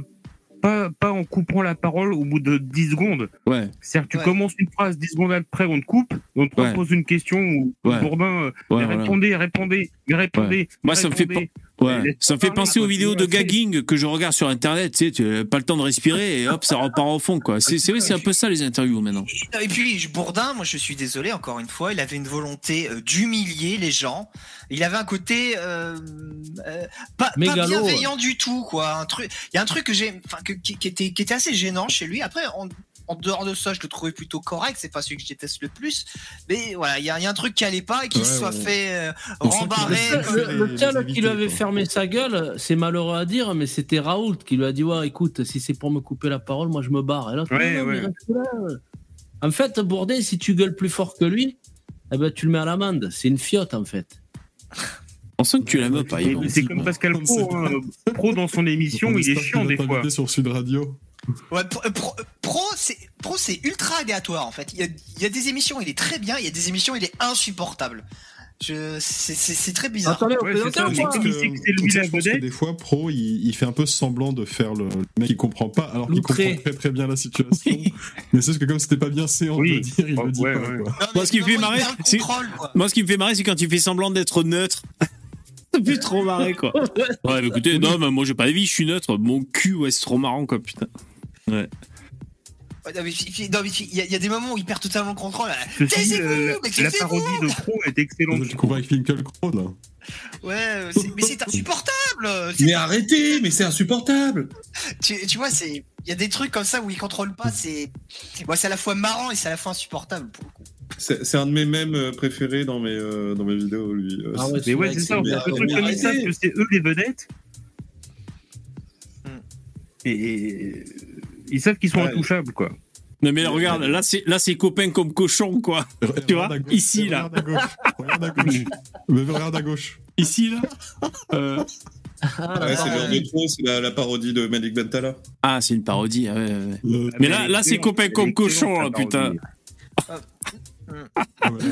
pas, pas en coupant la parole au bout de 10 secondes.
Ouais.
C'est-à-dire que tu
Ouais.
commences une phrase, 10 secondes après, on te coupe, on te
Ouais.
repose une question ou
Ouais.
Bourdin, euh,
Ouais,
mais
voilà.
répondez, répondez, répondez.
Ouais. Moi, ça me fait. Ouais. Ça me fait penser aux vidéos de gagging que je regarde sur internet, tu sais, tu n'as pas le temps de respirer et hop, ça repart au fond, quoi. C'est c'est vrai, c'est un peu ça les interviews maintenant.
Et puis Bourdin, moi je suis désolé encore une fois, il avait une volonté euh, d'humilier les gens. Il avait un côté euh, euh, pas, bienveillant du tout quoi. Un truc, il y a un truc que j'ai, enfin qui, qui était qui était assez gênant chez lui. Après en, en dehors de ça, je le trouvais plutôt correct. C'est pas celui que je déteste le plus, mais voilà, il y a, il y a un truc qui allait pas et
Ouais,
se soit fait euh, rembarrer.
Le, le seul qui lui avait fermé sa gueule, c'est malheureux à dire, mais c'était Raoult qui lui a dit Ouais, écoute, si c'est pour me couper la parole, moi je me barre. Et là,
Ouais,
non, là. En fait, Bourdin, si tu gueules plus fort que lui, eh ben, tu le mets à l'amende. C'est une fiotte, en fait.
On sent que tu l'aimes pas.
C'est comme Pascal Pro, hein. Pro dans son émission,
On
il est chiant des fois.
sur Sud Radio.
Ouais, pro, euh, pro, c'est pro, c'est ultra aléatoire en fait. Il y, a, il y a des émissions, il est très bien. Il y a des émissions, il est insupportable. Je, c'est, très bizarre.
Attendez,
Ouais, c'est ça, que
des fois, Pro, il, il fait un peu semblant de faire le, le mec qui comprend pas, alors qu'il comprend très très bien la situation. Mais c'est juste que comme c'était pas bien séant de
Oui.
dire, il
Oh,
le dit
ouais,
pas.
ouais.
quoi.
Non, mais
Moi, ce qui me fait marrer, c'est-. Moi, ce qui me fait marrer, c'est quand il fait semblant d'être neutre. Fait trop marrer, quoi. Ouais, mais écoutez, non, mais moi, j'ai pas d'avis, je suis neutre. Mon cul, ouais, c'est trop marrant, quoi, putain. Ouais.
Ouais, non, mais il y, a- il y a des moments où il perd totalement le contrôle. là.
Ceci euh,
mais
la, la parodie de Pro est excellente.
Je découvre avec Finkelkraut, là.
Ouais, c'est- mais c'est insupportable
Mais arrêtez, mais c'est insupportable.
tu, tu vois, c'est il y a des trucs comme ça où il contrôle pas, c'est c'est à la fois marrant et c'est à la fois insupportable pour le coup.
C'est un de mes mèmes euh, préférés dans mes, euh, dans mes vidéos, lui. euh,
Ah ouais,
c'est-
Mais ouais,
c'est ça, on fait truc comme ils savent que c'est eux les vedettes.
Hmm.
Et- ils savent qu'ils sont
Ouais.
intouchables, quoi.
Non mais regarde, là c'est là c'est copain comme cochon quoi. Tu vois
gauche,
Ici là,
Regarde à gauche. Regarde à gauche. Mais regarde à gauche.
ici là. Euh,
Ouais, c'est l'heure de trop, c'est la, la parodie de Malik Bentala.
Ah c'est une parodie. ouais, ouais, ouais.
Le-
Mais là là c'est copain comme cochon là, putain.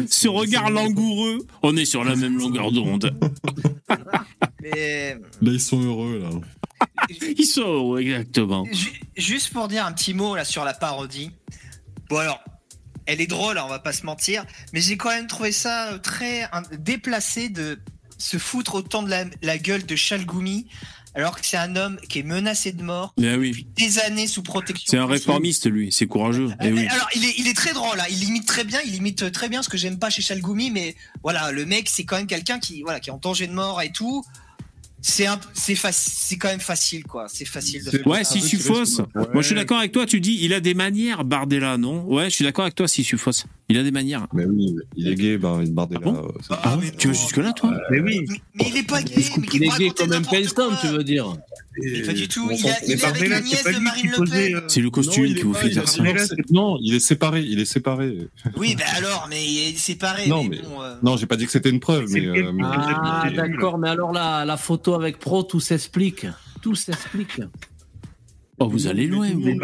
Ce regard langoureux, on est sur la même longueur d'onde.
Mais
Là, ils sont heureux, là.
Ils sont exactement.
ju- juste pour dire un petit mot là sur la parodie. Bon alors, elle est drôle, hein, on va pas se mentir, mais j'ai quand même trouvé ça euh, très hein, déplacé de se foutre autant de la, la gueule de Chalgoumi alors que c'est un homme qui est menacé de mort
Mais oui,
des années sous protection.
c'est un réformiste lui, c'est courageux. Eh oui.
Alors, il est, il est très drôle, là. il imite très bien, il imite très bien ce que j'aime pas chez Chalgoumi, mais voilà, le mec, c'est quand même quelqu'un qui, voilà, qui est en danger de mort et tout. C'est un, c'est c'est quand même facile, quoi. C'est facile de faire
Ouais, si Sufos. Moi, je suis d'accord avec toi. Tu dis, il a des manières, Bardella, non? Ouais, je suis d'accord avec toi, si Sufos. Il a des manières.
Mais oui, il est gay, ben, Bardella.
Ah bon
c'est-
Ah ouais Tu vas jusque là, toi
Mais oui.
Mais il est pas gay, mais
Il est gay comme un
quoi.
tu veux dire
Mais pas du tout, il, a, il est avec la
c'est
nièce de Marine Le Pen.
euh,
C'est le costume
Non,
qui vous
pas-
fait dire ça.
Non, il est séparé, il est séparé.
Oui, ben alors, mais il est séparé.
Non,
mais
mais-
bon, euh,
Non, j'ai pas dit que c'était une preuve, mais. euh,
Ah, d'accord, mais alors la, la photo avec Pro, tout s'explique. Tout s'explique.
Oh, vous allez loin, vous.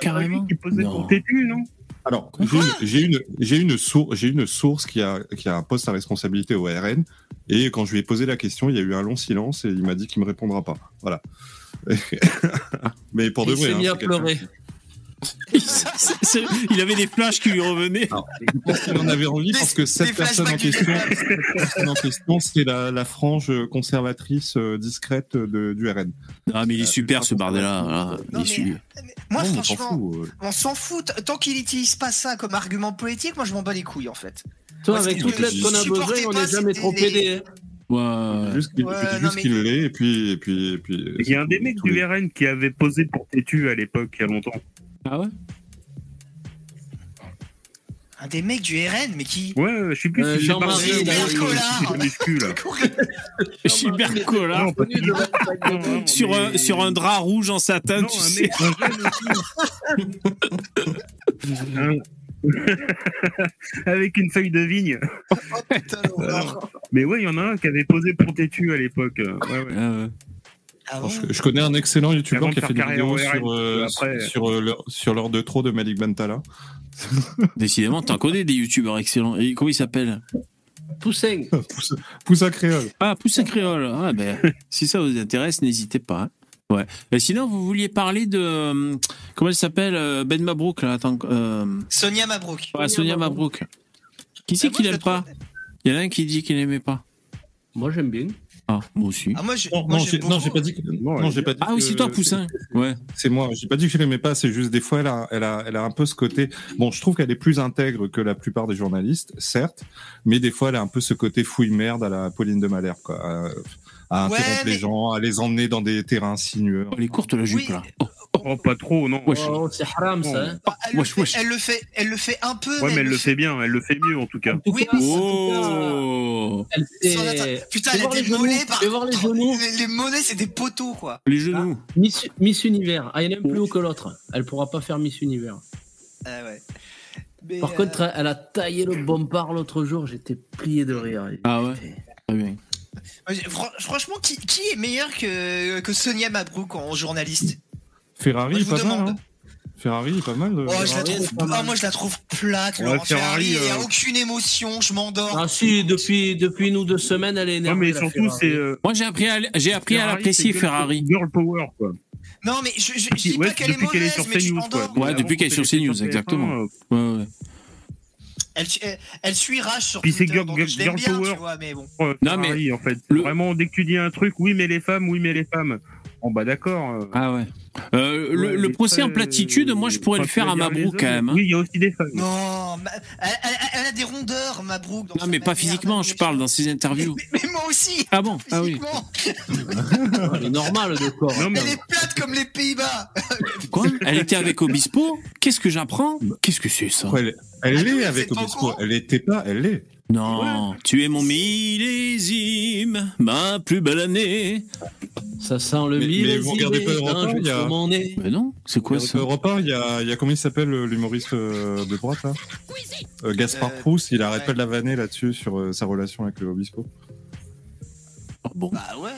Carrément.
qui posait
Non.
pour Tétu, non?
Alors, j'ai une- j'ai une, j'ai une, sour- j'ai une source qui a, qui a un poste à responsabilité au RN, et quand je lui ai posé la question, il y a eu un long silence et il m'a dit qu'il me répondra pas. Voilà. Mais pour de
il
vrai. hein,
Il avait des flashs qui lui revenaient.
Je pense qu'il en avait envie
Des-
parce que cette personne en question, en c'est la, la frange conservatrice euh, discrète de, du RN.
Ah, mais il est super, ce Bardella. voilà. Il
Non,
est
mais-
su-
moi,
Non, mais on s'en
franchement,
fout, euh.
on s'en fout. Tant qu'il utilise pas ça comme argument politique, moi, je m'en bats les couilles, en fait.
Toi, avec toute l'aide qu'on a besoin, on n'est jamais trop pédé.
Ouais.
Juste qu'il
Ouais, mais-
qu'il l'ait, et puis, et puis, et puis.
Il y a un des mecs du
les-
RN qui avait posé pour Tétu à l'époque, il y a longtemps.
Ah ouais
Un des mecs du RN, mais qui.
Ouais, je sais plus
Euh,
si
Jean-Marie,
Gilbert Collard.
Sur un, sur un drap rouge en satin,
Non,
tu
un
sais.
mec, un jeune aussi. Un- Avec une feuille de vigne.
Putain, l'horreur.
Mais ouais, il y en a un qui avait posé pour Tétu à l'époque. Ouais, ouais.
Ah ouais.
Ah bon
je, je connais un excellent youtubeur qui a fait des
carrière
vidéos sur, euh,
après-
sur, euh, l'heure- sur l'heure de trop de Malik Bentala.
Décidément, t'en connais des youtubeurs excellents. Et comment il s'appelle
Toussaint.
Pousse- Poussa créole.
Ah, Poussin Créole. Ah, ben, si ça vous intéresse, n'hésitez pas. hein. Ouais. Et sinon, vous vouliez parler de. euh, comment elle s'appelle euh, Ben Mabrouk, là. Attends. Euh,
Sonia Mabrouk.
ouais, Sonia Mabrouk. Qui c'est
Ah,
qui l'aime pas? Il y en a un qui dit qu'il n'aimait pas.
Moi, j'aime bien.
Ah, moi aussi.
Ah, moi,
Non,
moi,
j'ai non,
beaucoup.
j'ai pas dit que.
Non,
Non, j'ai pas dit
Ah oui, c'est toi, Poussin. Ouais.
C'est moi. J'ai pas dit que je l'aimais pas. C'est juste des fois, elle a, elle a, elle a un peu ce côté. Bon, je trouve qu'elle est plus intègre que la plupart des journalistes, certes, mais des fois, elle a un peu ce côté fouille merde à la Pauline de Malherbe, quoi. À,
Ouais,
interrompre
mais-
les gens, à les emmener dans des terrains sinueux.
Elle est courte, la jupe,
Oui.
là. Oh,
Oh, pas trop, non.
Wesh.
Oh, c'est haram, ça. hein.
Bah, elle,
Wesh,
le fait, elle le fait, elle le fait un peu.
Ouais, mais elle le fait bien, elle le fait mieux en tout cas.
Oui,
Oh
cas, elle fait-
Putain, elle mollets par
les genoux.
Les, les mollets, c'est des poteaux, quoi.
Les genoux.
Miss, Miss Univers. Ah, il y en a un plus haut que l'autre. Elle pourra pas faire Miss Univers.
Ah ouais. Mais,
Par
euh,
contre, elle a taillé le bompard l'autre jour. J'étais plié de rire.
Ah ouais Très bien.
Franchement, qui, qui est meilleur que, que Sonia Mabrouk en journaliste?
Ferrari,
Moi,
mal. hein. Ferrari, pas mal.
Oh, je la
Ferrari,
trouve,
pas
ah,
mal.
moi, je la trouve plate,
Ouais,
Laurent Ferrari.
Ferrari,
Il n'y a
euh,
aucune émotion, je m'endors.
Ah si, depuis, depuis nous deux semaines, elle est énervée.
mais
la
surtout, c'est. euh,
Moi, j'ai appris à, j'ai appris à l'apprécier, Ferrari.
Girl power, quoi.
Non, mais je, je, je dis
Ouais,
pas qu'elle est
depuis qu'elle est
mauvaise,
sur
mais je
CNews,
m'endors.
Ouais, depuis qu'elle est sur CNews, exactement.
TF1,
Ouais, ouais.
Elle, elle, elle suit Rage sur
Puis c'est
Twitter,
girl-
donc
girl-
je
girl
bien,
power.
tu vois, mais bon.
euh,
Non, mais
en fait.
le-
Vraiment, dès que tu dis un truc, oui, mais les femmes, oui, mais les femmes. Bon, bah d'accord. euh,
Ah ouais. Euh, le,
Ouais,
le procès en platitude, moi je pourrais le faire à Mabrouk quand même. hein.
Oui, il y a aussi des femmes.
Non, ma- elle, elle- elle a des rondeurs, Mabrouk.
Non, mais pas
manière
physiquement, je parle dans ses interviews.
Mais moi aussi
Ah bon? Ah oui.
Elle est normale de corps.
Non, mais
Elle est plate comme les Pays-Bas
Quoi? Elle était avec Obispo? Qu'est-ce que j'apprends? Qu'est-ce que c'est ça?
Elle, elle
Ah,
l'est
vous
avec Obispo? Elle était pas, elle l'est.
Non, tu es mon millésime, ma plus belle année.
Ça sent le
Mais-
mille.
mais vous regardez pas Europe un, il y a-.
Mais non, c'est quoi ça
Europe 1, il y a, il y a comment il s'appelle euh, l'humoriste euh, de droite là Euh, Gaspard
Euh,
Proust, il arrête
ouais.
pas de la vanner là-dessus sur euh, sa relation avec le Obispo.
Ah bon
Bah ouais.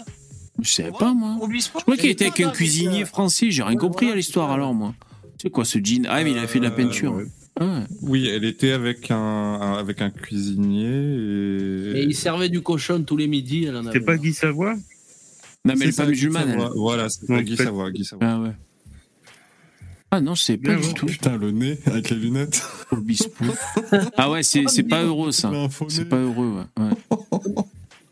Je savais pas moi.
Obispo
Je crois qu'il était avec un cuisinier français, j'ai rien
ouais,
compris
voilà,
à l'histoire alors moi. C'est quoi ce jean Ah mais il a fait de la
Euh,
peinture.
ouais.
Ah ouais.
Oui, elle était avec un, avec un cuisinier
Et
et.
il servait du cochon tous les midis. Elle en avait
C'est pas. Guy Savoie?
Non mais elle
C'est
est pas musulmane. elle.
Voilà, c'est pas Guy Savoie. Guy Savoie.
Ah ouais. Ah non, je sais pas du tout.
Putain, le nez avec les lunettes.
Obispo. Ah ouais, c'est c'est pas heureux ça. C'est pas heureux. Ouais. ouais.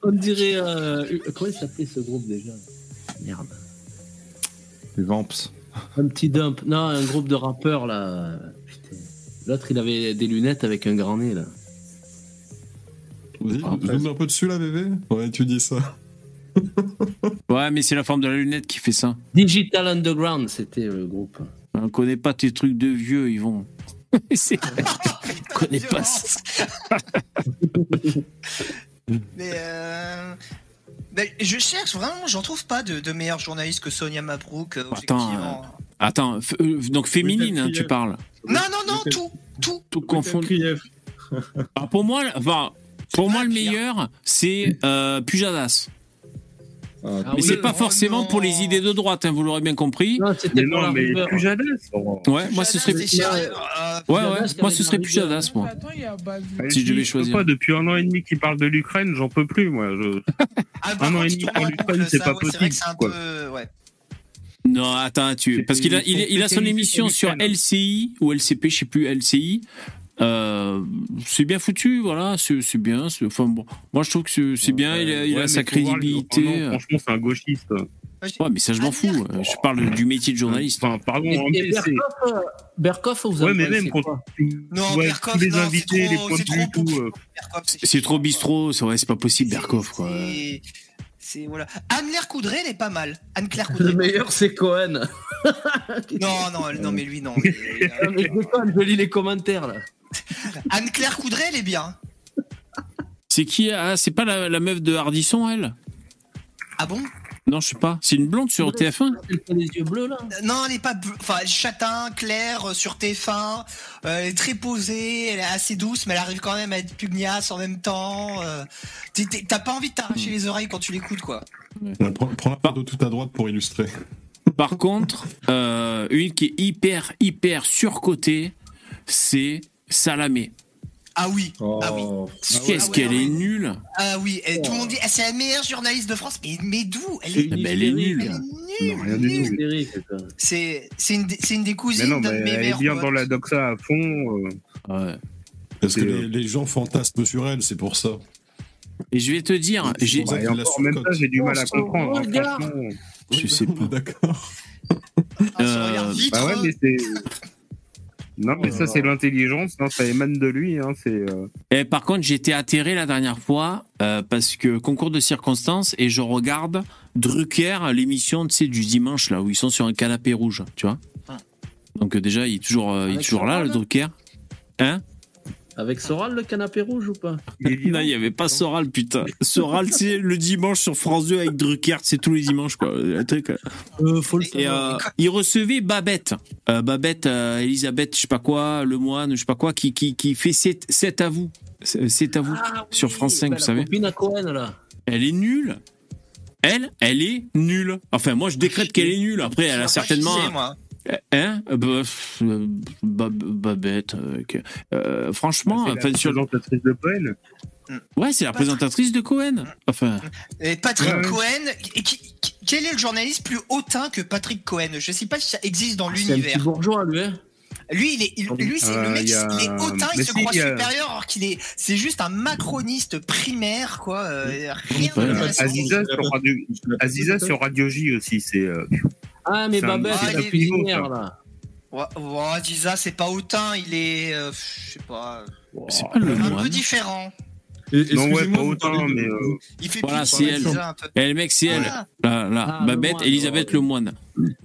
On dirait. euh, comment il s'appelait ce groupe déjà? Merde.
Les Vamps.
Un petit dump. Non, un groupe de rappeurs là. L'autre, il avait des lunettes avec un grand nez là.
Vas-y,
Ah,
zoome un peu dessus là, bébé. Ouais, tu dis ça.
Ouais, mais c'est la forme de la lunette qui fait ça.
Digital Underground, c'était le groupe.
On connaît pas tes trucs de vieux, ils vont. C'est- On connaît pas ça.
Mais euh... ben, je cherche vraiment, j'en trouve pas de, de meilleurs journalistes que Sonia Mabrouk. euh,
Attends,
objectivement.
Attends, f- euh, donc féminine, hein, tu parles.
Non, non, non, tout, tout.
Tout confondu. Alors pour moi, enfin, pour moi le meilleur, c'est euh, Pujadas.
Ah,
mais
oui,
c'est pas
oh
forcément
non.
pour les idées de droite, hein, vous l'aurez bien compris.
Non, c'était
Mais
pour
non,
la
mais
rumeur.
plus Jadas.
Ouais, moi ce serait.
C'est sérieux, euh,
Ouais,
Pujadas
ouais, moi ce serait Pujadas, moi. Si je devais choisir.
Pas, depuis un an et demi qu'il parle de l'Ukraine, j'en peux plus, moi. Je...
ah,
Un an et demi pour l'Ukraine, c'est pas
ouais, C'est vrai
possible,
que c'est un
quoi.
peu. Ouais.
Non, attends, tu parce qu'il a, il, a son émission
sur.
LCI ou LCP, je sais plus, LCI. Euh, c'est bien foutu, voilà, c'est c'est bien. c'est- Enfin bon, moi je trouve que c'est- c'est bien. Il a, il a
Ouais,
sa crédibilité.
Oh non, franchement, c'est un gauchiste.
Ouais, mais ça je m'en fous. Je parle du métier de journaliste.
Enfin, pardon,
Et, et Berkoff, euh, Berkoff, vous
Ouais,
en
mais même quand tu
Non, Berkoff,
tous les
non,
invités, les
trop-
points de vue, tout. euh,
Berkoff,
C'est trop bistrot, c'est ouais, c'est pas possible, Berkov, quoi.
C'est- C'est voilà. Anne-Claire Coudray, elle est pas mal. Anne-Claire
Le
Coudray.
meilleur, c'est Cohen.
Non, non, non, mais lui, non. mais-
mais je déconne, je lis les commentaires là.
Anne-Claire Coudray, elle est bien.
C'est qui ah, C'est pas la, la meuf de Hardisson, elle?
Ah bon?
Non, je sais pas. C'est une blonde sur TF1
Elle a les yeux bleus là?
Non, elle est pas. bleu- Enfin, châtain, claire, euh, sur TF1. euh, elle est très posée, elle est assez douce, mais elle arrive quand même à être pugnace en même temps. euh, T'as pas envie de t'arracher les oreilles quand tu l'écoutes, quoi.
Ouais, Prends, prends la photo tout à droite pour illustrer.
Par contre, euh, une qui est hyper, hyper surcotée, c'est Salamé.
Ah oui,
Oh.
ah oui.
Qu'est-ce
ouais,
qu'elle
ouais.
est nulle
Ah oui, et tout le monde dit, ah, c'est la meilleure journaliste de France. Mais, mais d'où? Elle est,
Elle est nulle.
elle est
Non,
nulle. C'est une, des-
Mais
cousines
non,
d'un
mais
de mes
elle est
meilleurs
bien
potes.
dans la doxa à fond. euh,
Ouais.
Parce que les,
euh,
les gens fantasment sur elle, c'est pour ça.
Et je vais te dire, j'ai,
bah, même ça, j'ai du mal à
Oh,
comprendre. hein,
regard.
franchement.
je sais pas.
D'accord.
Ah,
Euh,
Bah ouais, mais c'est. Non, mais ça, c'est l'intelligence, hein, ça émane de lui. Hein, c'est, euh,
Et par contre, j'étais atterré la dernière fois euh, parce que concours de circonstances et je regarde Drucker, l'émission tu sais, du dimanche là où ils sont sur un canapé rouge, tu vois.
Ah.
Donc euh, déjà, il est toujours, euh, il est toujours là, le Drucker. Hein?
Avec Soral, le canapé rouge ou pas
Non, il n'y avait pas Soral, putain. Soral, c'est le dimanche sur France 2 avec Drucker, c'est tous les dimanches, quoi. Le truc, euh.
euh, Faut le
Et
savoir.
euh, il recevait Babette, euh, Babette, euh, Elisabeth, je sais pas quoi, le moine, je sais pas quoi, qui, qui, qui fait 7, à vous. C'est à vous.
Ah
sur France 5,
bah,
vous
la
savez.
copine à Cohen là.
Elle est nulle. Elle, elle est nulle. Enfin, moi, je décrète qu'elle est nulle. Après, elle a
pas
certainement.
moi.
Hein? Euh, bah, euh, Bab- Babette. euh, que- euh, franchement,
c'est la
enfin, sur-
présentatrice de Cohen.
ouais, c'est la présentatrice de Cohen. Enfin,
Et Patrick
Ouais.
Cohen, et qui- qui- quel est le journaliste plus hautain que Patrick Cohen? Je sais pas si ça existe dans
C'est un petit
l'univers.
bourgeois lui. Hein
Lui, il est, il- lui, c'est
Euh,
le mec,
il a-
il est hautain, il
mais
se
si,
croit
il a-
supérieur, alors qu'il est, c'est juste un macroniste primaire, quoi. euh, rien
Ouais.
d'intéressant.
Aziza sur Radio, Aziza sur Radio J aussi, c'est.
Ah, mais
Ah,
c'est la
est-
cuisinière, là.
Ouais, ouais, Giza, c'est pas hautain, il est, euh, je sais pas,
C'est pas le
un peu différent.
Et-
Non, ouais, pas autant, mais. euh,
Il fait
Voilà, c'est elle. Eh, le mec, c'est elle.
Voilà.
Là, là.
Ah, le
Babette,
moine,
Elisabeth
ouais.
le moine.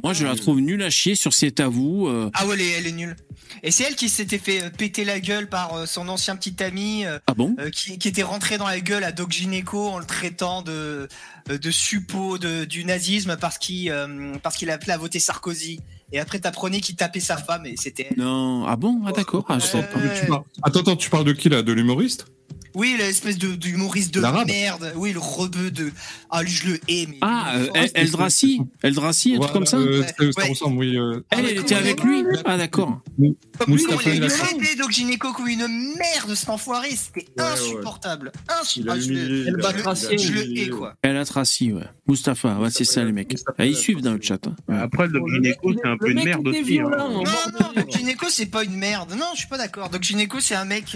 Moi, je la trouve nulle à chier sur C'est à vous. euh.
Ah ouais, elle est, elle est nulle. Et c'est elle qui s'était fait euh, péter la gueule par euh, son ancien petit ami,
Ah bon?
euh, qui, qui était rentré dans la gueule à Doc Gineco en le traitant de, de suppôt de, du nazisme parce qu'il euh, parce qu'il appelait à voter Sarkozy. Et après, t'apprenais qu'il tapait sa femme et c'était elle.
Non. Ah bon? Ah d'accord. Ah.
Ouais.
Attends, tu parles de qui là? De l'humoriste?
Oui, l'espèce de d'humoriste de merde. Oui, le rebeu de. Ah, lui, je le hais, mais.
Ah, euh, El- Eldrassi Eldrassi, un truc comme ça
euh, ça- ça
Ouais.
ressemble, oui. euh,
Elle, elle était avec lui Ah d'accord.
Comme lui,
Moustapha,
il
il
a
a-
traité Doc Gineco comme une merde, cet enfoiré. C'était insupportable. Insupportable. Je
humilié,
le-
il a-
je le-
Batracier.
je le hais, quoi.
Elle a Tracy, ouais. Mustapha, ouais, c'est ça les mecs. Ah, ils suivent dans le chat. hein.
Après, le gynéco, c'est un peu une merde aussi. hein.
violent,
Non,
hein.
non, Doc Gineco, c'est pas une merde. Non, je suis pas d'accord. Doc Gineco, c'est un mec.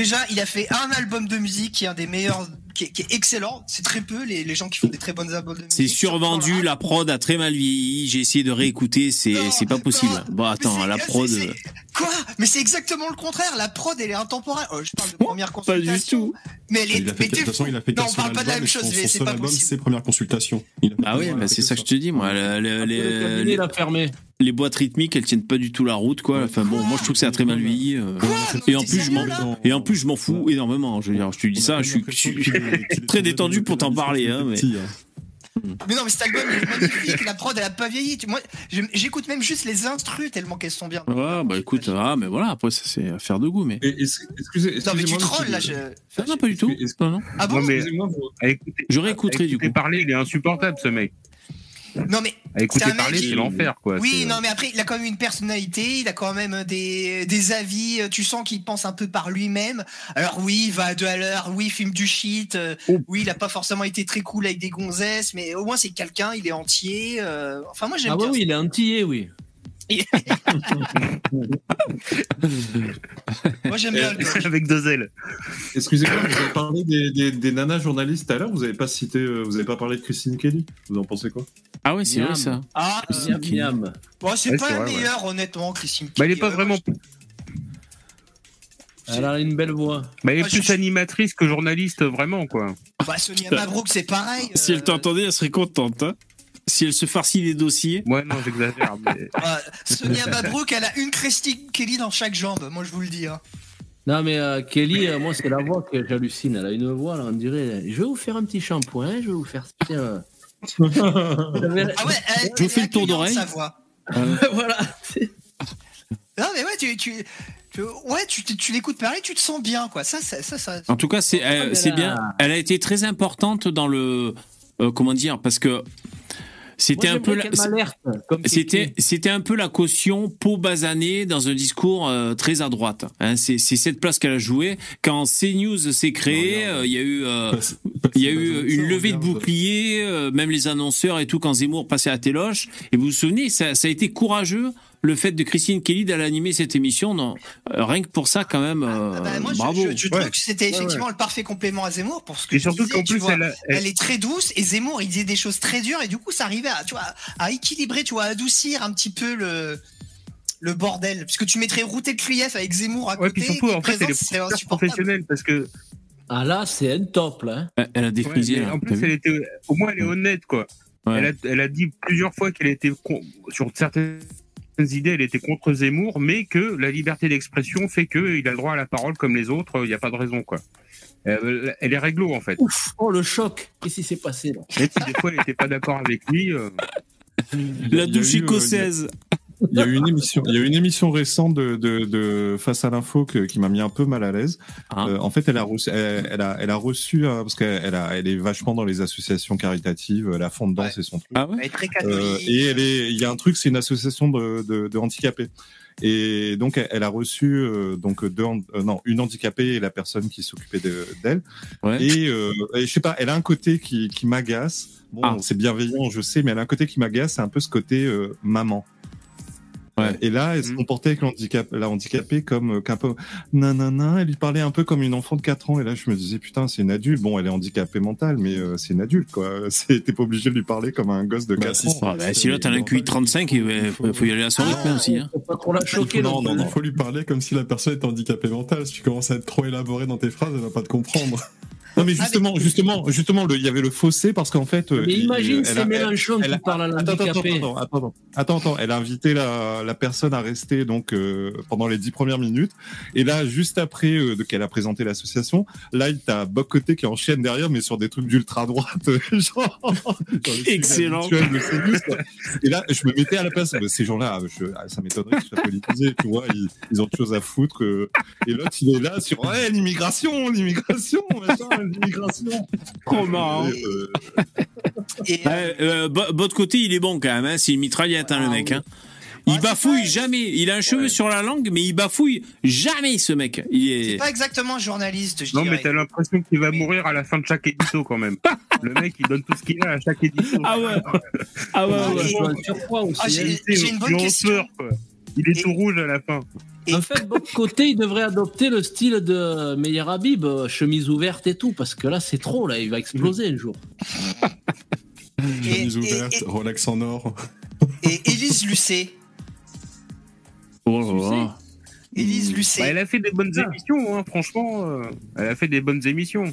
Déjà, il a fait un album de musique qui est un des meilleurs, qui est, qui est excellent. C'est très peu les, les gens qui font des très bonnes albums de musique.
C'est survendu, la prod a très mal vieilli. J'ai essayé de réécouter, c'est pas possible.
non,
Bon, attends, la prod. euh,
Quoi? Mais c'est exactement le contraire. La prod, elle est intemporelle. Oh, je parle de première
Pas du
consultation.
tout.
Mais elle est.
Il a fait,
mais
de toute façon, il a fait
Non, on parle pas de la même chose. mais C'est pas
album,
possible.
c'est première consultation.
Ah oui, bah c'est ça que je te dis, moi.
il a fermé.
les boîtes rythmiques, elles tiennent pas du tout la route, quoi. Enfin bon, moi je trouve que ça a très mal vieilli. euh. Et en plus, je m'en et en plus je m'en fous énormément. Je veux dire, je te dis ça, je suis très détendu pour t'en parler, hein. Mais...
Mais non, mais cet album, il est magnifique. La prod, elle a pas vieilli. Tu- Moi, j'écoute même juste les instrus tellement qu'elles sont bien.
Ouais, bah écoute, ah, mais voilà, après ça c'est affaire de goût, mais.
Et- es- excusez,
Non, mais tu trolles là. Je...
Non, non, pas du tout. Non, non.
Ah bon
Non, mais écouter,
Je réécouterai
à
du coup.
parler, il est insupportable ce mec.
Non, mais.
À écouter
C'est un mec
parler,
qui-
c'est l'enfer quoi.
Oui,
C'est-
non, mais après, il a quand même une personnalité, il a quand même des, des avis, tu sens qu'il pense un peu par lui-même. Alors oui, il va à deux à l'heure, oui, il filme du shit, euh,
Oh.
oui, il a pas forcément été très cool avec des gonzesses, mais au moins c'est quelqu'un, il est entier. euh, Enfin, moi j'aime
Ah,
bien.
ouais, oui, il est antillais, oui.
Moi j'aime bien. le-
Avec deux ailes.
Excusez-moi, vous avez parlé des, des, des nanas journalistes tout à l'heure, vous avez pas cité, euh, vous avez pas parlé de Christine Kelly. Vous en pensez quoi?
Ah ouais, c'est vrai ça.
Ah,
Miam, miam.
bon, c'est
Ouais,
pas la
ouais.
meilleure, honnêtement, Christine.
Bah, elle est
Kelly,
pas
euh,
vraiment.
Elle a une belle voix.
Bah, elle est
Ah,
plus
je-
animatrice que journaliste, vraiment, quoi.
Bah, Sonia Mabrouk, c'est pareil.
Si elle
euh,
t'entendait, elle serait contente. Hein si elle se farcit les dossiers.
Ouais, non, j'exagère. mais-
euh, Sonia Mabrouk, elle a une Christine Kelly dans chaque jambe, moi je vous le dis. hein.
Non, mais euh, Kelly, euh, moi, c'est la voix que j'hallucine. Elle a une voix, là, on dirait. Je vais vous faire un petit shampoing, je vais vous faire. Tiens.
Ah ouais, elle,
Je vous fais le tour d'oreille.
sa voix.
voilà.
Non mais ouais, tu, tu, ouais, tu, tu, tu l'écoutes parler, tu te sens bien quoi. Ça, ça, ça, ça-
En tout cas, c'est euh,
mais
c'est bien. Elle a été très importante dans le euh, comment dire parce que c'était un peu la-
comme
c'était c'était un peu la caution peau basanée dans un discours euh, très à droite. Hein, c'est c'est cette place qu'elle a joué quand CNews s'est créé. euh, Il y a eu euh, il y a eu une levée de bouclier, euh, même les annonceurs et tout quand Zemmour passait à Téloche. Et vous vous souvenez, ça, ça a été courageux le fait de Christine Kelly d'aller animer cette émission. Non, Euh, rien que pour ça quand même. euh,
Ah bah, moi, je-
bravo.
je, je trouve que c'était effectivement le parfait complément à Zemmour pour ce que
Et
tu
surtout
disais,
qu'en
tu
plus,
vois.
elle, a-
elle
elle-
est très douce et Zemmour il disait des choses très dures et du coup ça arrivait à tu vois à équilibrer tu vois à adoucir un petit peu le le bordel puisque tu mettrais Routet de Krief avec Zemmour à
Ouais,
côté
puis surtout, en fait, elle est professionnelle parce que.
Ah là, c'est un top, là. hein.
Elle a défrisé.
Ouais, en plus, elle était, au moins, elle est honnête, quoi.
Ouais.
Elle, a, elle a dit plusieurs fois qu'elle était con- sur certaines idées, elle était contre Zemmour, mais que la liberté d'expression fait qu'il a le droit à la parole comme les autres. Il n'y a pas de raison, quoi. Euh, elle est réglo, en fait.
Ouf, oh le choc. Qu'est-ce qui s'est passé là?
Même si des fois, elle n'était pas d'accord avec lui. euh,
La douche
euh,
écossaise.
Il y a eu une émission, il y a eu une émission récente de, de, de Face à l'info que- qui m'a mis un peu mal à l'aise.
Ah.
Euh, en fait, elle a reçu, elle, elle a, elle a reçu euh, parce qu'elle elle a, elle est vachement dans les associations caritatives, la fond de danse et son truc.
Ah ouais
Elle est très
Euh,
catholique
et elle est, il y a un truc, c'est une association de, de, de handicapés. Et donc, elle, a reçu euh, donc deux, euh, non, une handicapée et la personne qui s'occupait de- d'elle.
Ouais.
Et, euh, et je sais pas, elle a un côté qui, qui m'agace. Bon,
Ah.
c'est bienveillant, je sais, mais elle a un côté qui m'agace. C'est un peu ce côté euh,
Et là, elle se comportait avec l'handicap, la handicapée comme euh, qu'un peu nanana. Elle lui parlait un peu comme une enfant de 4 ans. Et là, je me disais putain, c'est une adulte. Bon, elle est handicapée mentale, mais euh, c'est une adulte quoi. C'est- T'es pas obligé de lui parler comme un gosse de 4 ans.
Ah, bah, si là, t'as un QI 35, il faut, faut y aller à son rythme aussi. Hein.
Faut pas trop la choquer
non,
non,
non,
plus.
il faut lui parler comme si la personne était handicapée mentale. Si tu commences à être trop élaboré dans tes phrases, elle va pas te comprendre.
Non mais justement, justement, justement, le- il y avait le fossé parce qu'en fait. euh,
Mais imagine,
elle
c'est Mélenchon qui parle à l'handicapé.
attends, attends, attends, attends, attends, elle a invité la, la personne à rester donc euh, pendant les dix premières minutes. Et là, juste après euh, qu'elle a présenté l'association, là, il t'a Bocoté qui enchaîne derrière, mais sur des trucs d'ultra droite, genre.
Excellent.
Et là, je me mettais à la place ces gens-là. je- ah, ça m'étonnerait qu'ils soient politisés, tu vois. Ils, ont autre chose à foutre. euh. Et l'autre, il est là sur ouais, l'immigration, l'immigration, machin, l'immigration.
Trop marrant.
Et, euh,
Ouais, euh, Votre côté, il est bon quand même. Hein. C'est une mitraillette, hein, le mec. Hein. Il bafouille jamais. Il a un cheveu sur la langue, mais il bafouille jamais, ce mec. Il est.
C'est pas exactement un journaliste, je
Non,
dirais.
mais t'as l'impression qu'il va mourir à la fin de chaque édito quand même. Le mec, il donne tout ce qu'il a à chaque édito.
Ah ouais. Ah ouais,
ouais.
Ah, j'ai-
hein.
une bonne question.
quoi. Il est tout rouge à la fin.
En fait, votre côté, il devrait adopter le style de Meyer Habib, euh, chemise ouverte et tout, parce que là, c'est trop, là, il va exploser un jour.
Chemise ouverte, Rolex en or.
Et Élise Lucet.
Oh là là.
Élise Lucet.
Bah, elle a fait des bonnes émissions, hein, franchement. euh, elle a fait des bonnes émissions.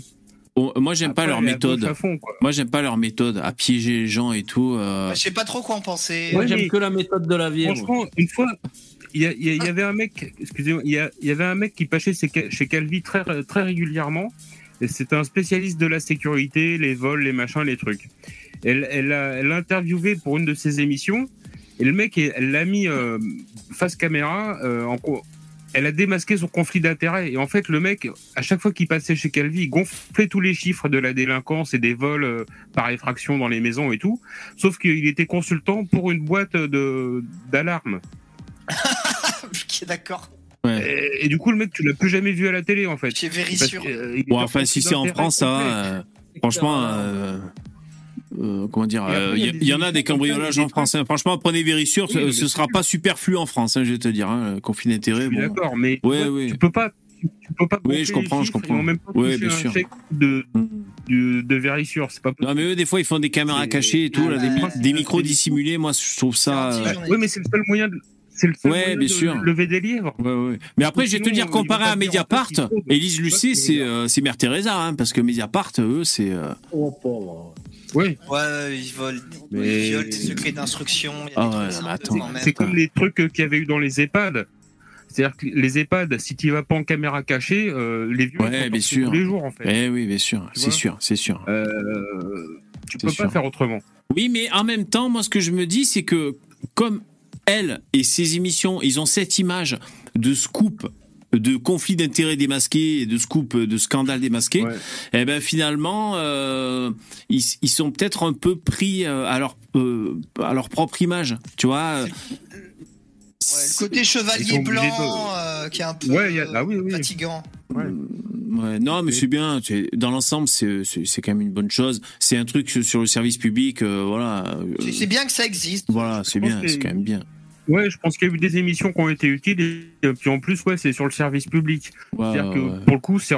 Oh, moi, j'aime pas leur méthode.
fond, quoi.
Moi, j'aime pas leur méthode à piéger les gens et tout. euh.
Je sais pas trop quoi en penser.
Moi,
Ouais,
j'aime que la méthode de la vie.
Franchement, une fois, il y, a- il y a- il y avait un mec, excusez-moi, il y, avait un mec qui passait chez, Calvi très, très régulièrement. C'était un spécialiste de la sécurité, les vols, les machins, les trucs. Elle, elle interviewé pour une de ses émissions. Et le mec, elle l'a mis euh, face caméra. euh, en, elle a démasqué son conflit d'intérêts. Et en fait, le mec, à chaque fois qu'il passait chez Calvi, il gonflait tous les chiffres de la délinquance et des vols euh, par effraction dans les maisons et tout. Sauf qu'il était consultant pour une boîte d'alarme.
Ok, d'accord.
Et, et du coup, le mec, tu l'as plus jamais vu à la télé, en fait.
Chez Vérissure.
Parce que, euh,
Bon,
en
enfin, si c'est en France, ça va.
d'intérêt
euh, franchement, euh, euh, comment dire, euh,
il y
en a des cambriolages en France. hein. Franchement, prenez Vérissure,
Oui,
ce, sera pas superflu en France, hein, je vais te dire. Hein, conflit d'intérêt.
Je suis
bon.
d'accord, mais tu
Ouais,
tu peux pas. Tu, tu peux pas
Oui, je comprends, je comprends.
en même temps
Oui, bien
un
sûr.
de, de, de Vérissure, c'est pas possible.
Non, mais eux, des fois, ils font des caméras
C'est-
cachées et tout, là, des, micros dissimulés. Moi, je trouve ça. euh,
Oui, mais c'est le seul moyen de. C'est le seul
Ouais,
moyen
bien
de
sûr.
lever des.
Ouais, ouais. Mais après, je vais te dire, comparé à Mediapart. Élise Lucet, c'est euh, c'est Mère Teresa, hein, parce que Mediapart, eux, c'est. euh,
Oh, pauvre.
Oui.
Ouais, ils volent,
Mais-
ils violent tes secrets d'instruction.
Ah
des c'est
comme les trucs euh, qu'il y avait eu dans les EHPAD. C'est-à-dire que les EHPAD, si tu vas pas en caméra cachée, euh, les vieux
Ouais, bien sûr.
tous les jours, en fait.
Eh oui, bien sûr, c'est sûr, c'est sûr.
Euh, tu peux pas faire autrement.
Oui, mais en même temps, moi, ce que je me dis, c'est que comme elle et ses émissions, ils ont cette image de scoop, de conflit d'intérêts démasqué et de scoop, de scandale démasqué, eh ben finalement, euh, ils, ils sont peut-être un peu pris euh, à leur euh, à leur propre image, tu vois.
Ouais, le côté chevalier blanc
de-
euh, qui est un peu
Ouais, a- ah oui, oui.
fatigant.
Ouais, non, mais c'est bien. Dans l'ensemble, c'est quand même une bonne chose. C'est un truc sur- le service public, euh, voilà. euh,
C'est- bien que ça existe.
Voilà, c'est bien, c'est quand même bien.
Ouais, je pense qu'il y a eu des émissions qui ont été utiles et puis en plus, ouais, c'est sur le service public. C'est-à-dire que
ouais.
pour le coup, c'est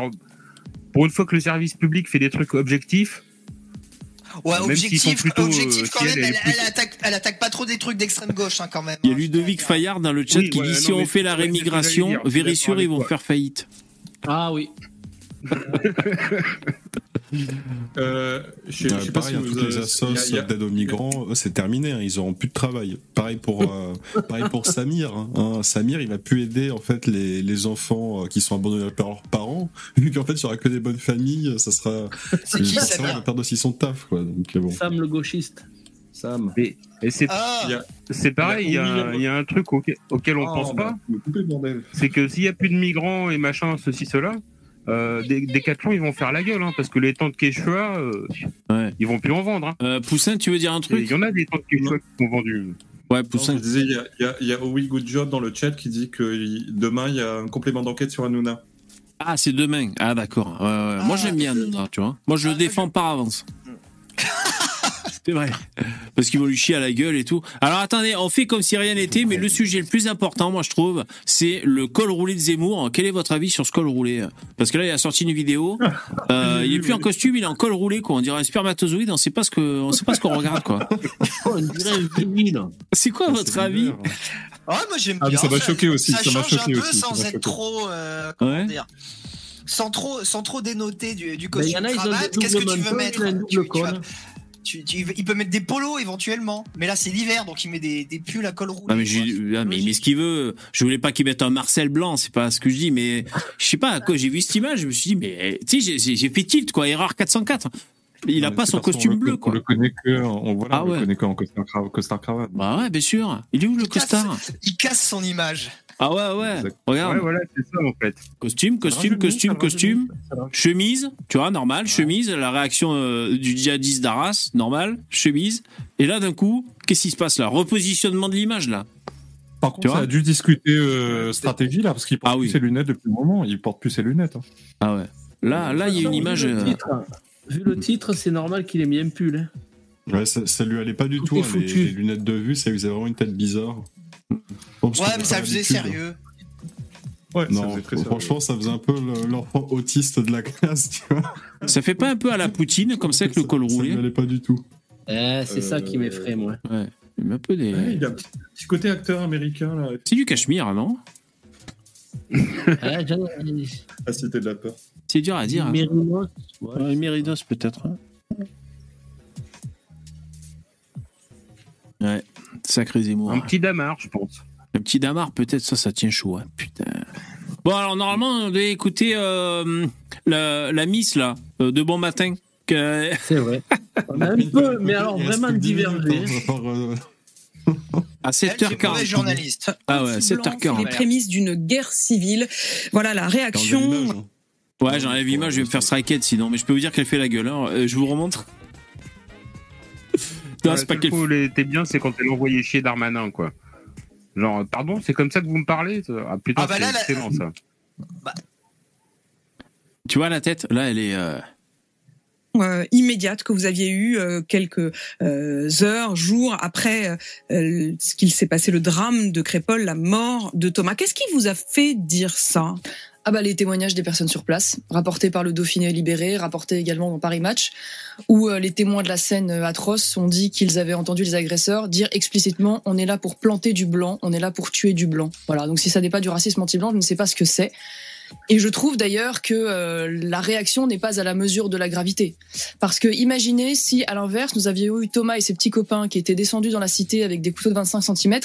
pour une fois que le service public fait des trucs objectifs.
Ouais,
Même
objectif,
plutôt,
objectif
euh,
quand même,
elle
attaque, elle attaque pas trop des trucs d'extrême gauche hein, quand même.
Il y a Ludovic Fayard dans le chat
Oui,
qui dit si on fait la rémigration, Vérissure, ils vont faire faillite.
Ah oui.
Euh, je, je
Ouais,
sais pas
pareil,
si
hein,
vous,
toutes les
euh,
assos
il y a-
d'aide aux migrants, c'est terminé, hein, ils auront plus de travail. Pareil pour, euh, pareil pour Samir. hein, hein. Samir, il va plus aider en fait les, les enfants euh, qui sont abandonnés par leurs parents, vu qu'en fait il y aura que des bonnes familles, ça sera.
C'est qui,
il va perdre aussi son taf, quoi. Donc euh, bon.
Sam le gauchiste.
Sam.
Et, et c'est
Ah,
c'est pareil, il y, a un- il y a un truc auquel, auquel on
Oh,
pense
bah,
pas, c'est que s'il y a plus de migrants et machin, ceci, cela, euh, des, des Decathlon, ils vont faire la gueule, hein, parce que les tentes Quechua, euh,
Ouais.
ils vont plus en vendre. hein.
Euh, Poussin, tu veux dire un truc
Il y en a des tentes Quechua qui sont vendues.
Ouais,
Non,
Poussin.
je disais, il y a, y a, Owi Good Job dans le chat qui dit que il- demain il y a un complément d'enquête sur Hanouna.
Ah, c'est demain. Ah, d'accord. Ouais. Moi,
Ah,
j'aime bien Hanouna, tu vois. Moi, je le
Ah,
défends par avance. C'est vrai. Parce qu'ils vont lui chier à la gueule et tout. Alors attendez, on fait comme si rien n'était, mais le sujet le plus important, moi je trouve, c'est le col roulé de Zemmour. Quel est votre avis sur ce col roulé? Parce que là, il a sorti une vidéo. Euh, il est plus en costume, il est en col roulé, quoi. On dirait un spermatozoïde. On sait pas ce que, on sait pas ce qu'on regarde, quoi.
On dirait un vinyle.
C'est quoi votre avis?
Ouais, moi j'aime
Ah, mais
bien.
ça m'a choqué aussi,
Ça,
ça
change
choqué
un peu
aussi,
sans être
choqué.
trop. euh, comment
Ouais.
dire sans trop, sans trop dénoter du, du
il y
costume
en a, ils ont
cravate,
des
qu'est-ce que tu veux mettre Tu- tu
col.
vas- tu- tu- Il peut mettre des polos éventuellement, mais là c'est l'hiver donc il met des, des pulls à col roulé.
Non mais, ah, mais il met ce qu'il veut. Je voulais pas qu'il mette un Marcel blanc, c'est pas ce que je dis, mais je sais pas. Quoi, j'ai vu cette image, je me suis dit, mais tu sais, j'ai- fait tilt quoi, erreur 404. Il a
Ouais,
pas son costume
le-
bleu
On
quoi.
le connaît que, on, voilà,
Ah
on
ouais.
le connaît qu'en costard, cra- costard cravate.
Bah ouais, bien sûr. Il est où le costard?
Il casse son image.
Ah ouais, ouais. Regarde.
Ouais, voilà, c'est ça en fait.
Costume, costume, costume, costume, chemise, tu vois, normal, chemise, la réaction euh, du djihadiste d'Arras, normal, chemise. Et là, d'un coup, qu'est-ce qui se passe là? Repositionnement de l'image là.
Par
Tu
contre, ça a dû discuter euh, stratégie là, parce qu'il porte
Ah oui.
plus ses lunettes depuis un moment. Il porte plus ses lunettes. hein.
Ah ouais. Là, là, il y a une
Vu
image.
le
euh,
titre, Vu le titre, c'est normal qu'il ait mis un pull. hein.
Ouais, ça, ça lui allait pas du
Tout
tout. hein, les, les lunettes de vue, ça lui faisait vraiment une tête bizarre.
Ouais, mais ça faisait sérieux.
Ouais, ça
Non,
faisait très sérieux.
franchement, ça faisait un peu le- l'enfant autiste de la classe, tu vois.
Ça fait pas un peu à la Poutine, comme ça, avec le col
Ça
roulé
lui allait pas du tout.
Eh, c'est ça
Euh,
qui m'effraie, moi.
Ouais. Il un peu des.
Ouais, il a un petit, petit côté acteur américain, là.
C'est du cachemire, non
Ah, j'en ai-
La cité de la peur.
C'est dur à dire. hein.
Mérinos, ouais.
Ouais, Mérinos, peut-être. hein. Ouais, sacré Zemmour.
Un petit damar, je pense.
Un petit damar, peut-être, ça, ça tient chaud. hein. Putain. Bon, alors, normalement, on devait écouter euh, la, la Miss, là, euh, de Bon Matin. Que...
C'est vrai. On a un peu, mais alors vraiment
plus que 10 minutes,
divergé.
à part, euh,
À
Elle, c'est une
7h40.
mauvaise journaliste.
Ah ouais,
Blanc, c'est
7h40.
les prémices d'une guerre civile. Voilà la réaction.
hein.
Ouais, j'enlève l'image, je vais me faire strike sinon, mais je peux vous dire qu'elle fait la gueule. hein. Euh, je vous remontre. Non, c'est pas
où elle était bien, c'est quand elle envoyait chier Darmanin, quoi. Genre, pardon, c'est comme ça que vous me parlez Ah putain,
Ah bah
c'est
là, là-
excellent ça.
Tu vois la tête Là, elle est. euh,
euh, immédiate que vous aviez eue euh, quelques euh, heures, jours après euh, ce qu'il s'est passé, le drame de Crépol, la mort de Thomas. Qu'est-ce qui vous a fait dire ça?
Ah bah les témoignages des personnes sur place, rapportés par le Dauphiné libéré, rapportés également dans Paris Match, où euh, les témoins de la scène euh, atroce ont dit qu'ils avaient entendu les agresseurs dire explicitement on est là pour planter du blanc, on est là pour tuer du blanc. Voilà, donc si ça n'est pas du racisme anti-blanc, je ne sais pas ce que c'est. Et je trouve d'ailleurs que euh, la réaction n'est pas à la mesure de la gravité. Parce que imaginez si, à l'inverse, nous avions eu Thomas et ses petits copains qui étaient descendus dans la cité avec des couteaux de 25 cm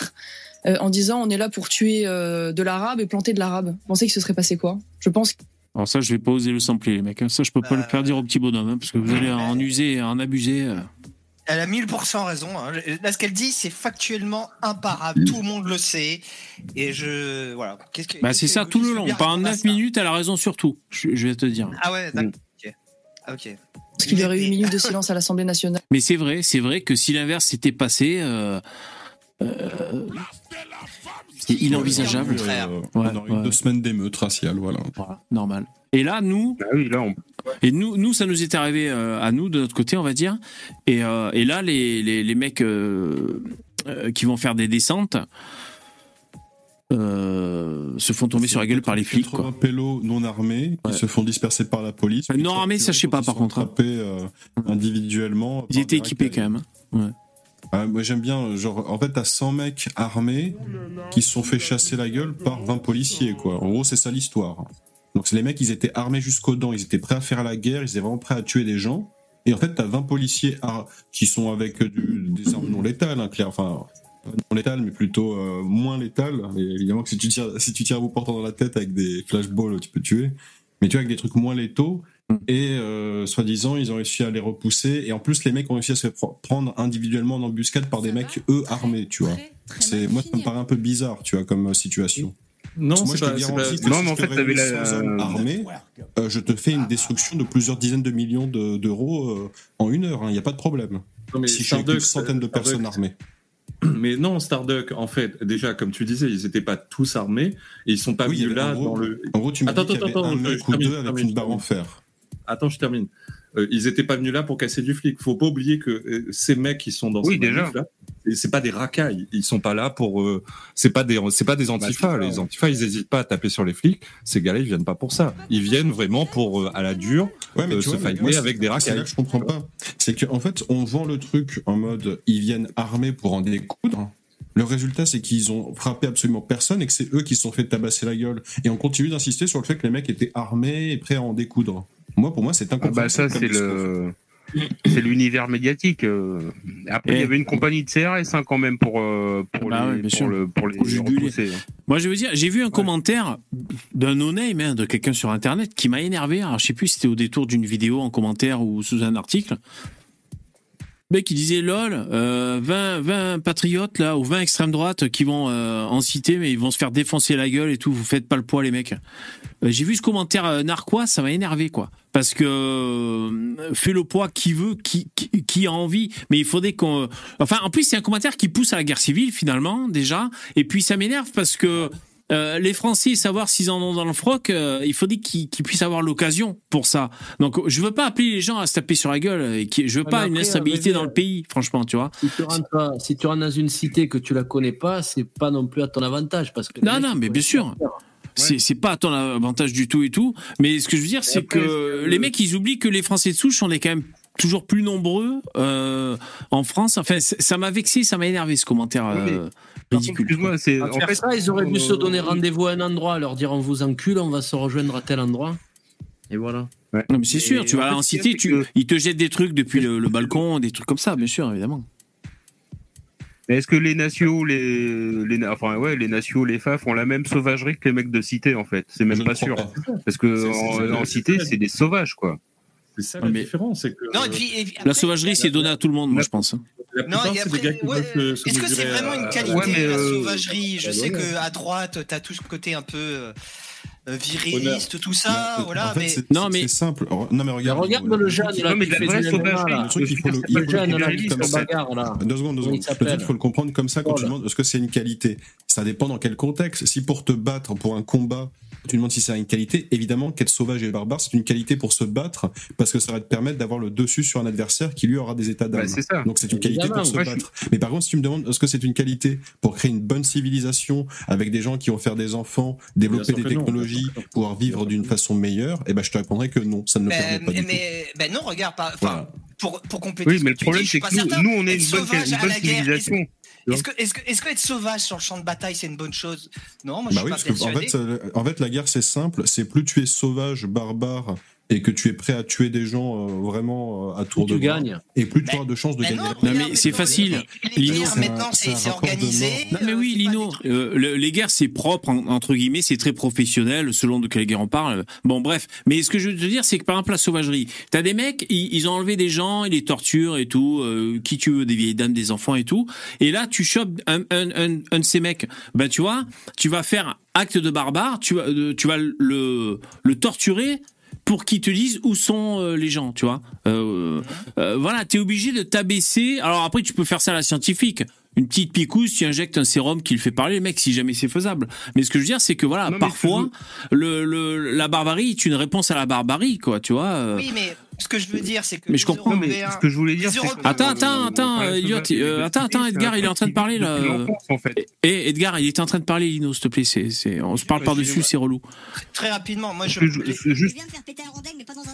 en disant on est là pour tuer euh, de l'arabe et planter de l'arabe. Vous pensez qu'il se serait passé quoi? Je pense
Alors, ça, je vais pas oser le sampler, les mecs. hein. Ça, je peux pas le faire dire au petit bonhomme, hein, parce que vous allez en user et en abuser. euh.
Elle a 1000% raison. hein. Là, ce qu'elle dit, c'est factuellement imparable. Tout le monde le sait. Et je. Voilà. Qu'est-ce que-
Bah, c'est
que
ça tout le long. Pendant
répondre à
9
ça
minutes, elle a raison sur tout. Je, je vais te dire.
Ah ouais, d'accord. Ok. Ah, ok.
Parce qu'il y aurait eu une minute de silence à l'Assemblée nationale.
Mais c'est vrai, c'est vrai que si l'inverse s'était passé, euh, euh, c'est inenvisageable.
Euh,
Ouais,
on aurait eu
ouais.
deux semaines d'émeutes raciales, voilà.
Voilà, normal. Et là, nous,
Ah oui, là, on...
et nous, nous, ça nous est arrivé euh, à nous de notre côté, on va dire. Et, euh, et là, les, les, les mecs euh, euh, qui vont faire des descentes euh, se font tomber sur la gueule par les flics.
80 pélos non armés qui
Ouais.
se font disperser par la police.
Euh, non armés, ça, je sais pas, par contre, hein.
attrapés, euh, individuellement.
Ils
par
étaient équipés quand même. hein. Ouais.
Ah, moi j'aime bien, genre, en fait, t'as 100 mecs armés qui se sont fait chasser la gueule par 20 policiers, quoi. En gros, c'est ça l'histoire. Donc, les mecs, ils étaient armés jusqu'aux dents, ils étaient prêts à faire la guerre, ils étaient vraiment prêts à tuer des gens. Et en fait, t'as 20 policiers qui sont avec du- des armes non létales, hein, clair, enfin, non létales, mais plutôt euh, moins létales. Et évidemment que si tu tires, si tu à bout portant dans la tête avec des flashballs, tu peux tuer. Mais tu vois, avec des trucs moins létaux. Et euh, soi-disant, ils ont réussi à les repousser. Et en plus, les mecs ont réussi à se prendre individuellement en embuscade par des mecs, eux, armés, tu vois. C'est Moi, ça me paraît un peu bizarre, tu vois, comme euh, situation.
Non, c'est
je te
pas- pas-
que
Non,
si
mais
je
en fait, t'avais la-
armés, euh, je te fais une destruction de plusieurs dizaines de millions de- d'euros euh, en une heure. Il n'y a pas de problème.
Non, mais
si je suis avec
Starduck,
une centaine de
Starduck,
personnes armées.
Mais non, Starduck, en fait, déjà, comme tu disais, ils n'étaient pas tous armés et ils sont pas
Oui,
venus là
gros-
dans le.
En gros, tu me
Attends,
dis qu'il y
attends,
avait
attends,
un mec ou deux avec une barre en fer.
Attends, je termine. euh, ils étaient pas venus là pour casser du flic. Faut pas oublier que euh, ces mecs qui sont dans
Oui,
ces
déjà.
là, c'est pas des racailles. Ils sont pas là pour. euh, c'est pas des. C'est pas des antifas. les antifas, ils hésitent pas à taper sur les flics. Ces gars-là, ils viennent pas pour ça. Ils viennent vraiment pour euh, à la dure
Ouais, mais
euh,
tu
se
vois, mais moi,
avec des
C'est là
racailles.
que je comprends pas. C'est qu'en fait, on vend le truc en mode ils viennent armés pour en découdre. Le résultat, c'est qu'ils ont frappé absolument personne et que c'est eux qui se sont fait tabasser la gueule. Et on continue d'insister sur le fait que les mecs étaient armés et prêts à en découdre. Moi, pour moi, c'est
Ah
incompréhensible.
bah ça c'est le c'est l'univers médiatique. euh. Après il y
Eh.
avait une compagnie de CRS hein, quand même pour euh, pour
Bah
les
ouais,
pour, le, pour les
Pour juguler.
repousser.
Moi, je veux dire, j'ai vu un commentaire d'un no-name, hein, de quelqu'un sur Internet, qui m'a énervé. Alors, je sais plus si c'était au détour d'une vidéo en commentaire ou sous un article. Le mec, il disait lol, euh, 20, 20 patriotes là, ou 20 extrême droite qui vont euh, en citer, mais ils vont se faire défoncer la gueule et tout. Vous faites pas le poids, les mecs. Euh, j'ai vu ce commentaire euh, narquois, ça m'a énervé, quoi. Parce que fait le poids qui veut, qui, qui, qui a envie, mais il faudrait qu'on. Enfin, en plus, c'est un commentaire qui pousse à la guerre civile finalement déjà, et puis ça m'énerve parce que euh, les Français, savoir s'ils en ont dans le froc, euh, il faudrait qu'ils puissent avoir l'occasion pour ça. Donc, je veux pas appeler les gens à se taper sur la gueule. Et qui, je veux
Ouais,
pas une instabilité dans le pays, franchement, tu vois.
Si tu, rentres, pas- si tu rentres dans une cité que tu la connais pas, c'est pas non plus à ton avantage parce que.
Non, non, mais bien sûr.
pas.
C'est pas à ton avantage du tout et tout. Mais ce que je veux dire, c'est que les mecs, ils oublient que les Français de souche, on est quand même toujours plus nombreux euh, en France. Enfin, ça m'a vexé, ça m'a énervé ce commentaire euh, ridicule.
Excuse-moi, c'est
À
en fait
ça, ils auraient dû se
euh,
donner rendez-vous à un endroit, leur dire on vous encule, on va se rejoindre à tel endroit. Et voilà.
Non, mais c'est sûr, tu vas
en
cité,
c'est
tu,
que-
ils te jettent des trucs depuis le, le balcon, des trucs comme ça, bien sûr, évidemment.
Mais est-ce que les nationaux, les, les, enfin ouais, les nationaux, les FAF ont la même sauvagerie que les mecs de cité en fait? C'est même pas sûr. Parce que en cité, c'est des sauvages quoi.
C'est ça la différence, c'est que
Non, et puis, et puis
La sauvagerie, c'est donné à tout le monde, moi, je pense. hein.
Non, et après, ouais,
se
Est-ce que c'est vraiment une
à-
qualité
Ouais, mais,
la
euh,
sauvagerie? Je
bah,
sais
voilà.
que à droite, t'as tout ce côté un peu euh, euh, viriliste, tout ça, voilà.
en fait,
mais
c'est-
Non, mais-
c'est simple. Non, mais regarde.
regarde
le-
le jeune
truc-
là,
Non, mais la vraie
MMA, là.
Le truc, il faut le, il faut
le
le comprendre comme ça.
là.
Deux secondes, deux secondes.
s'appelle
Peut-être il faut le comprendre comme ça quand
Oh
tu
là.
demandes est-ce que c'est une qualité. Ça dépend dans quel contexte. Si pour te battre pour un combat, tu demandes si c'est une qualité, évidemment qu'être sauvage et barbare, c'est une qualité pour se battre parce que ça va te permettre d'avoir le dessus sur un adversaire qui lui aura des états d'âme.
Bah.
Donc c'est une qualité
Évidemment,
pour se battre. Mais par contre, si tu me demandes est-ce que c'est une qualité pour créer une bonne civilisation avec des gens qui vont faire des enfants, développer des
que
pouvoir vivre d'une façon meilleure, eh ben je te répondrais que non, ça ne le
mais,
permet pas
mais,
du tout.
mais- ben non, regarde pas.
Voilà.
pour pour compléter.
Oui,
ce
mais
que
le problème c'est que nous, nous, on est une bonne, une civilisation.
Est-ce que est-ce que est-ce que être sauvage sur le champ de bataille c'est une bonne chose? Non, moi je
Bah
suis
oui,
pas
parce que en
persuadé.
fait, euh, en fait, la guerre c'est simple. C'est plus tu es sauvage, barbare et que tu es prêt à tuer des gens euh, vraiment euh, à tour
tu
de
gagnes.
et plus tu auras de chances de
Mais
gagner.
non,
Non, mais c'est facile.
Les
Lino,
guerres maintenant
c'est
organisé.
Non mais
euh,
oui, Lino, euh, le- les guerres c'est propre en- entre guillemets, c'est très professionnel selon de quelle guerre on parle. Bon bref, mais ce que je veux te dire c'est que par exemple la sauvagerie, t'as des mecs, ils, ils ont enlevé des gens, ils les torturent et tout, euh, qui tu veux, des vieilles dames, des enfants et tout, et là tu chopes un, un, un, un de ces mecs, ben tu vois, tu vas faire acte de barbare, tu vas, euh, tu vas le, le torturer pour qu'ils te disent où sont euh, les gens, tu vois. Euh, euh, voilà, t'es obligé de t'abaisser. Alors après, tu peux faire ça à la scientifique. Une petite picouse, tu injectes un sérum qui le fait parler, le mec, si jamais c'est faisable. Mais ce que je veux dire, c'est que voilà,
Non,
parfois, le, le, la barbarie est une réponse à la barbarie, quoi, tu vois. euh.
Oui, mais ce que je veux dire c'est que
Mais je comprends,
mais ce que je voulais dire, que-
Attends, attends,
euh,
attends,
sauvagerie,
euh, attends, attends, Edgar, il est en train de parler, là.
l'enfance, en fait.
Et Edgar, il était en train de parler, Lino, s'il te plaît. C'est, c'est, on se parle
Ouais,
par-dessus, c'est relou.
très rapidement. Moi je
juste,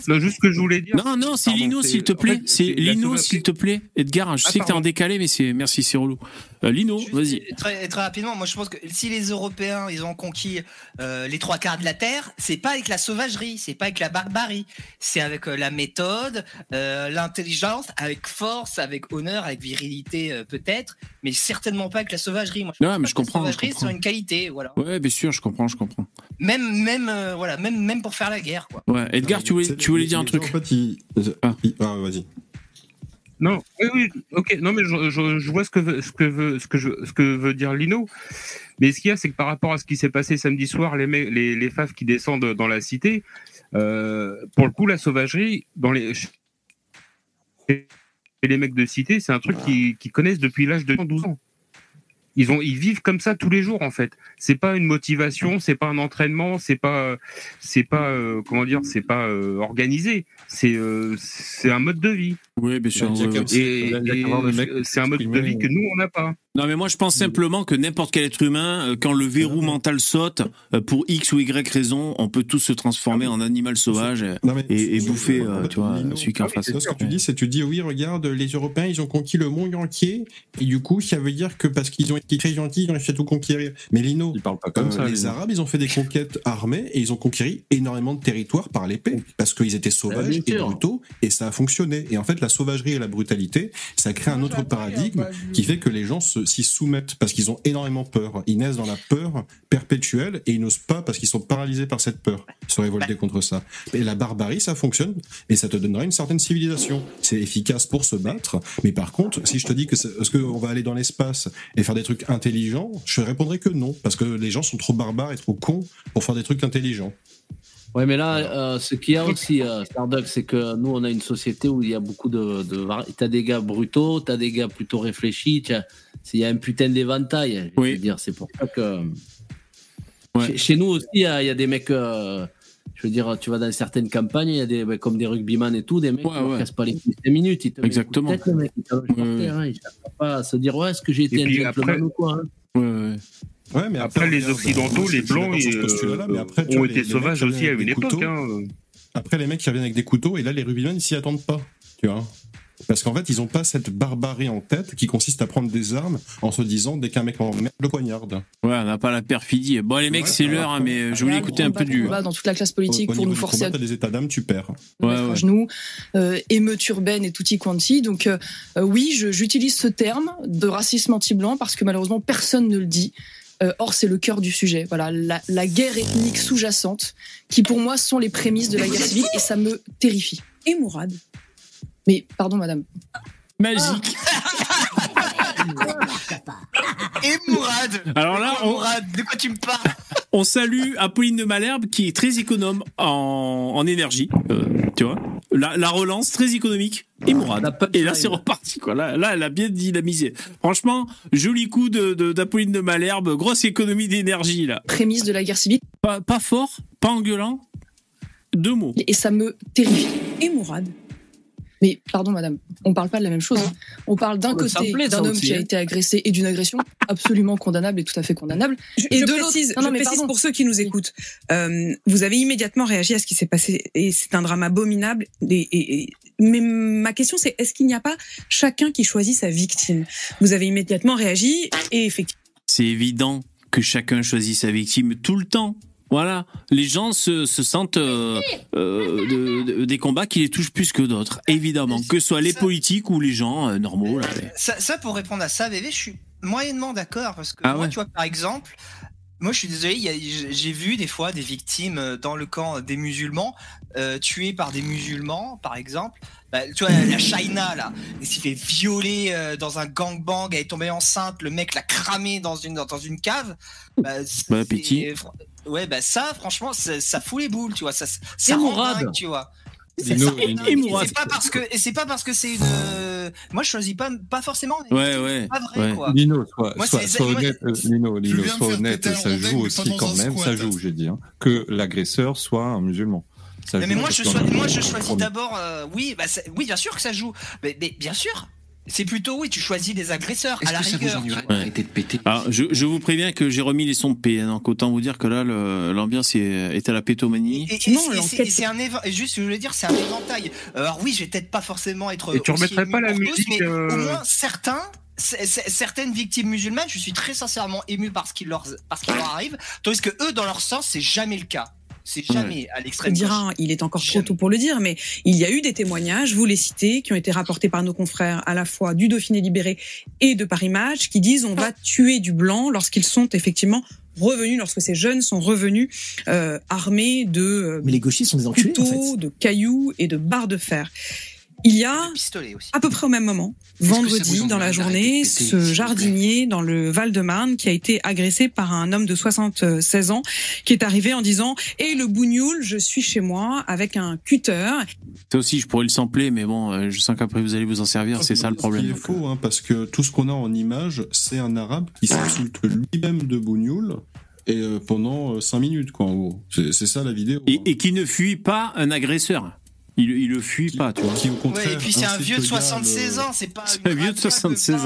non, juste ce que je voulais dire.
Non, non, c'est Lino, s'il te
en
plaît.
fait,
C'est Lino, s'il te plaît. Edgar, je
Ah,
sais que t'es en décalé, mais c'est, merci, c'est relou. Euh, Lino, vas-y.
Très, très rapidement, moi je pense que si les Européens ils ont conquis euh, les trois quarts de la Terre, c'est pas avec la sauvagerie, c'est pas avec la barbarie, c'est avec euh, la méthode, euh, l'intelligence, avec force, avec honneur, avec virilité euh, peut-être, mais certainement pas avec la sauvagerie. Moi, je
Ouais,
pense
mais je
la
comprends, je
sauvagerie c'est une qualité, voilà.
Ouais, bien sûr, je comprends, je comprends.
Même même euh, voilà, même même pour faire la guerre quoi.
Ouais, Edgar, tu voulais, tu voulais dire un truc.
En fait,
Ah.
ils- ah, vas-y.
Non, oui, oui, ok, non, mais je, je- je vois ce que veut, ce que veut, ce que je, ce que veut dire Lino. Mais ce qu'il y a, c'est que par rapport à ce qui s'est passé samedi soir, les, les, les FAF qui descendent dans la cité, euh, pour le coup, la sauvagerie, dans les, et les mecs de cité, c'est un truc qu'ils connaissent depuis l'âge de 12 ans. Ils ont, ils vivent comme ça tous les jours en fait. C'est pas une motivation, c'est pas un entraînement, c'est pas, c'est pas, euh, comment dire, c'est pas euh, organisé. C'est, euh, c'est un mode de vie.
Oui, bien sûr.
Et, et- c'est un mode de vie que nous on n'a pas.
Non, mais moi je pense simplement que n'importe quel être humain, quand le verrou mental saute, pour X ou Y raison, on peut tous se transformer en animal sauvage et,
Non, mais-
et, et bouffer, euh, tu vois, celui qui en face.
Ce que tu dis, c'est tu dis oui, regarde, les Européens, ils ont conquis le monde entier, et du coup, ça veut dire que parce qu'ils ont été très gentils, ils ont réussi à tout conquérir. Mais Lino,
Il parle pas comme
euh,
ça.
les. Arabes, ils ont fait des conquêtes armées et ils ont conquéri énormément de territoires par l'épée parce qu'ils étaient sauvages
bien
et brutaux et ça a fonctionné. Et en fait, la sauvagerie et la brutalité, ça crée un autre paradigme qui fait que les gens se- s'y soumettent parce qu'ils ont énormément peur. Ils naissent dans la peur perpétuelle et ils n'osent pas parce qu'ils sont paralysés par cette peur. Ils sont révoltés contre ça. Et la barbarie, ça fonctionne et ça te donnera une certaine civilisation. C'est efficace pour se battre, mais par contre, si je te dis que est-ce qu'on va aller dans l'espace et faire des trucs intelligents, je répondrai que non, parce que les gens sont trop barbares et trop cons pour faire des trucs intelligents.
Ouais, mais là, euh, ce qu'il y a aussi, euh, Starduck, c'est que nous, on a une société où il y a beaucoup de. de T'as des gars brutaux, t'as des gars plutôt réfléchis. Il y a un putain d'éventail. Je veux dire, c'est pour ça que. Chez, chez nous aussi, il y, a il y a des mecs. euh, je veux dire, tu vas dans certaines campagnes, il y a des, ben, comme des rugbyman et tout, des mecs qui ne
ouais.
cassent pas les couilles 5 minutes. Ils te
Exactement.
ils hein, ils cherchent pas à se dire, ouais, est-ce que j'ai été
Et
un
puis
gentleman
après-
ou quoi hein.
Ouais, ouais.
Ouais, mais
Après, les Occidentaux, les Blancs, ils, euh, ont été sauvages aussi à une époque. hein.
Après, les mecs qui reviennent avec des couteaux, et là, les rugbymen, ils s'y attendent pas. Tu vois Parce qu'en fait, ils ont pas cette barbarie en tête qui consiste à prendre des armes en se disant, dès qu'un mec en met, le poignarde.
Ouais, on n'a pas la perfidie. Bon, les mecs, c'est l'heure, hein, mais je voulais écouter un peu du.
dans toute la classe politique
Au
pour nous forcer
combat,
à
des états d'âme, tu perds.
nous mettre à genoux, euh, émeute urbaine et tutti quanti. Donc euh, euh, oui, j'utilise ce terme de racisme anti-blanc parce que malheureusement personne ne le dit. Euh, or, c'est le cœur du sujet. Voilà, la, la guerre ethnique sous-jacente, qui pour moi sont les prémices de la guerre civile, et ça me terrifie.
Et Mourad
Mais pardon, madame.
Magique.
Et Mourad
Alors là, on-
Mourad, de quoi tu me parles
On salue Apolline de Malherbe qui est très économe en, en énergie. euh, tu vois la, la relance très économique. Et Mourad. Et là, c'est reparti. Quoi. Là, là, elle a bien dynamisé. Franchement, joli coup de de- d'Apolline de, Malherbe. Grosse économie d'énergie, là.
Prémisse de la guerre civile.
Pas, pas fort, pas engueulant. Deux mots.
Et ça me terrifie.
Et Mourad
Mais pardon, madame, on parle pas de la même chose. On parle d'un côté d'un homme
aussi,
qui a
hein.
été agressé et d'une agression absolument condamnable et tout à fait condamnable.
Je,
et
je
de l'autre,
précise,
non, non,
je
mais
précise
pardon.
pour ceux qui nous écoutent. Euh, vous avez immédiatement réagi à ce qui s'est passé et c'est un drame abominable. Et, et- et- mais ma question c'est est-ce qu'il n'y a pas chacun qui choisit sa victime? Vous avez immédiatement réagi et effectivement.
C'est évident que chacun choisit sa victime tout le temps. Voilà, les gens se, se sentent euh, euh, de- de- des combats qui les touchent plus que d'autres, évidemment, que ce soit les politiques ou les gens euh, normaux. Là,
ça, ça, pour répondre à ça, bébé, je suis moyennement d'accord parce que
Ah
moi,
ouais.
tu vois, par exemple, moi, je suis désolé, j'ai vu des fois des victimes dans le camp des musulmans tuées par des musulmans, par exemple. Bah, tu vois, la China là, elle s'est fait violer euh, dans un gangbang, elle est tombée enceinte, le mec l'a cramé dans une dans une cave. Bah,
appétit.
c'est- Ouais, bah ça, franchement, ça, ça fout les boules, tu vois, ça, ça rend dingue, tu vois. C'est pas parce que et c'est pas parce que c'est une euh, moi je choisis pas pas forcément
Ouais, ouais,
pas vrai
ouais.
quoi
Lino, sois,
Moi,
sois- sois honnête, euh, Lino, Lino, sois honnête, ça joue aussi quand même, ça
squat.
joue, j'ai dit, hein, que l'agresseur soit un musulman. Ça
mais, moi je choisis moi je choisis
Premier.
d'abord euh, oui bah oui bien sûr que ça joue mais, mais bien sûr c'est plutôt oui tu choisis des agresseurs à la rigueur vois.
Ouais. Alors, je, je vous préviens que j'ai remis les sons de paix, hein, donc autant vous dire que là, l'ambiance est, est à la pétomanie.
et, et- et c'est- un juste ce que je voulais dire c'est un éventail Euh, alors oui je vais peut-être pas forcément être
Et tu remettrais pas la
tous,
musique,
mais
euh,
au moins certains c- c- certaines victimes musulmanes je suis très sincèrement ému par ce qui leur parce qu'il leur arrive tandis que eux dans leur sens c'est jamais le cas c'est jamais à
On
l'extrême gauche.
dira, il est encore trop tôt pour le dire, mais il y a eu des témoignages, vous les citez, qui ont été rapportés par nos confrères à la fois du Dauphiné libéré et de Paris Match, qui disent on va tuer du blanc lorsqu'ils sont effectivement revenus, lorsque ces jeunes sont revenus euh, armés de euh,
Mais les gauchistes sont des enculés, en
couteaux,
fait.
de cailloux et de barres de fer. Il y a à peu près au même moment, vendredi dans la journée, ce jardinier dans le Val-de-Marne qui a été agressé par un homme de 76 ans qui est arrivé en disant "Et le bougnoul, je suis chez moi avec un cutter."
Ça aussi, je pourrais le sampler, mais bon, euh, je sens qu'après vous allez vous en servir, c'est ça le problème.
qui est faux, hein, parce que tout ce qu'on a en image, c'est un arabe qui s'insulte lui-même de Bougnoul et euh, pendant 5 minutes, quoi, en gros. C'est c'est ça la vidéo.
Et, et qui ne fuit pas un agresseur. Il, il le fuit pas, tu vois.
Qui, au
Ouais,
contraire,
et puis c'est un vieux de
le gars à
76
le-
ans, c'est pas
un vieux de
razzia
76 ans.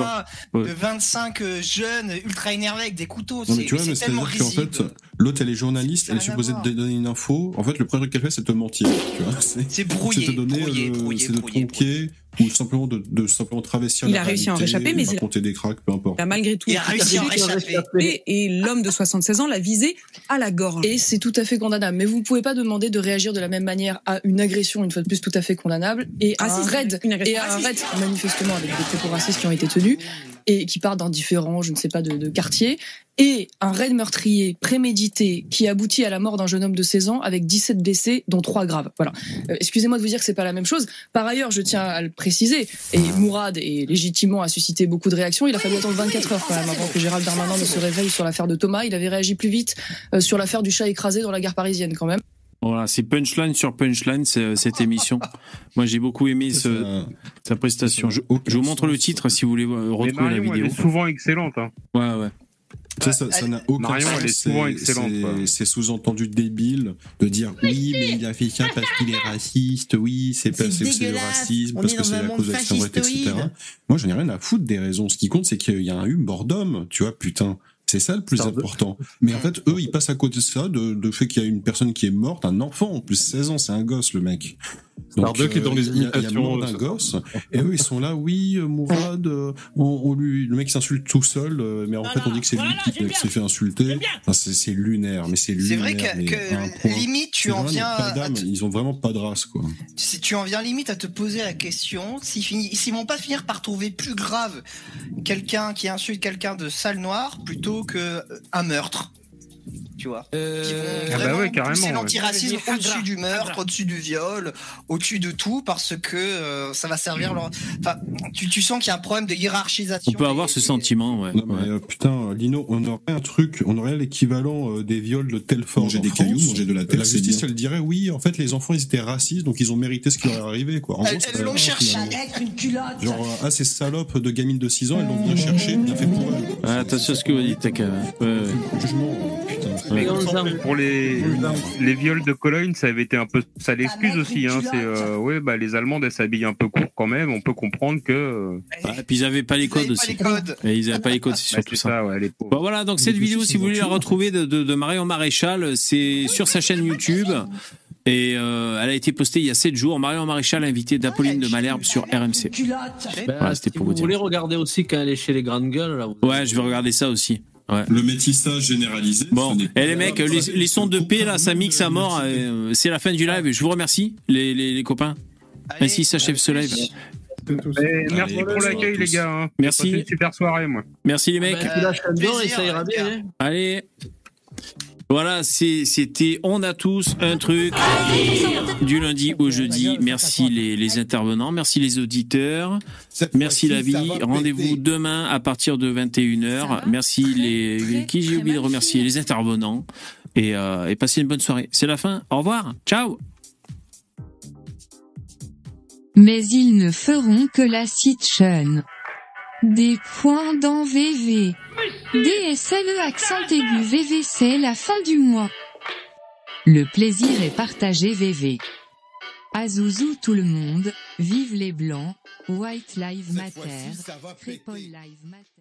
20,
Ouais.
de 25 euh, jeunes ultra énervés avec des couteaux.
Non, mais
c'est
tu vois,
c'est
mais
tellement
c'est-à-dire qu'en fait, l'autre, elle est journaliste, elle est supposée te donner une info. En fait, le premier truc qu'elle fait, c'est te mentir. Tu vois,
C'est brouillé,
C'est te donner,
brouillé,
euh,
brouillé,
tronquer ou simplement de, de simplement travestir
Il
la
a réussi à en réchapper, mais il a-
raconter des cracks, peu importe.
Il a malgré tout
Il a réussi à en réchapper.
et l'homme de 76 ans l'a visé à la gorge.
Et c'est tout à fait condamnable. Mais vous ne pouvez pas demander de réagir de la même manière à une agression, une fois de plus, tout à fait condamnable, et à un
Raciste.
raid,
Une agression
et à un raid, manifestement, avec des propos racistes qui ont été tenus, et qui partent dans différents, je ne sais pas, de, de quartiers, et un raid meurtrier prémédité qui aboutit à la mort d'un jeune homme de 16 ans avec 17 blessés, dont 3 graves. Voilà. Euh, Excusez-moi de vous dire que c'est pas la même chose. Par ailleurs, je tiens à le préciser, et Mourad est légitimement a suscité beaucoup de réactions. Il a fallu attendre 24 heures quand même avant que Gérald Darmanin ne se réveille sur l'affaire de Thomas. Il avait réagi plus vite euh, sur l'affaire du chat écrasé dans la gare parisienne quand même.
Voilà, c'est punchline sur punchline c'est- cette émission. Moi, j'ai beaucoup aimé ce, sa prestation. Je, je vous montre le titre si vous voulez euh, retrouver la
Marion, elle
vidéo.
est souvent excellente. Hein.
Ouais, ouais.
Tu sais, ça ça n'a aucun
Marion,
sens.
elle est souvent
c'est-
excellente,
c'est- sous-entendu débile de dire oui, mais il a fait ça parce qu'il est raciste, oui, c'est pas-
C'est
c'est le racisme,
on
parce que c'est la cause de l'extrême droite, etc. Moi, j'en ai rien à foutre des raisons. Ce qui compte, c'est qu'il y a un humour d'homme, tu vois, putain. C'est ça le plus important. Mais en fait, eux, ils passent à côté de ça, de, de fait qu'il y a une personne qui est morte, un enfant, en plus 16 ans, c'est un gosse, le mec.
Starbuck est dans les
il y a- il y a
imitations,
d'un
ça.
gosse, et eux, ils sont là, oui, euh, Mourad, euh, on, on lui, le mec s'insulte tout seul, euh, mais en fait, on dit que c'est lui qui, s'est fait insulter. Enfin, c'est lunaire, mais c'est lunaire.
C'est vrai que, limite tu en viens
pas
à
d'âme,
te-
Ils ont vraiment pas de race, quoi.
si tu en viens limite à te poser la question s'ils vont pas finir par trouver plus grave quelqu'un qui insulte quelqu'un de sale noir plutôt que euh, un meurtre. Tu vois. Qui vont
Ah bah
vraiment
ouais, carrément,
pousser
ouais.
l'antiracisme au-dessus du meurtre, au-dessus du viol, au-dessus de tout, parce que euh, ça va servir leur. Enfin, tu, tu sens qu'il y a un problème de hiérarchisation.
On peut avoir ce sentiment, ouais.
Non, mais, euh, putain, Lino, on aurait un truc, on aurait l'équivalent euh, des viols de Telfort.
Manger
en
des
France.
cailloux, manger de la terre,
La justice,
bien.
elle dirait, oui, en fait, les enfants, ils étaient racistes, donc ils ont mérité ce qui leur est arrivé, quoi. En
Elles- l'ont cherché.
finalement.
Être une culotte.
Genre, euh, ah, ces salopes de gamines de 6 ans, elles l'ont bien cherché, bien fait pour elles.
Ah, attention à ce que vous dites, Taka. Ouais, ouais.
Jugement,
pour les, les viols de Cologne, ça avait été un peu ça l'excuse aussi. Hein, c'est euh, ouais, bah les Allemandes elles s'habillent un peu court quand même. On peut comprendre que. euh,
Ah, et puis ils avaient pas les codes aussi. Et ils avaient pas les codes, c'est
Bah,
surtout
c'est
ça.
ça, ouais, les pauvres.
Bon, voilà, donc cette vidéo, si vous voulez la retrouver de, de, de Marion Maréchal, c'est sur sa chaîne YouTube. Et euh, elle a été postée il y a 7 jours. Marion Maréchal, invitée d'Apolline de Malherbe sur RMC.
Ben,
Voilà, c'était
si
pour
vous
vous dire.
voulez regarder aussi quand elle est chez les grandes gueules, là. vous-
Ouais, je vais regarder ça aussi. Ouais.
Le métissage généralisé.
Bon, et les
pas-
mecs, les, les sons de paix là, ça mixe à mort. euh, C'est la fin du live. Je vous remercie, les, les, les copains. Ainsi s'achève ce live.
Eh, merci pour l'accueil les gars. hein.
Merci.
Une super soirée moi.
Merci les mecs.
Lâches un don et ça ira bien. hein.
Allez. Voilà, c'était On a tous un truc du lundi au jeudi. Merci les, les intervenants, merci les auditeurs, merci la vie. Rendez-vous demain à partir de 21h. Merci les qui j'ai oublié de remercier les intervenants et, euh, et passez une bonne soirée. C'est la fin. Au revoir. Ciao.
Mais ils ne feront que la sitchon. Des points dans VV. DSLE accent aigu VV c'est la fin du mois. Le plaisir est partagé VV. Azouzou tout le monde, vive les blancs, White Lives Matter, Lives Matter.